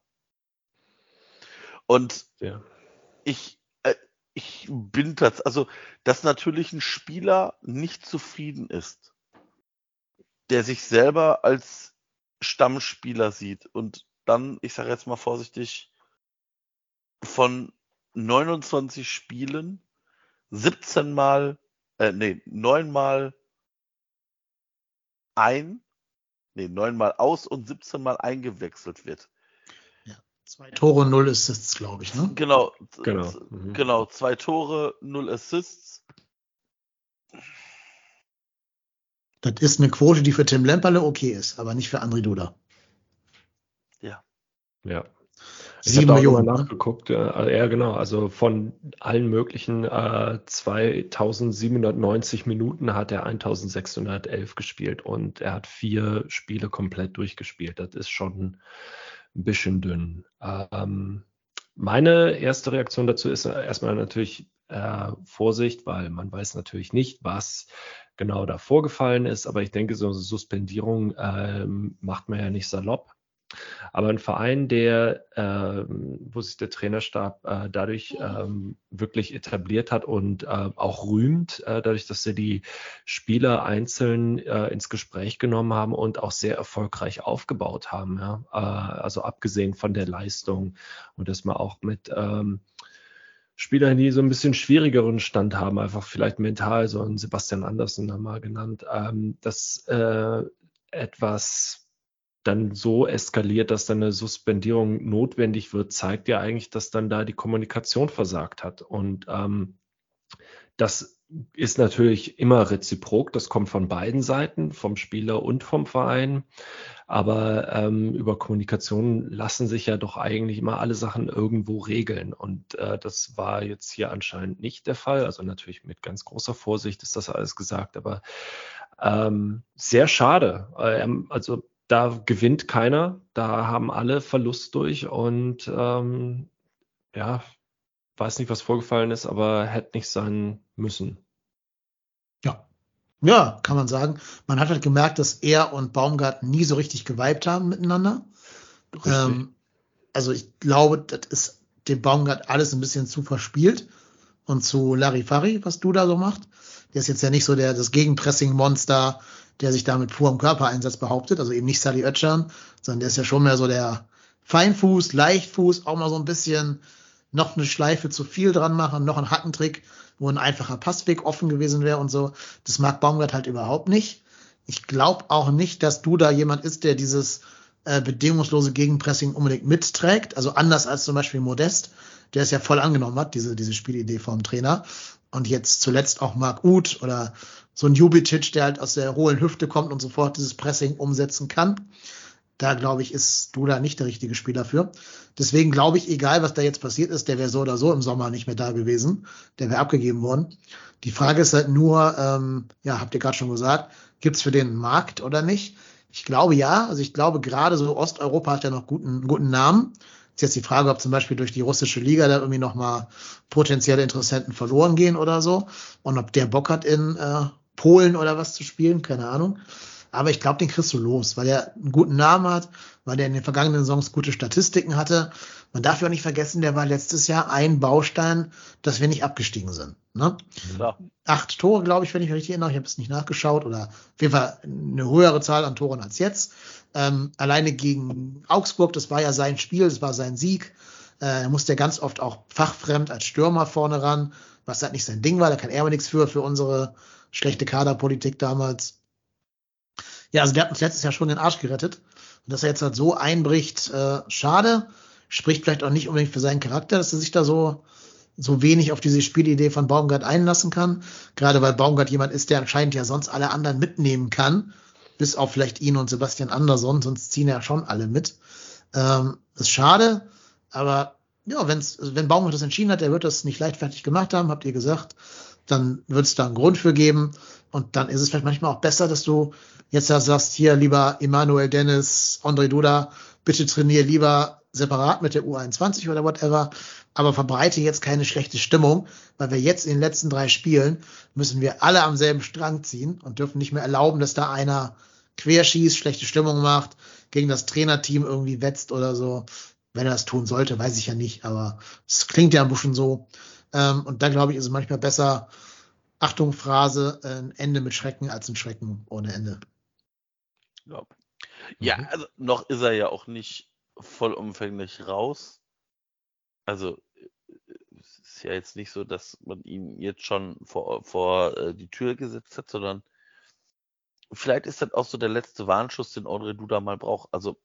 Und Ja. ich, äh, ich bin das, also, dass natürlich ein Spieler nicht zufrieden ist, der sich selber als Stammspieler sieht und dann, ich sage jetzt mal vorsichtig, von 29 Spielen 17 Mal, äh, nee, 9 Mal ein, nee, 9 Mal aus und 17 Mal eingewechselt wird. Zwei Tore, null Assists, glaube ich, ne? Genau, Genau. Mhm. genau, zwei Tore, null Assists. Das ist eine Quote, die für Tim Lemperle okay ist, aber nicht für André Duda. Ja. Ich Sieben Millionen. Ne? nachgeguckt. Äh, ja, genau. Also von allen möglichen äh, 2790 Minuten hat er 1611 gespielt und er hat vier Spiele komplett durchgespielt. Das ist schon ein bisschen dünn. Ähm, meine erste Reaktion dazu ist erstmal natürlich äh, Vorsicht, weil man weiß natürlich nicht, was genau da vorgefallen ist. Aber ich denke, so eine Suspendierung ähm, macht man ja nicht salopp. Aber ein Verein, der, äh, wo sich der Trainerstab äh, dadurch ähm, wirklich etabliert hat und äh, auch rühmt, äh, dadurch, dass sie die Spieler einzeln äh, ins Gespräch genommen haben und auch sehr erfolgreich aufgebaut haben. Ja? Äh, also abgesehen von der Leistung und dass man auch mit ähm, Spielern, die so ein bisschen schwierigeren Stand haben, einfach vielleicht mental, so ein Sebastian Andersen mal genannt, ähm, dass etwas dann so eskaliert, dass dann eine Suspendierung notwendig wird, zeigt ja eigentlich, dass dann da die Kommunikation versagt hat. Und ähm, das ist natürlich immer reziprok, das kommt von beiden Seiten, vom Spieler und vom Verein. Aber ähm, über Kommunikation lassen sich ja doch eigentlich immer alle Sachen irgendwo regeln. Und äh, das war jetzt hier anscheinend nicht der Fall. Also natürlich mit ganz großer Vorsicht ist das alles gesagt, aber ähm, sehr schade. Ähm, also da gewinnt keiner, da haben alle Verlust durch und ähm, ja, weiß nicht, was vorgefallen ist, aber hätte nicht sein müssen. Ja. Ja, kann man sagen. Man hat halt gemerkt, dass er und Baumgart nie so richtig geweibt haben miteinander. Ähm, also ich glaube, das ist dem Baumgart alles ein bisschen zu verspielt und zu Larifari, was du da so machst. Der ist jetzt ja nicht so der das Gegenpressing-Monster, der sich da mit purem Körpereinsatz behauptet, also eben nicht Sally Oetschan, sondern der ist ja schon mehr so der Feinfuß, Leichtfuß, auch mal so ein bisschen noch eine Schleife zu viel dran machen, noch ein Hackentrick, wo ein einfacher Passweg offen gewesen wäre und so. Das mag Baumgart halt überhaupt nicht. Ich glaube auch nicht, dass du da jemand ist, der dieses äh, bedingungslose Gegenpressing unbedingt mitträgt. Also anders als zum Beispiel Modest, der es ja voll angenommen hat, diese, diese Spielidee vom Trainer. Und jetzt zuletzt auch Marc Uth oder so ein Jubicic, der halt aus der hohlen Hüfte kommt und sofort dieses Pressing umsetzen kann. Da glaube ich, ist Duda nicht der richtige Spieler für. Deswegen glaube ich, egal was da jetzt passiert ist, der wäre so oder so im Sommer nicht mehr da gewesen. Der wäre abgegeben worden. Die Frage ist halt nur, ähm, ja, habt ihr gerade schon gesagt, gibt's für den Markt oder nicht? Ich glaube ja. Also ich glaube gerade so Osteuropa hat ja noch guten, guten Namen. Ist jetzt die Frage, ob zum Beispiel durch die russische Liga da irgendwie nochmal potenzielle Interessenten verloren gehen oder so. Und ob der Bock hat, in äh, Polen oder was zu spielen, keine Ahnung. Aber ich glaube, den kriegst du los, weil er einen guten Namen hat, weil er in den vergangenen Saisons gute Statistiken hatte. Man darf ja auch nicht vergessen, der war letztes Jahr ein Baustein, dass wir nicht abgestiegen sind. Ne? Ja. Acht Tore, glaube ich, wenn ich mich richtig erinnere. Ich habe es nicht nachgeschaut. Oder auf jeden Fall eine höhere Zahl an Toren als jetzt. Ähm, alleine gegen Augsburg, das war ja sein Spiel, das war sein Sieg. Äh, er musste ja ganz oft auch fachfremd als Stürmer vorne ran, was halt nicht sein Ding war. Da kann er aber nichts für, für unsere schlechte Kaderpolitik damals. Ja, also der hat uns letztes Jahr schon den Arsch gerettet. Und dass er jetzt halt so einbricht, äh, schade. Spricht vielleicht auch nicht unbedingt für seinen Charakter, dass er sich da so, so wenig auf diese Spielidee von Baumgart einlassen kann. Gerade weil Baumgart jemand ist, der anscheinend ja sonst alle anderen mitnehmen kann bis auf vielleicht ihn und Sebastian Andersson, sonst ziehen ja schon alle mit. Ähm, ist schade, aber ja, wenn's, wenn Baumgart das entschieden hat, er wird das nicht leichtfertig gemacht haben, habt ihr gesagt, dann wird es da einen Grund für geben. Und dann ist es vielleicht manchmal auch besser, dass du jetzt ja sagst, hier lieber Emanuel Dennis, André Duda, bitte trainier lieber separat mit der U21 oder whatever, aber verbreite jetzt keine schlechte Stimmung, weil wir jetzt in den letzten drei Spielen müssen wir alle am selben Strang ziehen und dürfen nicht mehr erlauben, dass da einer querschießt, schlechte Stimmung macht, gegen das Trainerteam irgendwie wetzt oder so. Wenn er das tun sollte, weiß ich ja nicht, aber es klingt ja ein bisschen so. Ähm, und da glaube ich, ist es manchmal besser, Achtung, Phrase, ein Ende mit Schrecken als ein Schrecken ohne Ende. Ja, ja mhm. also noch ist er ja auch nicht vollumfänglich raus. Also es ist ja jetzt nicht so, dass man ihn jetzt schon vor, vor äh, die Tür gesetzt hat, sondern vielleicht ist das auch so der letzte Warnschuss, den André Duda mal braucht. Also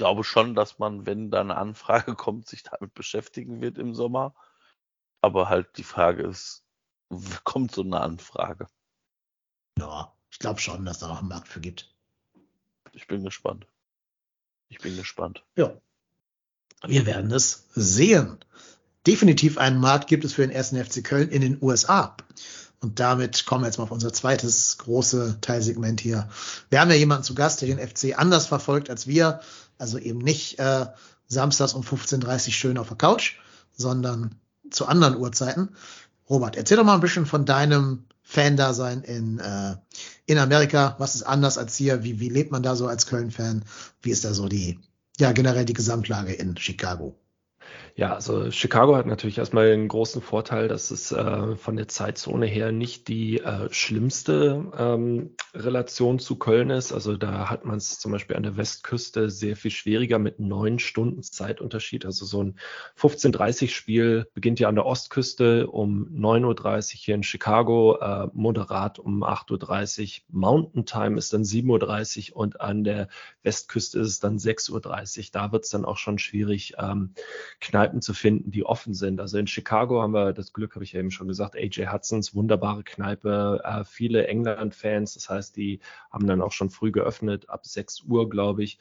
glaube schon, dass man, wenn da eine Anfrage (laughs) kommt, sich damit beschäftigen wird im Sommer. Aber halt die Frage ist, kommt so eine Anfrage? Ja, ich glaube schon, dass da noch einen Markt für gibt. Ich bin gespannt. Ich bin gespannt. Ja. Wir werden es sehen. Definitiv einen Markt gibt es für den ersten FC Köln in den USA. Und damit kommen wir jetzt mal auf unser zweites große Teilsegment hier. Wir haben ja jemanden zu Gast, der den FC anders verfolgt als wir. Also eben nicht äh, samstags um 15.30 Uhr schön auf der Couch, sondern zu anderen Uhrzeiten. Robert, erzähl doch mal ein bisschen von deinem Fan-Dasein in, äh, in Amerika. Was ist anders als hier? Wie, wie lebt man da so als Köln-Fan? Wie ist da so die, ja, generell die Gesamtlage in Chicago? Ja, also Chicago hat natürlich erstmal einen großen Vorteil, dass es äh, von der Zeitzone her nicht die äh, schlimmste ähm, Relation zu Köln ist. Also da hat man es zum Beispiel an der Westküste sehr viel schwieriger mit neun Stunden Zeitunterschied. Also so ein 15.30 beginnt ja an der Ostküste um 9.30 Uhr hier in Chicago, äh, moderat um 8.30 Uhr. Mountain Time ist dann 7.30 Uhr und an der Westküste ist es dann 6.30 Uhr. Da wird es dann auch schon schwierig, ähm, Kneipen Kneipen zu finden, die offen sind. Also in Chicago haben wir das Glück, habe ich ja eben schon gesagt, AJ Hudsons, wunderbare Kneipe, äh, viele England-Fans, das heißt, die haben dann auch schon früh geöffnet, ab 6 Uhr, glaube ich.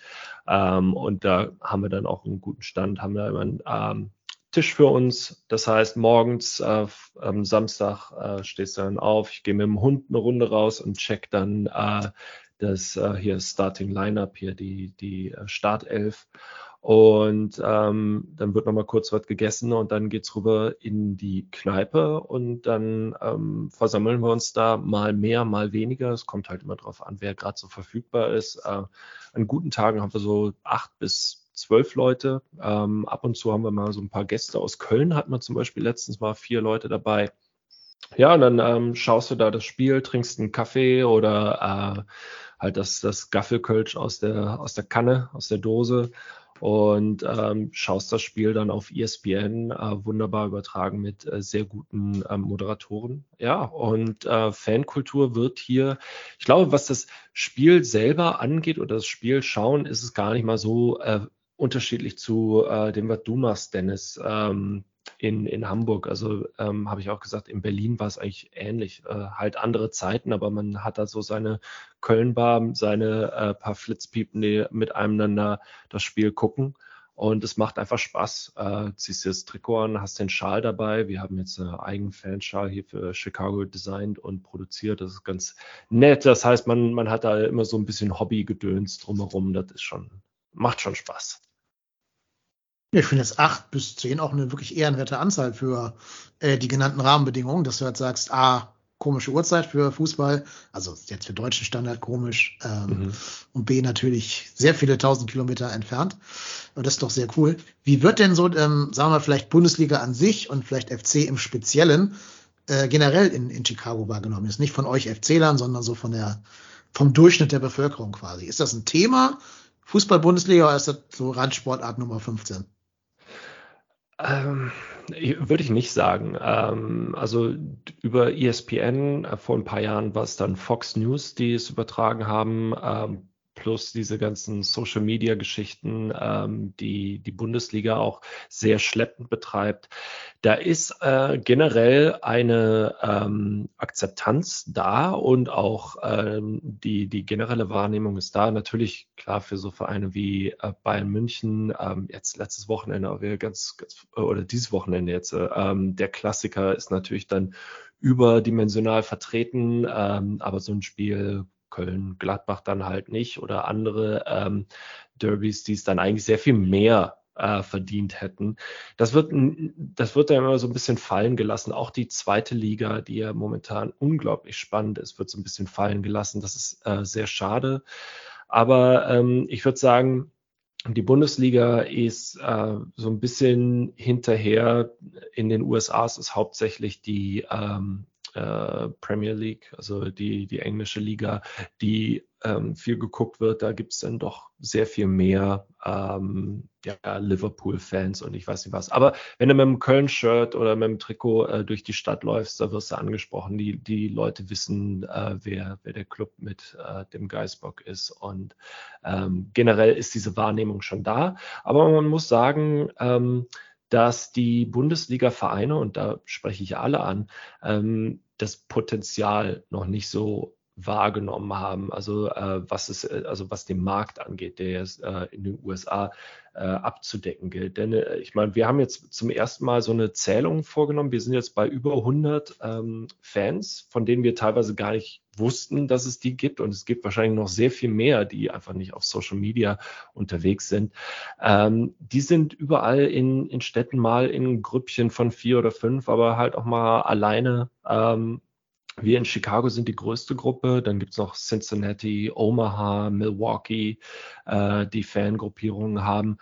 Ähm, und da haben wir dann auch einen guten Stand, haben da immer einen ähm, Tisch für uns. Das heißt, morgens äh, am Samstag äh, stehst du dann auf, ich gehe mit dem Hund eine Runde raus und check dann äh, das äh, hier Starting Lineup, hier die, die äh, Startelf. Und ähm, dann wird nochmal kurz was gegessen und dann geht's rüber in die Kneipe und dann ähm, versammeln wir uns da mal mehr, mal weniger. Es kommt halt immer drauf an, wer gerade so verfügbar ist. Äh, an guten Tagen haben wir so acht bis zwölf Leute. Ähm, ab und zu haben wir mal so ein paar Gäste aus Köln, hat man zum Beispiel letztens mal vier Leute dabei. Ja, und dann ähm, schaust du da das Spiel, trinkst einen Kaffee oder äh, halt das, das Gaffelkölsch aus der, aus der Kanne, aus der Dose und ähm, schaust das Spiel dann auf ESPN, äh, wunderbar übertragen mit äh, sehr guten ähm, Moderatoren. Ja, und äh, Fankultur wird hier, ich glaube, was das Spiel selber angeht oder das Spiel schauen, ist es gar nicht mal so äh, unterschiedlich zu äh, dem, was du machst, Dennis. Ähm, in, in Hamburg. Also ähm, habe ich auch gesagt, in Berlin war es eigentlich ähnlich. Äh, halt andere Zeiten, aber man hat da so seine Kölnbar, seine äh, paar Flitzpiepen, die mit einem dann da das Spiel gucken. Und es macht einfach Spaß. Äh, ziehst dir das Trikot an, hast den Schal dabei. Wir haben jetzt einen eigenen Fanschal hier für Chicago designt und produziert. Das ist ganz nett. Das heißt, man, man hat da immer so ein bisschen Hobbygedöns drumherum. Das ist schon, macht schon Spaß. Ja, ich finde jetzt acht bis zehn auch eine wirklich ehrenwerte Anzahl für äh, die genannten Rahmenbedingungen, dass du halt sagst, A, komische Uhrzeit für Fußball, also jetzt für deutschen Standard komisch, ähm, mhm. und B, natürlich sehr viele tausend Kilometer entfernt. Und das ist doch sehr cool. Wie wird denn so, ähm, sagen wir mal, vielleicht Bundesliga an sich und vielleicht FC im Speziellen äh, generell in, in Chicago wahrgenommen? Ist nicht von euch FC-Lern, sondern so von der, vom Durchschnitt der Bevölkerung quasi. Ist das ein Thema? Fußball-Bundesliga oder ist das so Randsportart Nummer 15? Ähm, würde ich nicht sagen. Ähm, also über ESPN äh, vor ein paar Jahren war es dann Fox News, die es übertragen haben. Ähm, plus diese ganzen Social Media Geschichten, ähm, die die Bundesliga auch sehr schleppend betreibt. Da ist äh, generell eine ähm, Akzeptanz da und auch ähm, die, die generelle Wahrnehmung ist da. Natürlich klar für so Vereine wie äh, Bayern München, ähm, jetzt letztes Wochenende, ganz, ganz oder dieses Wochenende jetzt, äh, ähm, der Klassiker ist natürlich dann überdimensional vertreten, ähm, aber so ein Spiel Köln-Gladbach dann halt nicht oder andere ähm, Derbys, die es dann eigentlich sehr viel mehr äh, verdient hätten. Das wird, das wird dann immer so ein bisschen fallen gelassen. Auch die zweite Liga, die ja momentan unglaublich spannend ist, wird so ein bisschen fallen gelassen. Das ist äh, sehr schade. Aber ähm, ich würde sagen, die Bundesliga ist äh, so ein bisschen hinterher. In den USA ist es hauptsächlich die ähm, äh, Premier League, also die, die englische Liga, die ähm, viel geguckt wird. Da gibt es dann doch sehr viel mehr ähm, ja, Liverpool-Fans und ich weiß nicht was. Aber wenn du mit einem Köln-Shirt oder mit einem Trikot äh, durch die Stadt läufst, da wirst du angesprochen. Die, die Leute wissen, äh, wer, wer der Club mit äh, dem Geißbock ist. Und ähm, generell ist diese Wahrnehmung schon da. Aber man muss sagen, ähm, dass die Bundesliga-Vereine, und da spreche ich alle an, ähm, das Potenzial noch nicht so wahrgenommen haben, also äh, was es, äh, also was den Markt angeht, der jetzt äh, in den USA äh, abzudecken gilt. Denn äh, ich meine, wir haben jetzt zum ersten Mal so eine Zählung vorgenommen. Wir sind jetzt bei über 100 ähm, Fans, von denen wir teilweise gar nicht wussten, dass es die gibt. Und es gibt wahrscheinlich noch sehr viel mehr, die einfach nicht auf Social Media unterwegs sind. Ähm, die sind überall in, in Städten mal in Grüppchen von vier oder fünf, aber halt auch mal alleine ähm, wir in Chicago sind die größte Gruppe. Dann gibt es noch Cincinnati, Omaha, Milwaukee, äh, die Fangruppierungen haben.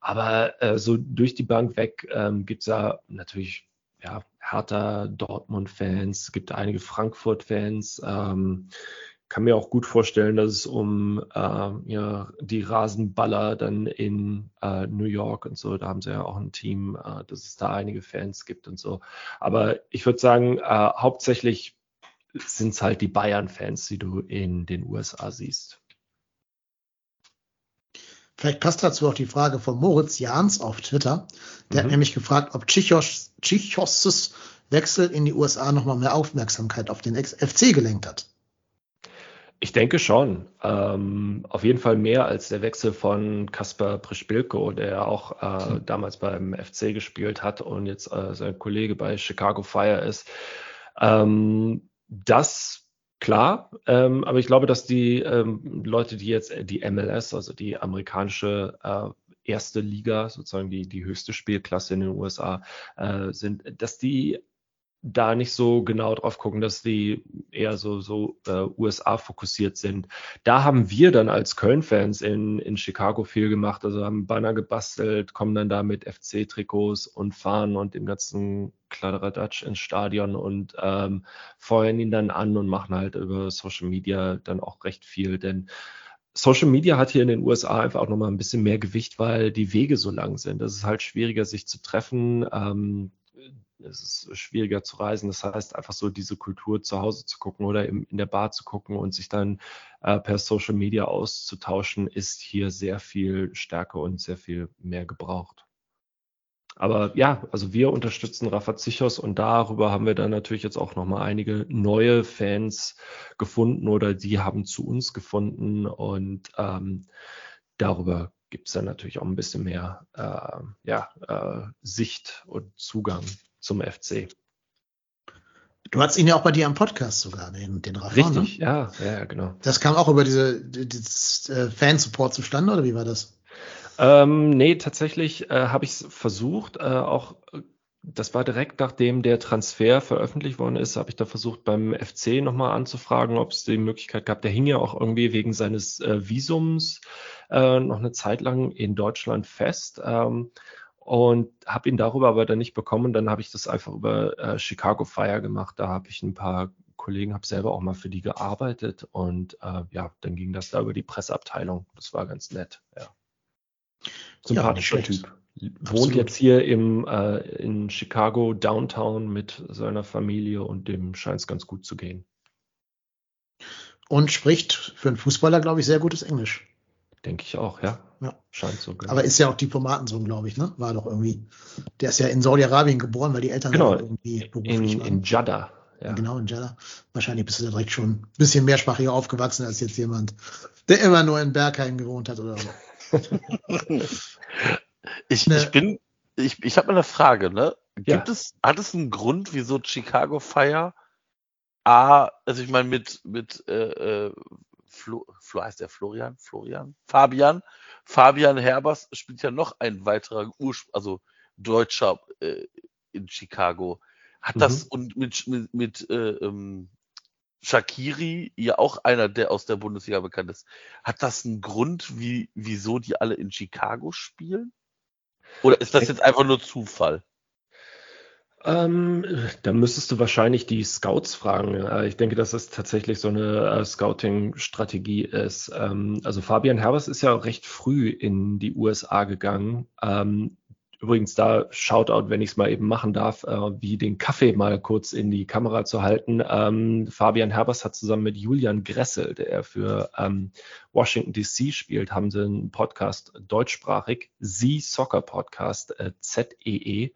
Aber äh, so durch die Bank weg ähm, gibt es ja natürlich ja, Hertha, Dortmund-Fans, gibt einige Frankfurt-Fans. Ähm, kann mir auch gut vorstellen, dass es um äh, ja, die Rasenballer dann in äh, New York und so, da haben sie ja auch ein Team, äh, dass es da einige Fans gibt und so. Aber ich würde sagen, äh, hauptsächlich sind es halt die Bayern-Fans, die du in den USA siehst. Vielleicht passt dazu auch die Frage von Moritz Jans auf Twitter. Der mhm. hat nämlich gefragt, ob Chichos, Chichos Wechsel in die USA nochmal mehr Aufmerksamkeit auf den FC gelenkt hat. Ich denke schon. Ähm, auf jeden Fall mehr als der Wechsel von Kasper Prischbilko, der auch äh, hm. damals beim FC gespielt hat und jetzt äh, sein Kollege bei Chicago Fire ist. Ähm, das klar, ähm, aber ich glaube, dass die ähm, Leute, die jetzt die MLS, also die amerikanische äh, erste Liga, sozusagen die, die höchste Spielklasse in den USA äh, sind, dass die da nicht so genau drauf gucken, dass die eher so, so äh, USA fokussiert sind. Da haben wir dann als Köln-Fans in, in Chicago viel gemacht, also haben Banner gebastelt, kommen dann da mit FC-Trikots und fahren und dem ganzen Kladderadatsch ins Stadion und ähm, feuern ihn dann an und machen halt über Social Media dann auch recht viel, denn Social Media hat hier in den USA einfach auch nochmal ein bisschen mehr Gewicht, weil die Wege so lang sind. Es ist halt schwieriger, sich zu treffen. Ähm, es ist schwieriger zu reisen. Das heißt, einfach so diese Kultur zu Hause zu gucken oder in der Bar zu gucken und sich dann äh, per Social Media auszutauschen, ist hier sehr viel stärker und sehr viel mehr gebraucht. Aber ja, also wir unterstützen Rafa Zichos und darüber haben wir dann natürlich jetzt auch nochmal einige neue Fans gefunden oder die haben zu uns gefunden und ähm, darüber gibt es dann natürlich auch ein bisschen mehr äh, ja, äh, Sicht und Zugang zum FC. Du hattest ihn ja auch bei dir am Podcast sogar, den, den Rafa. Richtig, ne? ja, ja, genau. Das kam auch über diese, dieses äh, Fansupport zustande, oder wie war das? Ähm, nee, tatsächlich äh, habe ich es versucht, äh, auch das war direkt nachdem der Transfer veröffentlicht worden ist, habe ich da versucht beim FC nochmal anzufragen, ob es die Möglichkeit gab. Der hing ja auch irgendwie wegen seines äh, Visums äh, noch eine Zeit lang in Deutschland fest. Ähm, und habe ihn darüber aber dann nicht bekommen. Dann habe ich das einfach über äh, Chicago Fire gemacht. Da habe ich ein paar Kollegen, habe selber auch mal für die gearbeitet und äh, ja, dann ging das da über die Presseabteilung. Das war ganz nett. Ja. Sympathischer ja, Typ. Wohnt Absolut. jetzt hier im, äh, in Chicago Downtown mit seiner Familie und dem scheint es ganz gut zu gehen. Und spricht für einen Fußballer, glaube ich, sehr gutes Englisch. Denke ich auch, ja. Ja. Scheint so. Genau. Aber ist ja auch Diplomatensohn, glaube ich, ne? War doch irgendwie. Der ist ja in Saudi-Arabien geboren, weil die Eltern genau, irgendwie beruflich in, waren. In Jeddah. Ja. Genau, in Jeddah. Wahrscheinlich bist du da direkt schon ein bisschen mehrsprachiger aufgewachsen als jetzt jemand, der immer nur in Bergheim gewohnt hat oder so. (laughs) ich, ne. ich bin, ich, ich habe eine Frage, ne? Gibt ja. es, hat es einen Grund, wieso Chicago Fire A, also ich meine mit, mit äh, äh Flo, Flo heißt der Florian? Florian? Fabian? Fabian Herbers spielt ja noch ein weiterer Urspr also Deutscher äh, in Chicago. Hat mhm. das und mit, mit, mit äh, ähm, Shakiri, ja auch einer, der aus der Bundesliga bekannt ist, hat das einen Grund, wie, wieso die alle in Chicago spielen? Oder ist das jetzt einfach nur Zufall? Ähm, da müsstest du wahrscheinlich die Scouts fragen. Ich denke, dass es tatsächlich so eine äh, Scouting-Strategie ist. Ähm, also Fabian Herbers ist ja recht früh in die USA gegangen. Ähm, übrigens da Shoutout, wenn ich es mal eben machen darf, äh, wie den Kaffee mal kurz in die Kamera zu halten. Ähm, Fabian Herbers hat zusammen mit Julian Gressel, der für Washington DC spielt, haben sie einen Podcast deutschsprachig, Sie Soccer Podcast, äh, ZEE.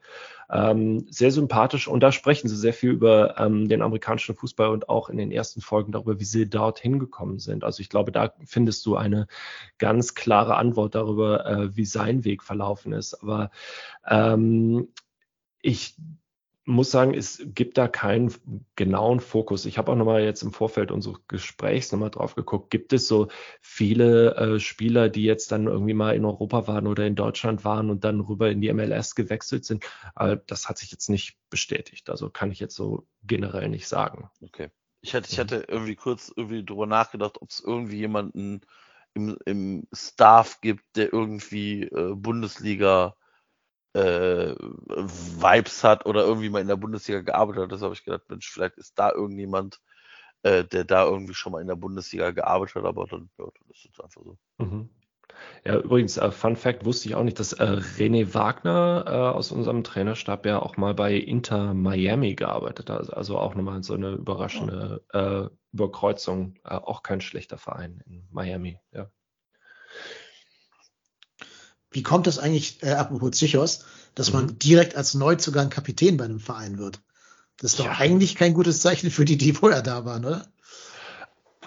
Ähm, sehr sympathisch und da sprechen sie sehr viel über ähm, den amerikanischen Fußball und auch in den ersten Folgen darüber, wie sie dort hingekommen sind. Also ich glaube, da findest du eine ganz klare Antwort darüber, äh, wie sein Weg verlaufen ist. Aber ähm, ich muss sagen, es gibt da keinen genauen Fokus. Ich habe auch nochmal jetzt im Vorfeld unseres Gesprächs nochmal drauf geguckt. Gibt es so viele äh, Spieler, die jetzt dann irgendwie mal in Europa waren oder in Deutschland waren und dann rüber in die MLS gewechselt sind? Aber das hat sich jetzt nicht bestätigt. Also kann ich jetzt so generell nicht sagen. Okay. Ich hatte, ich mhm. hatte irgendwie kurz irgendwie drüber nachgedacht, ob es irgendwie jemanden im, im Staff gibt, der irgendwie äh, Bundesliga äh, Vibes hat oder irgendwie mal in der Bundesliga gearbeitet hat. Das habe ich gedacht, Mensch, vielleicht ist da irgendjemand, äh, der da irgendwie schon mal in der Bundesliga gearbeitet hat, aber dann, ja, dann ist es einfach so. Mhm. Ja, übrigens, äh, Fun Fact wusste ich auch nicht, dass äh, René Wagner äh, aus unserem Trainerstab ja auch mal bei Inter Miami gearbeitet hat. Also auch nochmal so eine überraschende äh, Überkreuzung. Äh, auch kein schlechter Verein in Miami, ja. Wie kommt das eigentlich, äh, apropos Psychos, dass mhm. man direkt als Neuzugang Kapitän bei einem Verein wird? Das ist doch ja. eigentlich kein gutes Zeichen für die, die vorher da waren, oder?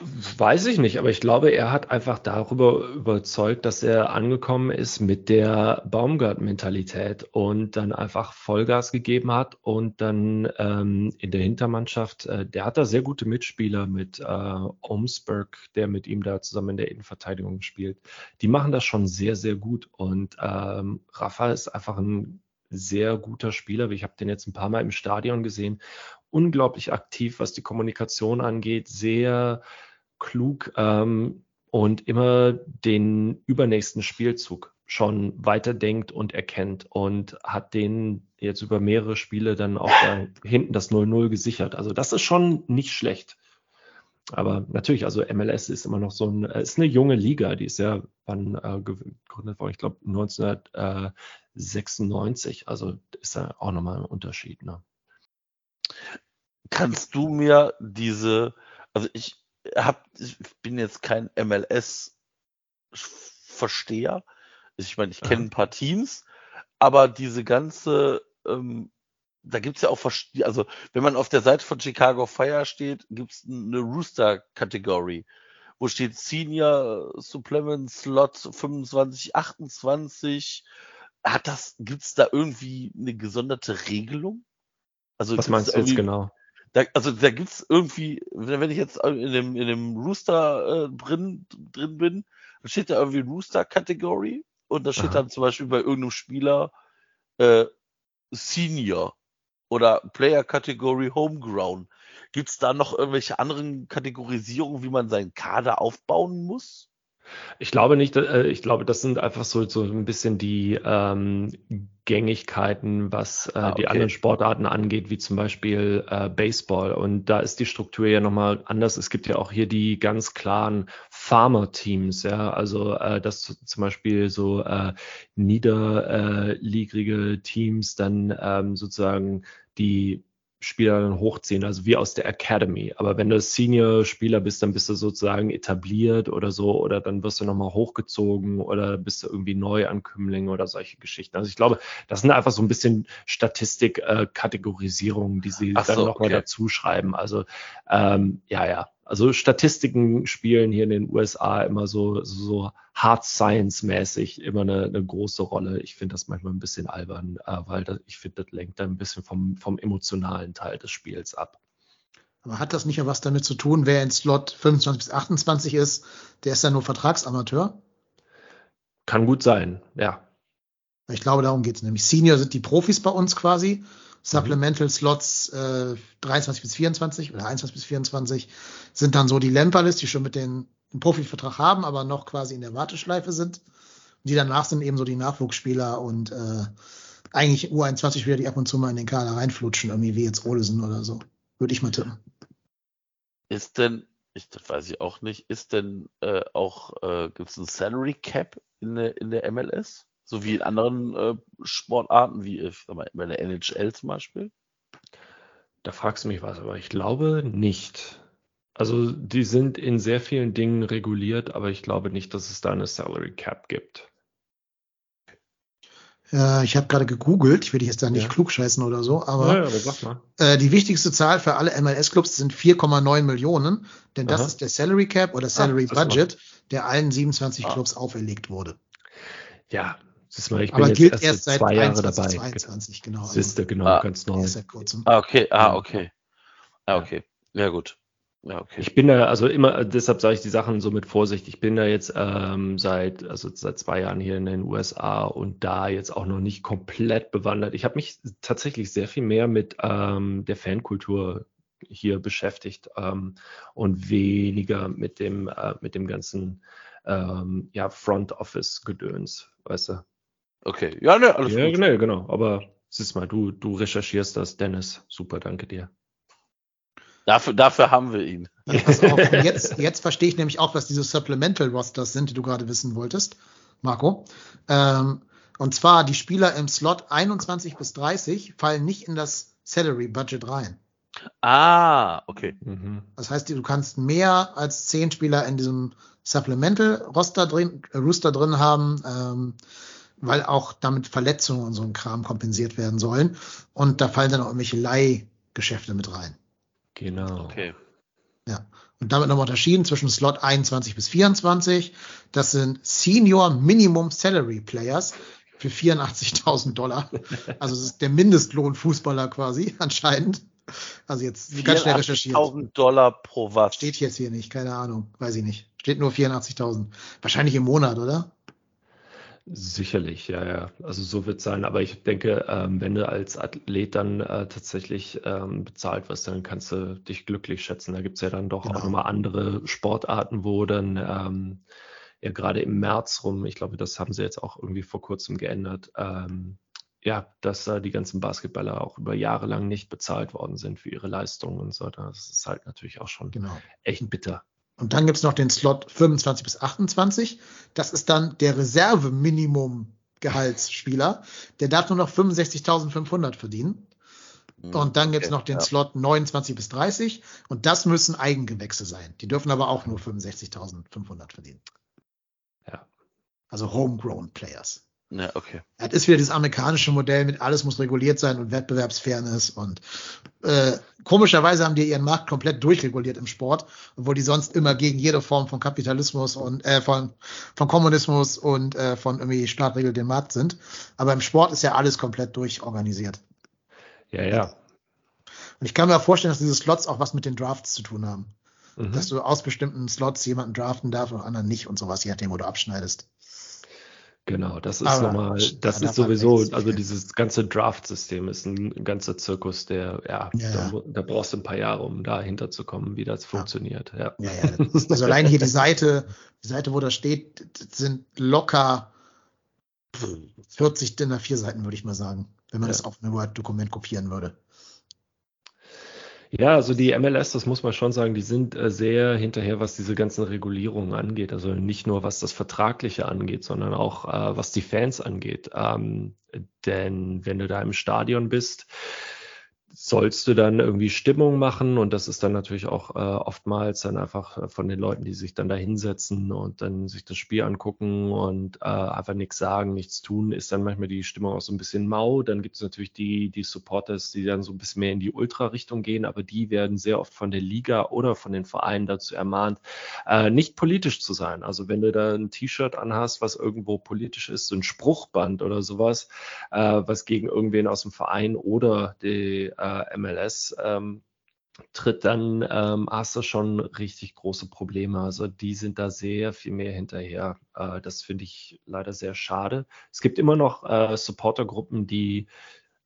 Weiß ich nicht, aber ich glaube, er hat einfach darüber überzeugt, dass er angekommen ist mit der Baumgart-Mentalität und dann einfach Vollgas gegeben hat und dann ähm, in der Hintermannschaft, äh, der hat da sehr gute Mitspieler mit äh, Omsberg, der mit ihm da zusammen in der Innenverteidigung spielt. Die machen das schon sehr, sehr gut und ähm, Rafa ist einfach ein sehr guter Spieler. Ich habe den jetzt ein paar Mal im Stadion gesehen. Unglaublich aktiv, was die Kommunikation angeht, sehr klug ähm, und immer den übernächsten Spielzug schon weiterdenkt und erkennt und hat den jetzt über mehrere Spiele dann auch da hinten das 0-0 gesichert. Also das ist schon nicht schlecht. Aber natürlich, also MLS ist immer noch so ein, ist eine junge Liga, die ist ja wann äh, gegründet worden, ich glaube 1996. Also ist da auch nochmal ein Unterschied. Ne? Kannst du mir diese, also ich, hab, ich bin jetzt kein MLS-Versteher. Ich meine, ich kenne ein paar Teams, aber diese ganze, ähm, da gibt's ja auch, also wenn man auf der Seite von Chicago Fire steht, gibt's eine Rooster-Kategorie, wo steht Senior Supplement Slot 25, 28. Hat das, gibt's da irgendwie eine gesonderte Regelung? Also Was meinst du jetzt genau? Da, also da gibt's irgendwie, wenn ich jetzt in dem, in dem Rooster äh, drin, drin bin, dann steht da irgendwie Rooster-Kategorie und da steht Aha. dann zum Beispiel bei irgendeinem Spieler äh, Senior oder Player-Kategorie Homegrown. Gibt's da noch irgendwelche anderen Kategorisierungen, wie man seinen Kader aufbauen muss? Ich glaube nicht, äh, ich glaube, das sind einfach so, so ein bisschen die ähm, Gängigkeiten, was äh, ah, okay. die anderen Sportarten angeht, wie zum Beispiel äh, Baseball. Und da ist die Struktur ja nochmal anders. Es gibt ja auch hier die ganz klaren Farmer-Teams, ja, also äh, dass zum Beispiel so äh, niederligrige Teams dann ähm, sozusagen die Spieler dann hochziehen, also wie aus der Academy. Aber wenn du Senior-Spieler bist, dann bist du sozusagen etabliert oder so, oder dann wirst du nochmal hochgezogen oder bist du irgendwie Neuankömmling oder solche Geschichten. Also ich glaube, das sind einfach so ein bisschen Statistik-Kategorisierungen, die sie so, dann nochmal okay. dazu schreiben. Also ähm, ja, ja, also Statistiken spielen hier in den USA immer so, so Hard Science-mäßig immer eine, eine, große Rolle. Ich finde das manchmal ein bisschen albern, äh, weil das, ich finde, das lenkt dann ein bisschen vom, vom emotionalen Teil des Spiels ab. Aber hat das nicht ja was damit zu tun, wer in Slot 25 bis 28 ist, der ist ja nur Vertragsamateur? Kann gut sein, ja. Ich glaube, darum geht es nämlich. Senior sind die Profis bei uns quasi Supplemental Slots äh, 23 bis 24 oder 21 bis 24 sind dann so die Lemperlis, die schon mit den einen Profivertrag haben, aber noch quasi in der Warteschleife sind. Und die danach sind eben so die Nachwuchsspieler und äh, eigentlich U21-Spieler, die ab und zu mal in den Kader reinflutschen, irgendwie wie jetzt Olesen oder so. Würde ich mal tippen. Ist denn, ich, das weiß ich auch nicht, ist denn äh, auch, äh, gibt es ein Salary Cap in der, in der MLS? So wie in anderen äh, Sportarten, wie äh, sag mal, bei der NHL zum Beispiel? Da fragst du mich was, aber ich glaube nicht. Also die sind in sehr vielen Dingen reguliert, aber ich glaube nicht, dass es da eine Salary Cap gibt. Äh, ich habe gerade gegoogelt, ich will dich jetzt da nicht Ja. klugscheißen oder so, aber Ja, ja, aber sag mal. äh, die wichtigste Zahl für alle MLS-Clubs sind 4,9 Millionen, denn das Aha. ist der Salary Cap oder Salary das macht- Budget, der allen 27 Ah. Clubs auferlegt wurde. Ja, siehst mal, ich bin Aber jetzt gilt erst, erst seit zwei Jahre 21, dabei. 22, genau. Also, Siehste, genau, Ah. ganz neu. erst seit kurzem. Ah, okay, ah, okay. Ah, okay. Ja, gut. Ja, okay. Ich bin da, also immer, deshalb sage ich die Sachen so mit Vorsicht. Ich bin da jetzt ähm, seit, also seit zwei Jahren hier in den USA und da jetzt auch noch nicht komplett bewandert. Ich habe mich tatsächlich sehr viel mehr mit ähm, der Fankultur hier beschäftigt ähm, und weniger mit dem, äh, mit dem ganzen ähm, ja, Front Office Gedöns, weißt du? Okay. Ja, ne, alles Ja, gut. genau, genau. Aber siehst mal, du, du recherchierst das, Dennis. Super, danke dir. Dafür, dafür haben wir ihn. Ja, pass auf. Jetzt, jetzt verstehe ich nämlich auch, was diese Supplemental Rosters sind, die du gerade wissen wolltest, Marco. Ähm, und zwar die Spieler im Slot 21 bis 30 fallen nicht in das Salary Budget rein. Ah, okay. Mhm. Das heißt, du kannst mehr als zehn Spieler in diesem Supplemental Roster drin, äh, Rooster drin haben, ähm, weil auch damit Verletzungen und so ein Kram kompensiert werden sollen. Und da fallen dann auch irgendwelche Leihgeschäfte mit rein. Genau. Okay. Und damit nochmal unterschieden zwischen Slot 21 bis 24. Das sind Senior Minimum Salary Players für 84.000 Dollar. Also das ist der Mindestlohn Fußballer quasi (laughs) anscheinend. Also jetzt ganz schnell recherchiert. 84.000 Dollar pro was? Steht jetzt hier nicht, keine Ahnung, weiß ich nicht. Steht nur 84.000. Wahrscheinlich im Monat, oder? Sicherlich, ja, ja. Also so wird es sein. Aber ich denke, ähm, wenn du als Athlet dann äh, tatsächlich ähm, bezahlt wirst, dann kannst du dich glücklich schätzen. Da gibt es ja dann doch Genau. auch nochmal andere Sportarten, wo dann ähm, ja gerade im März rum, ich glaube, das haben sie jetzt auch irgendwie vor kurzem geändert, ähm, ja, dass da die ganzen Basketballer auch über Jahre lang nicht bezahlt worden sind für ihre Leistungen und so. Das ist halt natürlich auch schon Genau. echt bitter. Und dann gibt's noch den Slot 25 bis 28. Das ist dann der Reserve-Minimum-Gehaltsspieler. Der darf nur noch 65.500 verdienen. Hm, Und dann gibt's okay, noch den ja. Slot 29 bis 30. Und das müssen Eigengewächse sein. Die dürfen aber auch nur 65.500 verdienen. Ja. Also Homegrown Players. Ja, okay. Das ist wieder dieses amerikanische Modell mit alles muss reguliert sein und Wettbewerbsfairness und äh, komischerweise haben die ihren Markt komplett durchreguliert im Sport, obwohl die sonst immer gegen jede Form von Kapitalismus und äh, von, von Kommunismus und äh, von irgendwie Staat regelt den Markt sind. Aber im Sport ist ja alles komplett durchorganisiert. Ja, ja. Und ich kann mir vorstellen, dass diese Slots auch was mit den Drafts zu tun haben. Mhm. Dass du aus bestimmten Slots jemanden draften darfst und anderen nicht und sowas, je nachdem, wo du abschneidest. Genau, das ist nochmal, da das ist sowieso, also dieses ganze Draft-System ist ein ganzer Zirkus, der, ja, Ja, da, ja. da brauchst du ein paar Jahre, um dahinter zu kommen, wie das funktioniert. Ja. Ja, Also allein hier die Seite, die Seite, wo das steht, sind locker 40 DIN A4 Seiten, würde ich mal sagen, wenn man das auf ein Word-Dokument kopieren würde. Ja, also die MLS, das muss man schon sagen, die sind äh, sehr hinterher, was diese ganzen Regulierungen angeht. Also nicht nur was das Vertragliche angeht, sondern auch äh, was die Fans angeht. Ähm, denn wenn du da im Stadion bist, sollst du dann irgendwie Stimmung machen und das ist dann natürlich auch äh, oftmals dann einfach äh, von den Leuten, die sich dann da hinsetzen und dann sich das Spiel angucken und äh, einfach nichts sagen, nichts tun, ist dann manchmal die Stimmung auch so ein bisschen mau. Dann gibt es natürlich die, die Supporters, die dann so ein bisschen mehr in die Ultra-Richtung gehen, aber die werden sehr oft von der Liga oder von den Vereinen dazu ermahnt, äh, nicht politisch zu sein. Also wenn du da ein T-Shirt anhast, was irgendwo politisch ist, so ein Spruchband oder sowas, äh, was gegen irgendwen aus dem Verein oder die äh, MLS ähm, tritt, dann ähm, hast du schon richtig große Probleme. Also die sind da sehr viel mehr hinterher. Äh, das finde ich leider sehr schade. Es gibt immer noch äh, Supportergruppen, die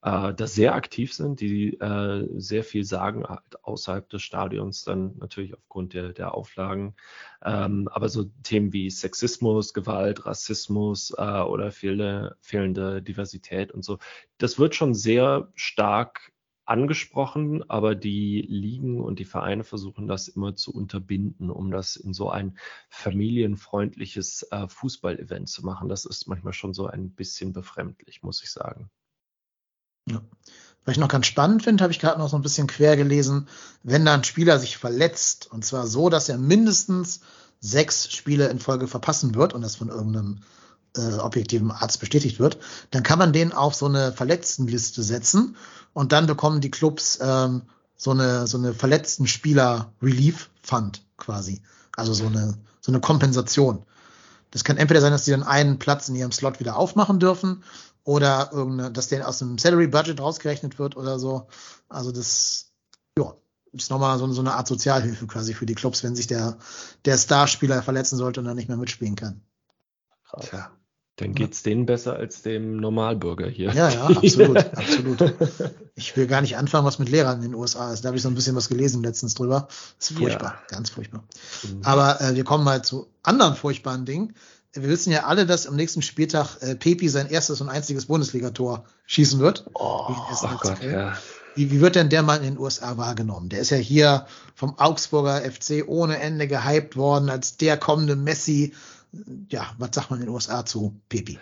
äh, da sehr aktiv sind, die äh, sehr viel sagen halt außerhalb des Stadions, dann natürlich aufgrund der, der Auflagen. Ähm, aber so Themen wie Sexismus, Gewalt, Rassismus äh, oder fehlende, fehlende Diversität und so, das wird schon sehr stark angesprochen, aber die Ligen und die Vereine versuchen das immer zu unterbinden, um das in so ein familienfreundliches äh, Fußballevent zu machen. Das ist manchmal schon so ein bisschen befremdlich, muss ich sagen. Ja. Was ich noch ganz spannend finde, habe ich gerade noch so ein bisschen quer gelesen, wenn da ein Spieler sich verletzt, und zwar so, dass er mindestens sechs Spiele in Folge verpassen wird und das von irgendeinem äh, objektiven Arzt bestätigt wird, dann kann man den auf so eine Verletztenliste setzen und dann bekommen die Clubs ähm, so eine so eine verletzten Spieler Relief Fund quasi, also so eine so eine Kompensation. Das kann entweder sein, dass die dann einen Platz in ihrem Slot wieder aufmachen dürfen oder irgendeine, dass der aus dem Salary Budget rausgerechnet wird oder so. Also das, ja, ist nochmal so, so eine Art Sozialhilfe quasi für die Clubs, wenn sich der, der Starspieler verletzen sollte und dann nicht mehr mitspielen kann. Tja. Dann geht's ja. denen besser als dem Normalbürger hier. Ja, ja, absolut, (laughs) absolut. Ich will gar nicht anfangen, was mit Lehrern in den USA ist. Da habe ich so ein bisschen was gelesen letztens drüber. Das ist furchtbar, ja. ganz furchtbar. Mhm. Aber äh, wir kommen mal zu anderen furchtbaren Dingen wir wissen ja alle, dass am nächsten Spieltag äh, Pepi sein erstes und einziges Bundesligator schießen wird. Oh, oh Gott, ja. Wie, wie wird denn der mal in den USA wahrgenommen? Der ist ja hier vom Augsburger FC ohne Ende gehypt worden als der kommende Messi. Ja, was sagt man in den USA zu Pepi?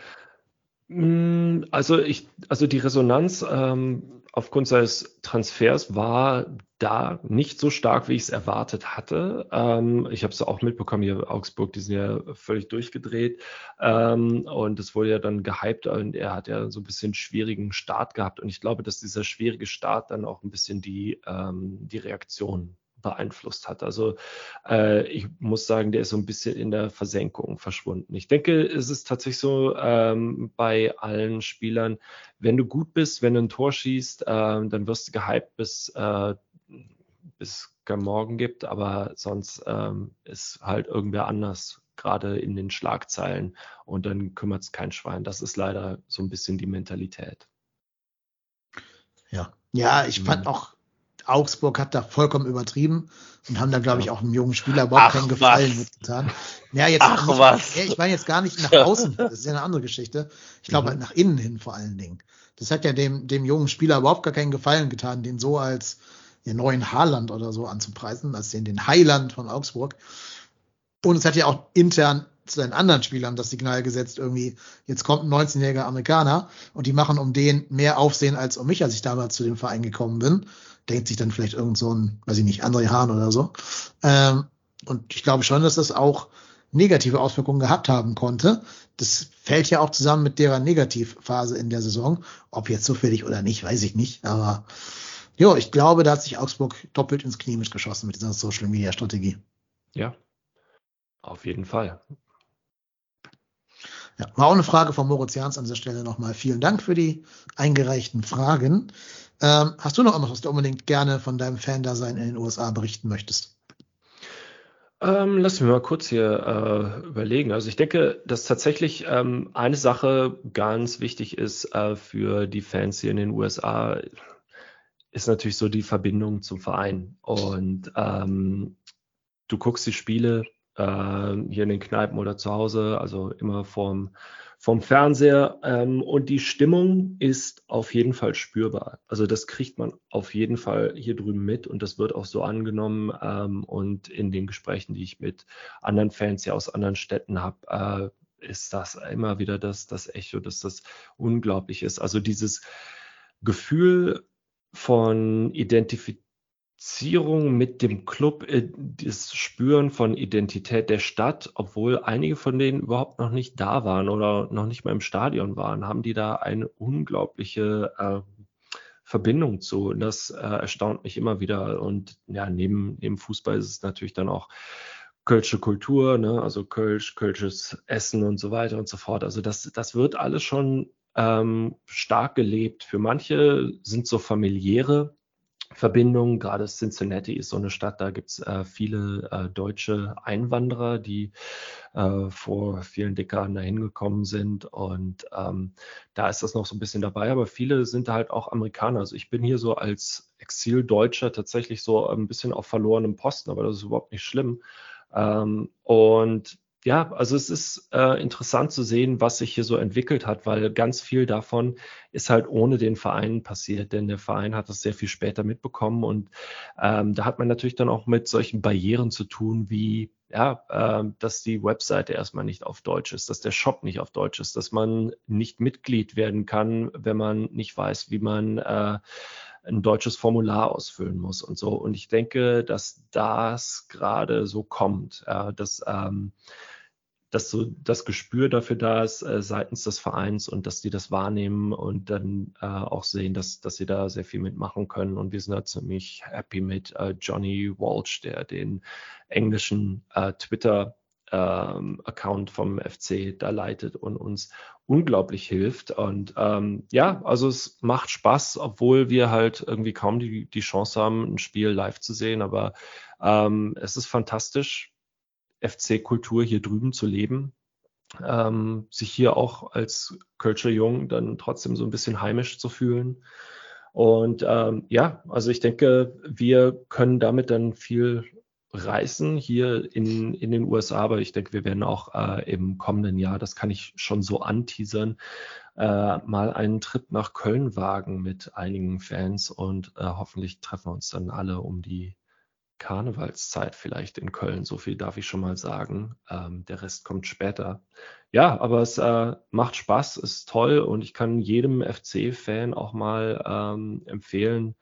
Mm, also ich, also die Resonanz ähm, aufgrund seines Transfers war da nicht so stark, wie ich es erwartet hatte. Ähm, ich habe es auch mitbekommen, hier Augsburg, die sind ja völlig durchgedreht. Ähm, und es wurde ja dann gehypt und er hat ja so ein bisschen schwierigen Start gehabt. Und ich glaube, dass dieser schwierige Start dann auch ein bisschen die, ähm, die Reaktion beeinflusst hat. Also äh, ich muss sagen, der ist so ein bisschen in der Versenkung verschwunden. Ich denke, es ist tatsächlich so ähm, bei allen Spielern, wenn du gut bist, wenn du ein Tor schießt, äh, dann wirst du gehypt bis, äh, bis kein Morgen gibt, aber sonst ähm, ist halt irgendwer anders gerade in den Schlagzeilen und dann kümmert es kein Schwein. Das ist leider so ein bisschen die Mentalität. Ja, ja, ich fand mhm. auch Augsburg hat da vollkommen übertrieben und haben da, glaube ich, auch einem jungen Spieler überhaupt Ach, keinen Gefallen was. mitgetan. Ja, jetzt Ach, nicht, was. ich meine jetzt gar nicht nach außen, das ist ja eine andere Geschichte. Ich glaube mhm. halt nach innen hin vor allen Dingen. Das hat ja dem, dem jungen Spieler überhaupt gar keinen Gefallen getan, den so als den neuen Haarland oder so anzupreisen, als den, den Heiland von Augsburg. Und es hat ja auch intern zu den anderen Spielern das Signal gesetzt, irgendwie, jetzt kommt ein 19-jähriger Amerikaner und die machen um den mehr Aufsehen als um mich, als ich damals zu dem Verein gekommen bin denkt sich dann vielleicht irgend so ein, weiß ich nicht, André Hahn oder so. Ähm, und ich glaube schon, dass das auch negative Auswirkungen gehabt haben konnte. Das fällt ja auch zusammen mit deren Negativphase in der Saison. Ob jetzt zufällig oder nicht, weiß ich nicht. Aber ja, ich glaube, da hat sich Augsburg doppelt ins Knie mitgeschossen mit dieser Social Media Strategie. Ja, auf jeden Fall. Ja, war auch eine Frage von Moritz Jans an dieser Stelle nochmal. Vielen Dank für die eingereichten Fragen. Ähm, hast du noch irgendwas, was du unbedingt gerne von deinem Fan-Dasein in den USA berichten möchtest? Ähm, lass mich mal kurz hier äh, überlegen. Also ich denke, dass tatsächlich ähm, eine Sache ganz wichtig ist äh, für die Fans hier in den USA, ist natürlich so die Verbindung zum Verein. Und ähm, du guckst die Spiele äh, hier in den Kneipen oder zu Hause, also immer vorm vom Fernseher ähm, und die Stimmung ist auf jeden Fall spürbar. Also das kriegt man auf jeden Fall hier drüben mit und das wird auch so angenommen ähm, und in den Gesprächen, die ich mit anderen Fans ja aus anderen Städten habe, äh, ist das immer wieder das, das Echo, dass das unglaublich ist. Also dieses Gefühl von Identifizierung Identifizierung mit dem Club, äh, das Spüren von Identität der Stadt, obwohl einige von denen überhaupt noch nicht da waren oder noch nicht mal im Stadion waren, haben die da eine unglaubliche äh, Verbindung zu. Und das äh, erstaunt mich immer wieder. Und ja, neben, neben Fußball ist es natürlich dann auch Kölsche Kultur, ne? also Kölsch, Kölsches Essen und so weiter und so fort. Also das, das wird alles schon ähm, stark gelebt. Für manche sind so familiäre Verbindungen. Gerade Cincinnati ist so eine Stadt, da gibt es äh, viele äh, deutsche Einwanderer, die äh, vor vielen Dekaden dahin gekommen sind. Und ähm, da ist das noch so ein bisschen dabei, aber viele sind halt auch Amerikaner. Also ich bin hier so als Exildeutscher tatsächlich so ein bisschen auf verlorenem Posten, aber das ist überhaupt nicht schlimm. Ähm, und ja, also es ist äh, interessant zu sehen, was sich hier so entwickelt hat, weil ganz viel davon ist halt ohne den Verein passiert, denn der Verein hat das sehr viel später mitbekommen und ähm, da hat man natürlich dann auch mit solchen Barrieren zu tun, wie ja, äh, dass die Webseite erstmal nicht auf Deutsch ist, dass der Shop nicht auf Deutsch ist, dass man nicht Mitglied werden kann, wenn man nicht weiß, wie man äh, ein deutsches Formular ausfüllen muss und so. Und ich denke, dass das gerade so kommt, dass ähm, dass so das Gespür dafür da ist äh, seitens des Vereins und dass die das wahrnehmen und dann äh, auch sehen, dass, dass sie da sehr viel mitmachen können. Und wir sind da ziemlich happy mit äh, Johnny Walsh, der den englischen äh, Twitter ähm, Account vom FC da leitet und uns unglaublich hilft. Und ähm, ja, also es macht Spaß, obwohl wir halt irgendwie kaum die, die Chance haben, ein Spiel live zu sehen. Aber ähm, es ist fantastisch FC-Kultur hier drüben zu leben, ähm, sich hier auch als Kölscher Jung dann trotzdem so ein bisschen heimisch zu fühlen. Und ähm, ja, also ich denke, wir können damit dann viel reißen hier in, in den USA, aber ich denke, wir werden auch äh, im kommenden Jahr, das kann ich schon so anteasern, äh, mal einen Trip nach Köln wagen mit einigen Fans und äh, hoffentlich treffen wir uns dann alle um die Karnevalszeit vielleicht in Köln. So viel darf ich schon mal sagen. Ähm, der Rest kommt später. Ja, aber es äh, macht Spaß, ist toll und ich kann jedem FC-Fan auch mal ähm, empfehlen,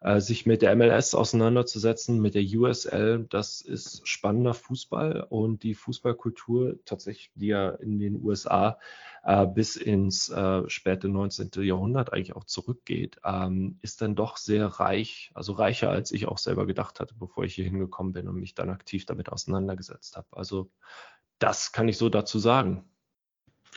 äh, sich mit der MLS auseinanderzusetzen, mit der USL. Das ist spannender Fußball und die Fußballkultur tatsächlich, die ja in den USA äh, bis ins äh, späte 19. Jahrhundert eigentlich auch zurückgeht, ähm, ist dann doch sehr reich, also reicher als ich auch selber gedacht hatte, bevor ich hier hingekommen bin und mich dann aktiv damit auseinandergesetzt habe. Also das kann ich so dazu sagen.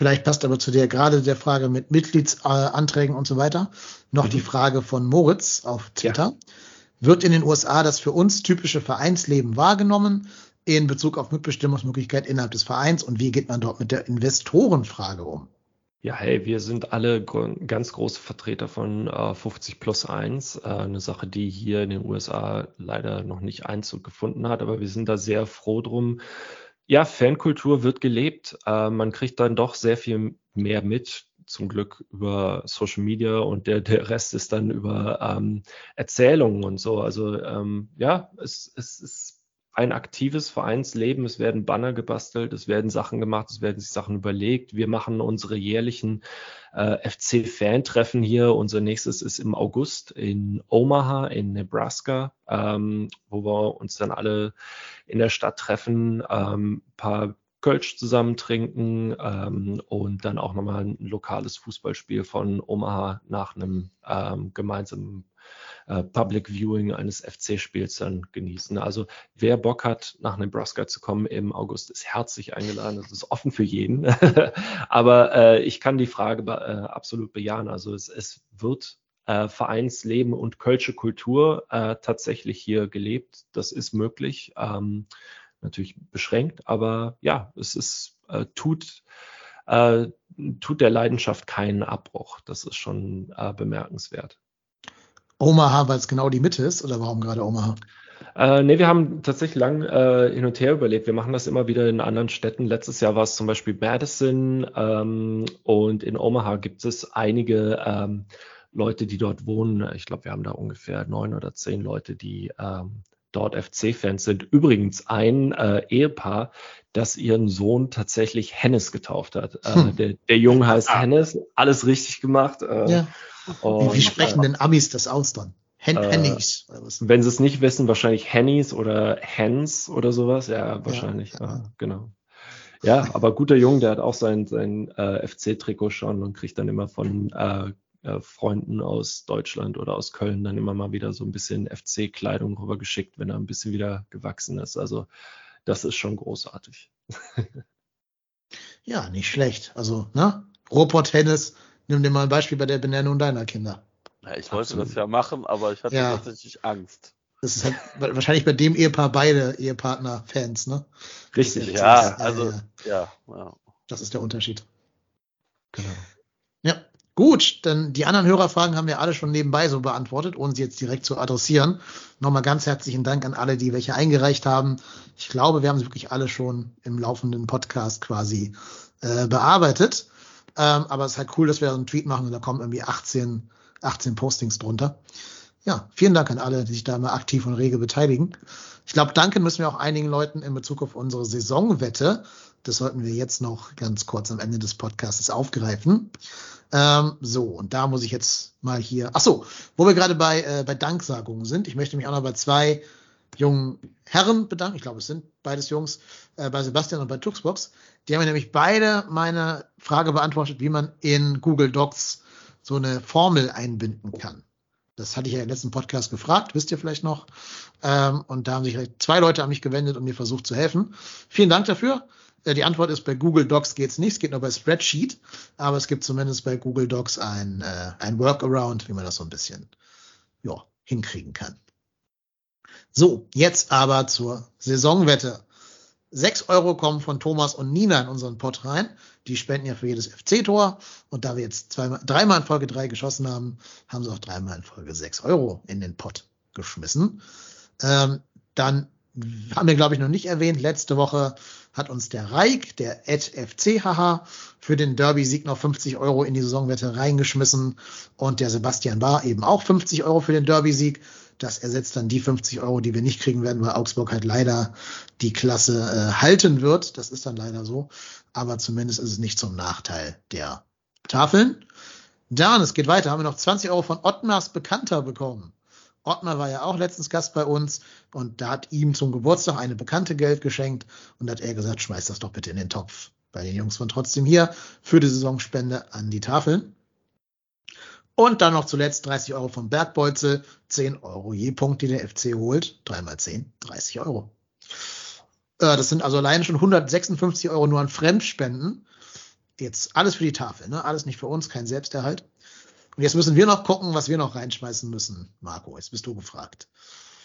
Vielleicht passt aber zu der gerade der Frage mit Mitgliedsanträgen und so weiter noch mhm. die Frage von Moritz auf Twitter. Ja. Wird in den USA das für uns typische Vereinsleben wahrgenommen in Bezug auf Mitbestimmungsmöglichkeit innerhalb des Vereins und wie geht man dort mit der Investorenfrage um? Ja, hey, wir sind alle ganz große Vertreter von äh, 50 plus 1. Äh, eine Sache, die hier in den USA leider noch nicht Einzug gefunden hat, aber wir sind da sehr froh drum, ja, Fankultur wird gelebt. Äh, man kriegt dann doch sehr viel mehr mit, zum Glück über Social Media und der, der Rest ist dann über ähm, Erzählungen und so. Also ähm, ja, es, es ist ein aktives Vereinsleben. Es werden Banner gebastelt, es werden Sachen gemacht, es werden sich Sachen überlegt. Wir machen unsere jährlichen äh, FC-Fan-Treffen hier. Unser nächstes ist im August in Omaha in Nebraska, ähm, wo wir uns dann alle in der Stadt treffen, ähm, paar Kölsch zusammen trinken ähm, und dann auch nochmal ein lokales Fußballspiel von Omaha nach einem ähm, gemeinsamen äh, Public Viewing eines FC-Spiels dann genießen. Also wer Bock hat, nach Nebraska zu kommen im August, ist herzlich eingeladen. Das ist offen für jeden. (laughs) Aber äh, ich kann die Frage äh, absolut bejahen. Also es, es wird äh, Vereinsleben und Kölsche Kultur äh, tatsächlich hier gelebt. Das ist möglich. Ähm, natürlich beschränkt, aber ja, es ist, äh, tut, äh, tut der Leidenschaft keinen Abbruch. Das ist schon äh, bemerkenswert. Omaha, weil es genau die Mitte ist, oder warum gerade Omaha? Äh, nee, wir haben tatsächlich lang äh, hin und her überlegt. Wir machen das immer wieder in anderen Städten. Letztes Jahr war es zum Beispiel Madison ähm, und in Omaha gibt es einige ähm, Leute, die dort wohnen. Ich glaube, wir haben da ungefähr neun oder zehn Leute, die ähm, dort FC-Fans sind. Übrigens ein äh, Ehepaar, das ihren Sohn tatsächlich Hennes getauft hat. Äh, hm. der, der Junge heißt ah. Hennes, alles richtig gemacht. Äh, ja. Und, wie, sprechen äh, denn Amis das aus dann? Hen äh, Hennys. Wenn sie es nicht wissen, wahrscheinlich Hennys oder Hens oder sowas. Ja, wahrscheinlich. Ja, ja. genau. Ja, aber guter Junge, der hat auch sein, sein äh, FC-Trikot schon und kriegt dann immer von äh, äh, Freunden aus Deutschland oder aus Köln dann immer mal wieder so ein bisschen FC-Kleidung rübergeschickt, wenn er ein bisschen wieder gewachsen ist. Also das ist schon großartig. (laughs) ja, nicht schlecht. Also, ne? Ruhrpott-Tennis, nimm dir mal ein Beispiel bei der Benennung deiner Kinder. Ja, ich wollte Absolut. das ja machen, aber ich hatte ja. tatsächlich Angst. Das ist halt wahrscheinlich bei dem Ehepaar beide Ehepartner-Fans, ne? Richtig, ja, also, ja, ja. Das ist der Unterschied. Genau. Ja, Gut, denn die anderen Hörerfragen haben wir alle schon nebenbei so beantwortet, ohne sie jetzt direkt zu adressieren. Nochmal ganz herzlichen Dank an alle, die welche eingereicht haben. Ich glaube, wir haben sie wirklich alle schon im laufenden Podcast quasi äh, bearbeitet. Ähm, aber es ist halt cool, dass wir einen Tweet machen und da kommen irgendwie 18, 18 Postings drunter. Ja, vielen Dank an alle, die sich da mal aktiv und rege beteiligen. Ich glaube, danken müssen wir auch einigen Leuten in Bezug auf unsere Saisonwette. Das sollten wir jetzt noch ganz kurz am Ende des Podcasts aufgreifen. Ähm, so, und da muss ich jetzt mal hier. Ach so, wo wir gerade bei, äh, bei Danksagungen sind. Ich möchte mich auch noch bei zwei jungen Herren bedanken. Ich glaube, es sind beides Jungs, äh, bei Sebastian und bei Tuxbox. Die haben mir nämlich beide meine Frage beantwortet, wie man in Google Docs so eine Formel einbinden kann. Das hatte ich ja im letzten Podcast gefragt, wisst ihr vielleicht noch. Ähm, und da haben sich zwei Leute an mich gewendet und mir versucht zu helfen. Vielen Dank dafür. Äh, die Antwort ist, bei Google Docs geht's nicht, es geht nur bei Spreadsheet, aber es gibt zumindest bei Google Docs ein, äh, ein Workaround, wie man das so ein bisschen ja, hinkriegen kann. So, jetzt aber zur Saisonwette. Sechs Euro kommen von Thomas und Nina in unseren Pot rein. Die spenden ja für jedes FC-Tor. Und da wir jetzt zweimal, dreimal in Folge drei geschossen haben, haben sie auch dreimal in Folge sechs Euro in den Pot geschmissen. Ähm, dann haben wir, glaube ich, noch nicht erwähnt. Letzte Woche hat uns der Reik, der FCHH, für den Derby-Sieg noch 50 Euro in die Saisonwette reingeschmissen. Und der Sebastian Bar eben auch 50 Euro für den Derby-Sieg. Das ersetzt dann die 50 Euro, die wir nicht kriegen werden, weil Augsburg halt leider die Klasse äh, halten wird. Das ist dann leider so. Aber zumindest ist es nicht zum Nachteil der Tafeln. Dann, es geht weiter, haben wir noch 20 Euro von Ottmars Bekannter bekommen. Ottmar war ja auch letztens Gast bei uns und da hat ihm zum Geburtstag eine Bekannte Geld geschenkt und hat er gesagt, schmeiß das doch bitte in den Topf bei den Jungs von trotzdem hier für die Saisonspende an die Tafeln. Und dann noch zuletzt 30 Euro vom Bergbolzel, 10 Euro je Punkt, die der FC holt. 3 mal 10, 30 Euro. Äh, das sind also alleine schon 156 Euro nur an Fremdspenden. Jetzt alles für die Tafel, ne? Alles nicht für uns, kein Selbsterhalt. Und jetzt müssen wir noch gucken, was wir noch reinschmeißen müssen. Marco, jetzt bist du gefragt.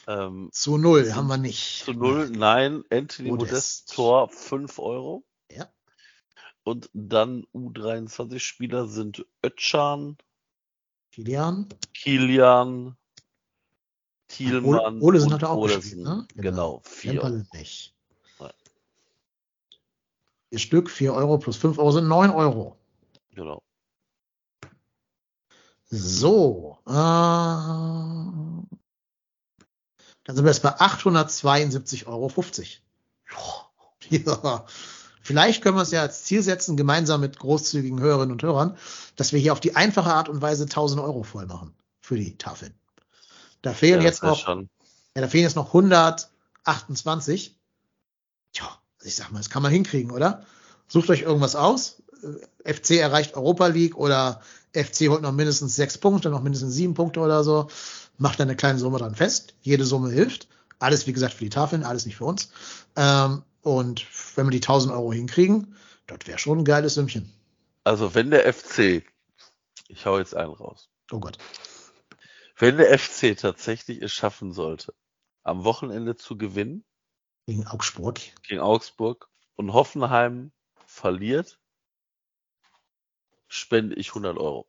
Ähm, zu null haben wir nicht. Zu null, nein. Anthony Modest, Modest Tor 5 Euro. Ja. Und dann U23-Spieler sind Ötchan, Kilian, Kilian, Thielmann Olesen hat er auch gespielt, ne? Genau, genau vier. nicht. Nein. Vier Stück, 4 Euro plus 5 Euro sind 9 Euro. Genau. So. Äh, dann sind wir jetzt bei 872,50 Euro. (laughs) Ja. Vielleicht können wir es ja als Ziel setzen, gemeinsam mit großzügigen Hörerinnen und Hörern, dass wir hier auf die einfache Art und Weise 1000 Euro voll machen für die Tafeln. Da fehlen ja, jetzt noch, schon. ja, da fehlen jetzt noch 128. Tja, ich sag mal, das kann man hinkriegen, oder? Sucht euch irgendwas aus. Äh, FC erreicht Europa League oder FC holt noch mindestens sechs Punkte, noch mindestens sieben Punkte oder so. Macht dann eine kleine Summe dran fest. Jede Summe hilft. Alles, wie gesagt, für die Tafeln, alles nicht für uns. Ähm, und wenn wir die 1000 Euro hinkriegen, das wäre schon ein geiles Sümmchen. Also wenn der FC, ich hau jetzt einen raus. Oh Gott. Wenn der FC tatsächlich es schaffen sollte, am Wochenende zu gewinnen. Gegen Augsburg. Gegen Augsburg und Hoffenheim verliert, spende ich 100 Euro.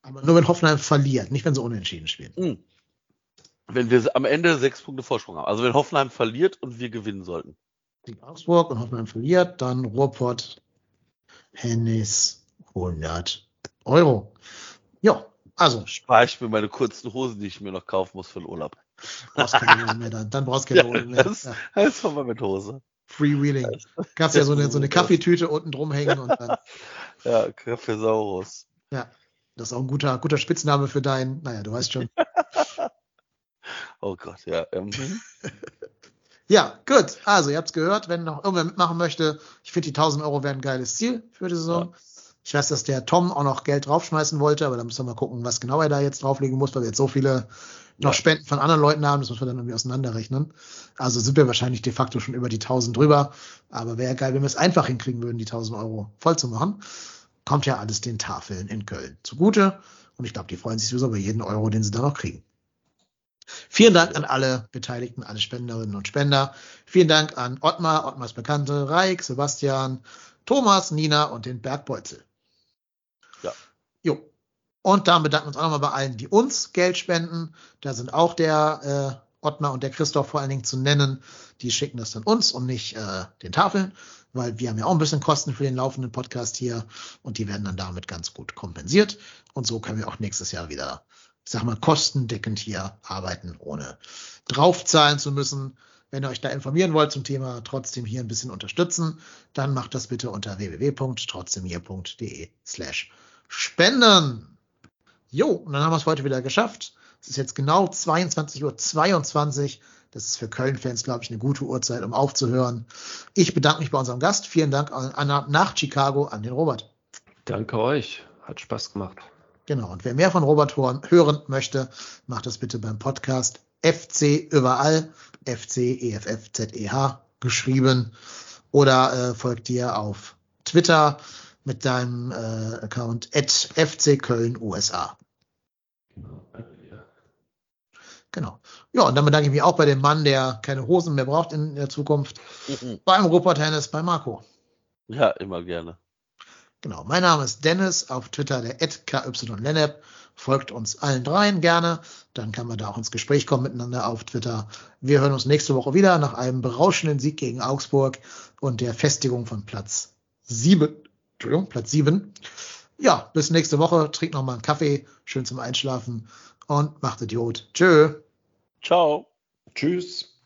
Aber nur wenn Hoffenheim verliert, nicht wenn sie unentschieden spielen. Mhm. Wenn wir am Ende sechs Punkte Vorsprung haben. Also wenn Hoffenheim verliert und wir gewinnen sollten. Gegen Augsburg und Hoffenheim verliert, dann Ruhrpott, Hennis 100 Euro. Ja, also. Spare ich mir meine kurzen Hosen, die ich mir noch kaufen muss für den Urlaub. Brauchst keine mehr dann. Dann brauchst du keine (laughs) ja, mehr. Das, ja. das mal mit Hose. Freewheeling. Kannst ja so eine, so eine Kaffeetüte unten drum hängen und dann. Ja, Kaffeesaurus. Ja, das ist auch ein guter, guter Spitzname für deinen, naja, du weißt schon. (laughs) oh Gott, ja. Ähm. (laughs) ja, gut. Also, ihr habt es gehört, wenn noch irgendwer mitmachen möchte, ich finde, die 1000 Euro wären ein geiles Ziel für die Saison. Ja. Ich weiß, dass der Tom auch noch Geld draufschmeißen wollte, aber da müssen wir mal gucken, was genau er da jetzt drauflegen muss, weil wir jetzt so viele noch Spenden von anderen Leuten haben, das muss man dann irgendwie auseinanderrechnen. Also sind wir wahrscheinlich de facto schon über die 1000 drüber. Aber wäre geil, wenn wir es einfach hinkriegen würden, die 1000 Euro voll zu machen. Kommt ja alles den Tafeln in Köln zugute. Und ich glaube, die freuen sich sowieso über jeden Euro, den sie dann noch kriegen. Vielen Dank an alle Beteiligten, alle Spenderinnen und Spender. Vielen Dank an Ottmar, Ottmars Bekannte, Reik, Sebastian, Thomas, Nina und den Bergbeutel. Ja. Jo. Und dann bedanken wir uns auch nochmal bei allen, die uns Geld spenden. Da sind auch der äh, Ottmar und der Christoph vor allen Dingen zu nennen. Die schicken das dann uns und nicht äh, den Tafeln, weil wir haben ja auch ein bisschen Kosten für den laufenden Podcast hier und die werden dann damit ganz gut kompensiert. Und so können wir auch nächstes Jahr wieder, ich sag mal, kostendeckend hier arbeiten, ohne draufzahlen zu müssen. Wenn ihr euch da informieren wollt zum Thema trotzdem hier ein bisschen unterstützen, dann macht das bitte unter www.trotzdemhier.de slash spenden. Jo, und dann haben wir es heute wieder geschafft. Es ist jetzt genau 22.22 Uhr. 22. Das ist für Köln-Fans, glaube ich, eine gute Uhrzeit, um aufzuhören. Ich bedanke mich bei unserem Gast. Vielen Dank an, an, nach Chicago an den Robert. Danke euch. Hat Spaß gemacht. Genau. Und wer mehr von Robert hören, hören möchte, macht das bitte beim Podcast FC überall. FC EFF ZEH geschrieben. Oder äh, folgt dir auf Twitter mit deinem äh, Account at FC Köln USA. Genau. Ja, und dann bedanke ich mich auch bei dem Mann, der keine Hosen mehr braucht in der Zukunft. Mhm. Beim Rupert Hennes, bei Marco. Ja, immer gerne. Genau. Mein Name ist Dennis, auf Twitter der KYLennep. Folgt uns allen dreien gerne. Dann kann man da auch ins Gespräch kommen miteinander auf Twitter. Wir hören uns nächste Woche wieder nach einem berauschenden Sieg gegen Augsburg und der Festigung von Platz sieben. Entschuldigung, Platz sieben. Ja, bis nächste Woche. Trinkt noch mal einen Kaffee. Schön zum Einschlafen. Und macht Idiot. Tschö. Ciao. Tschüss.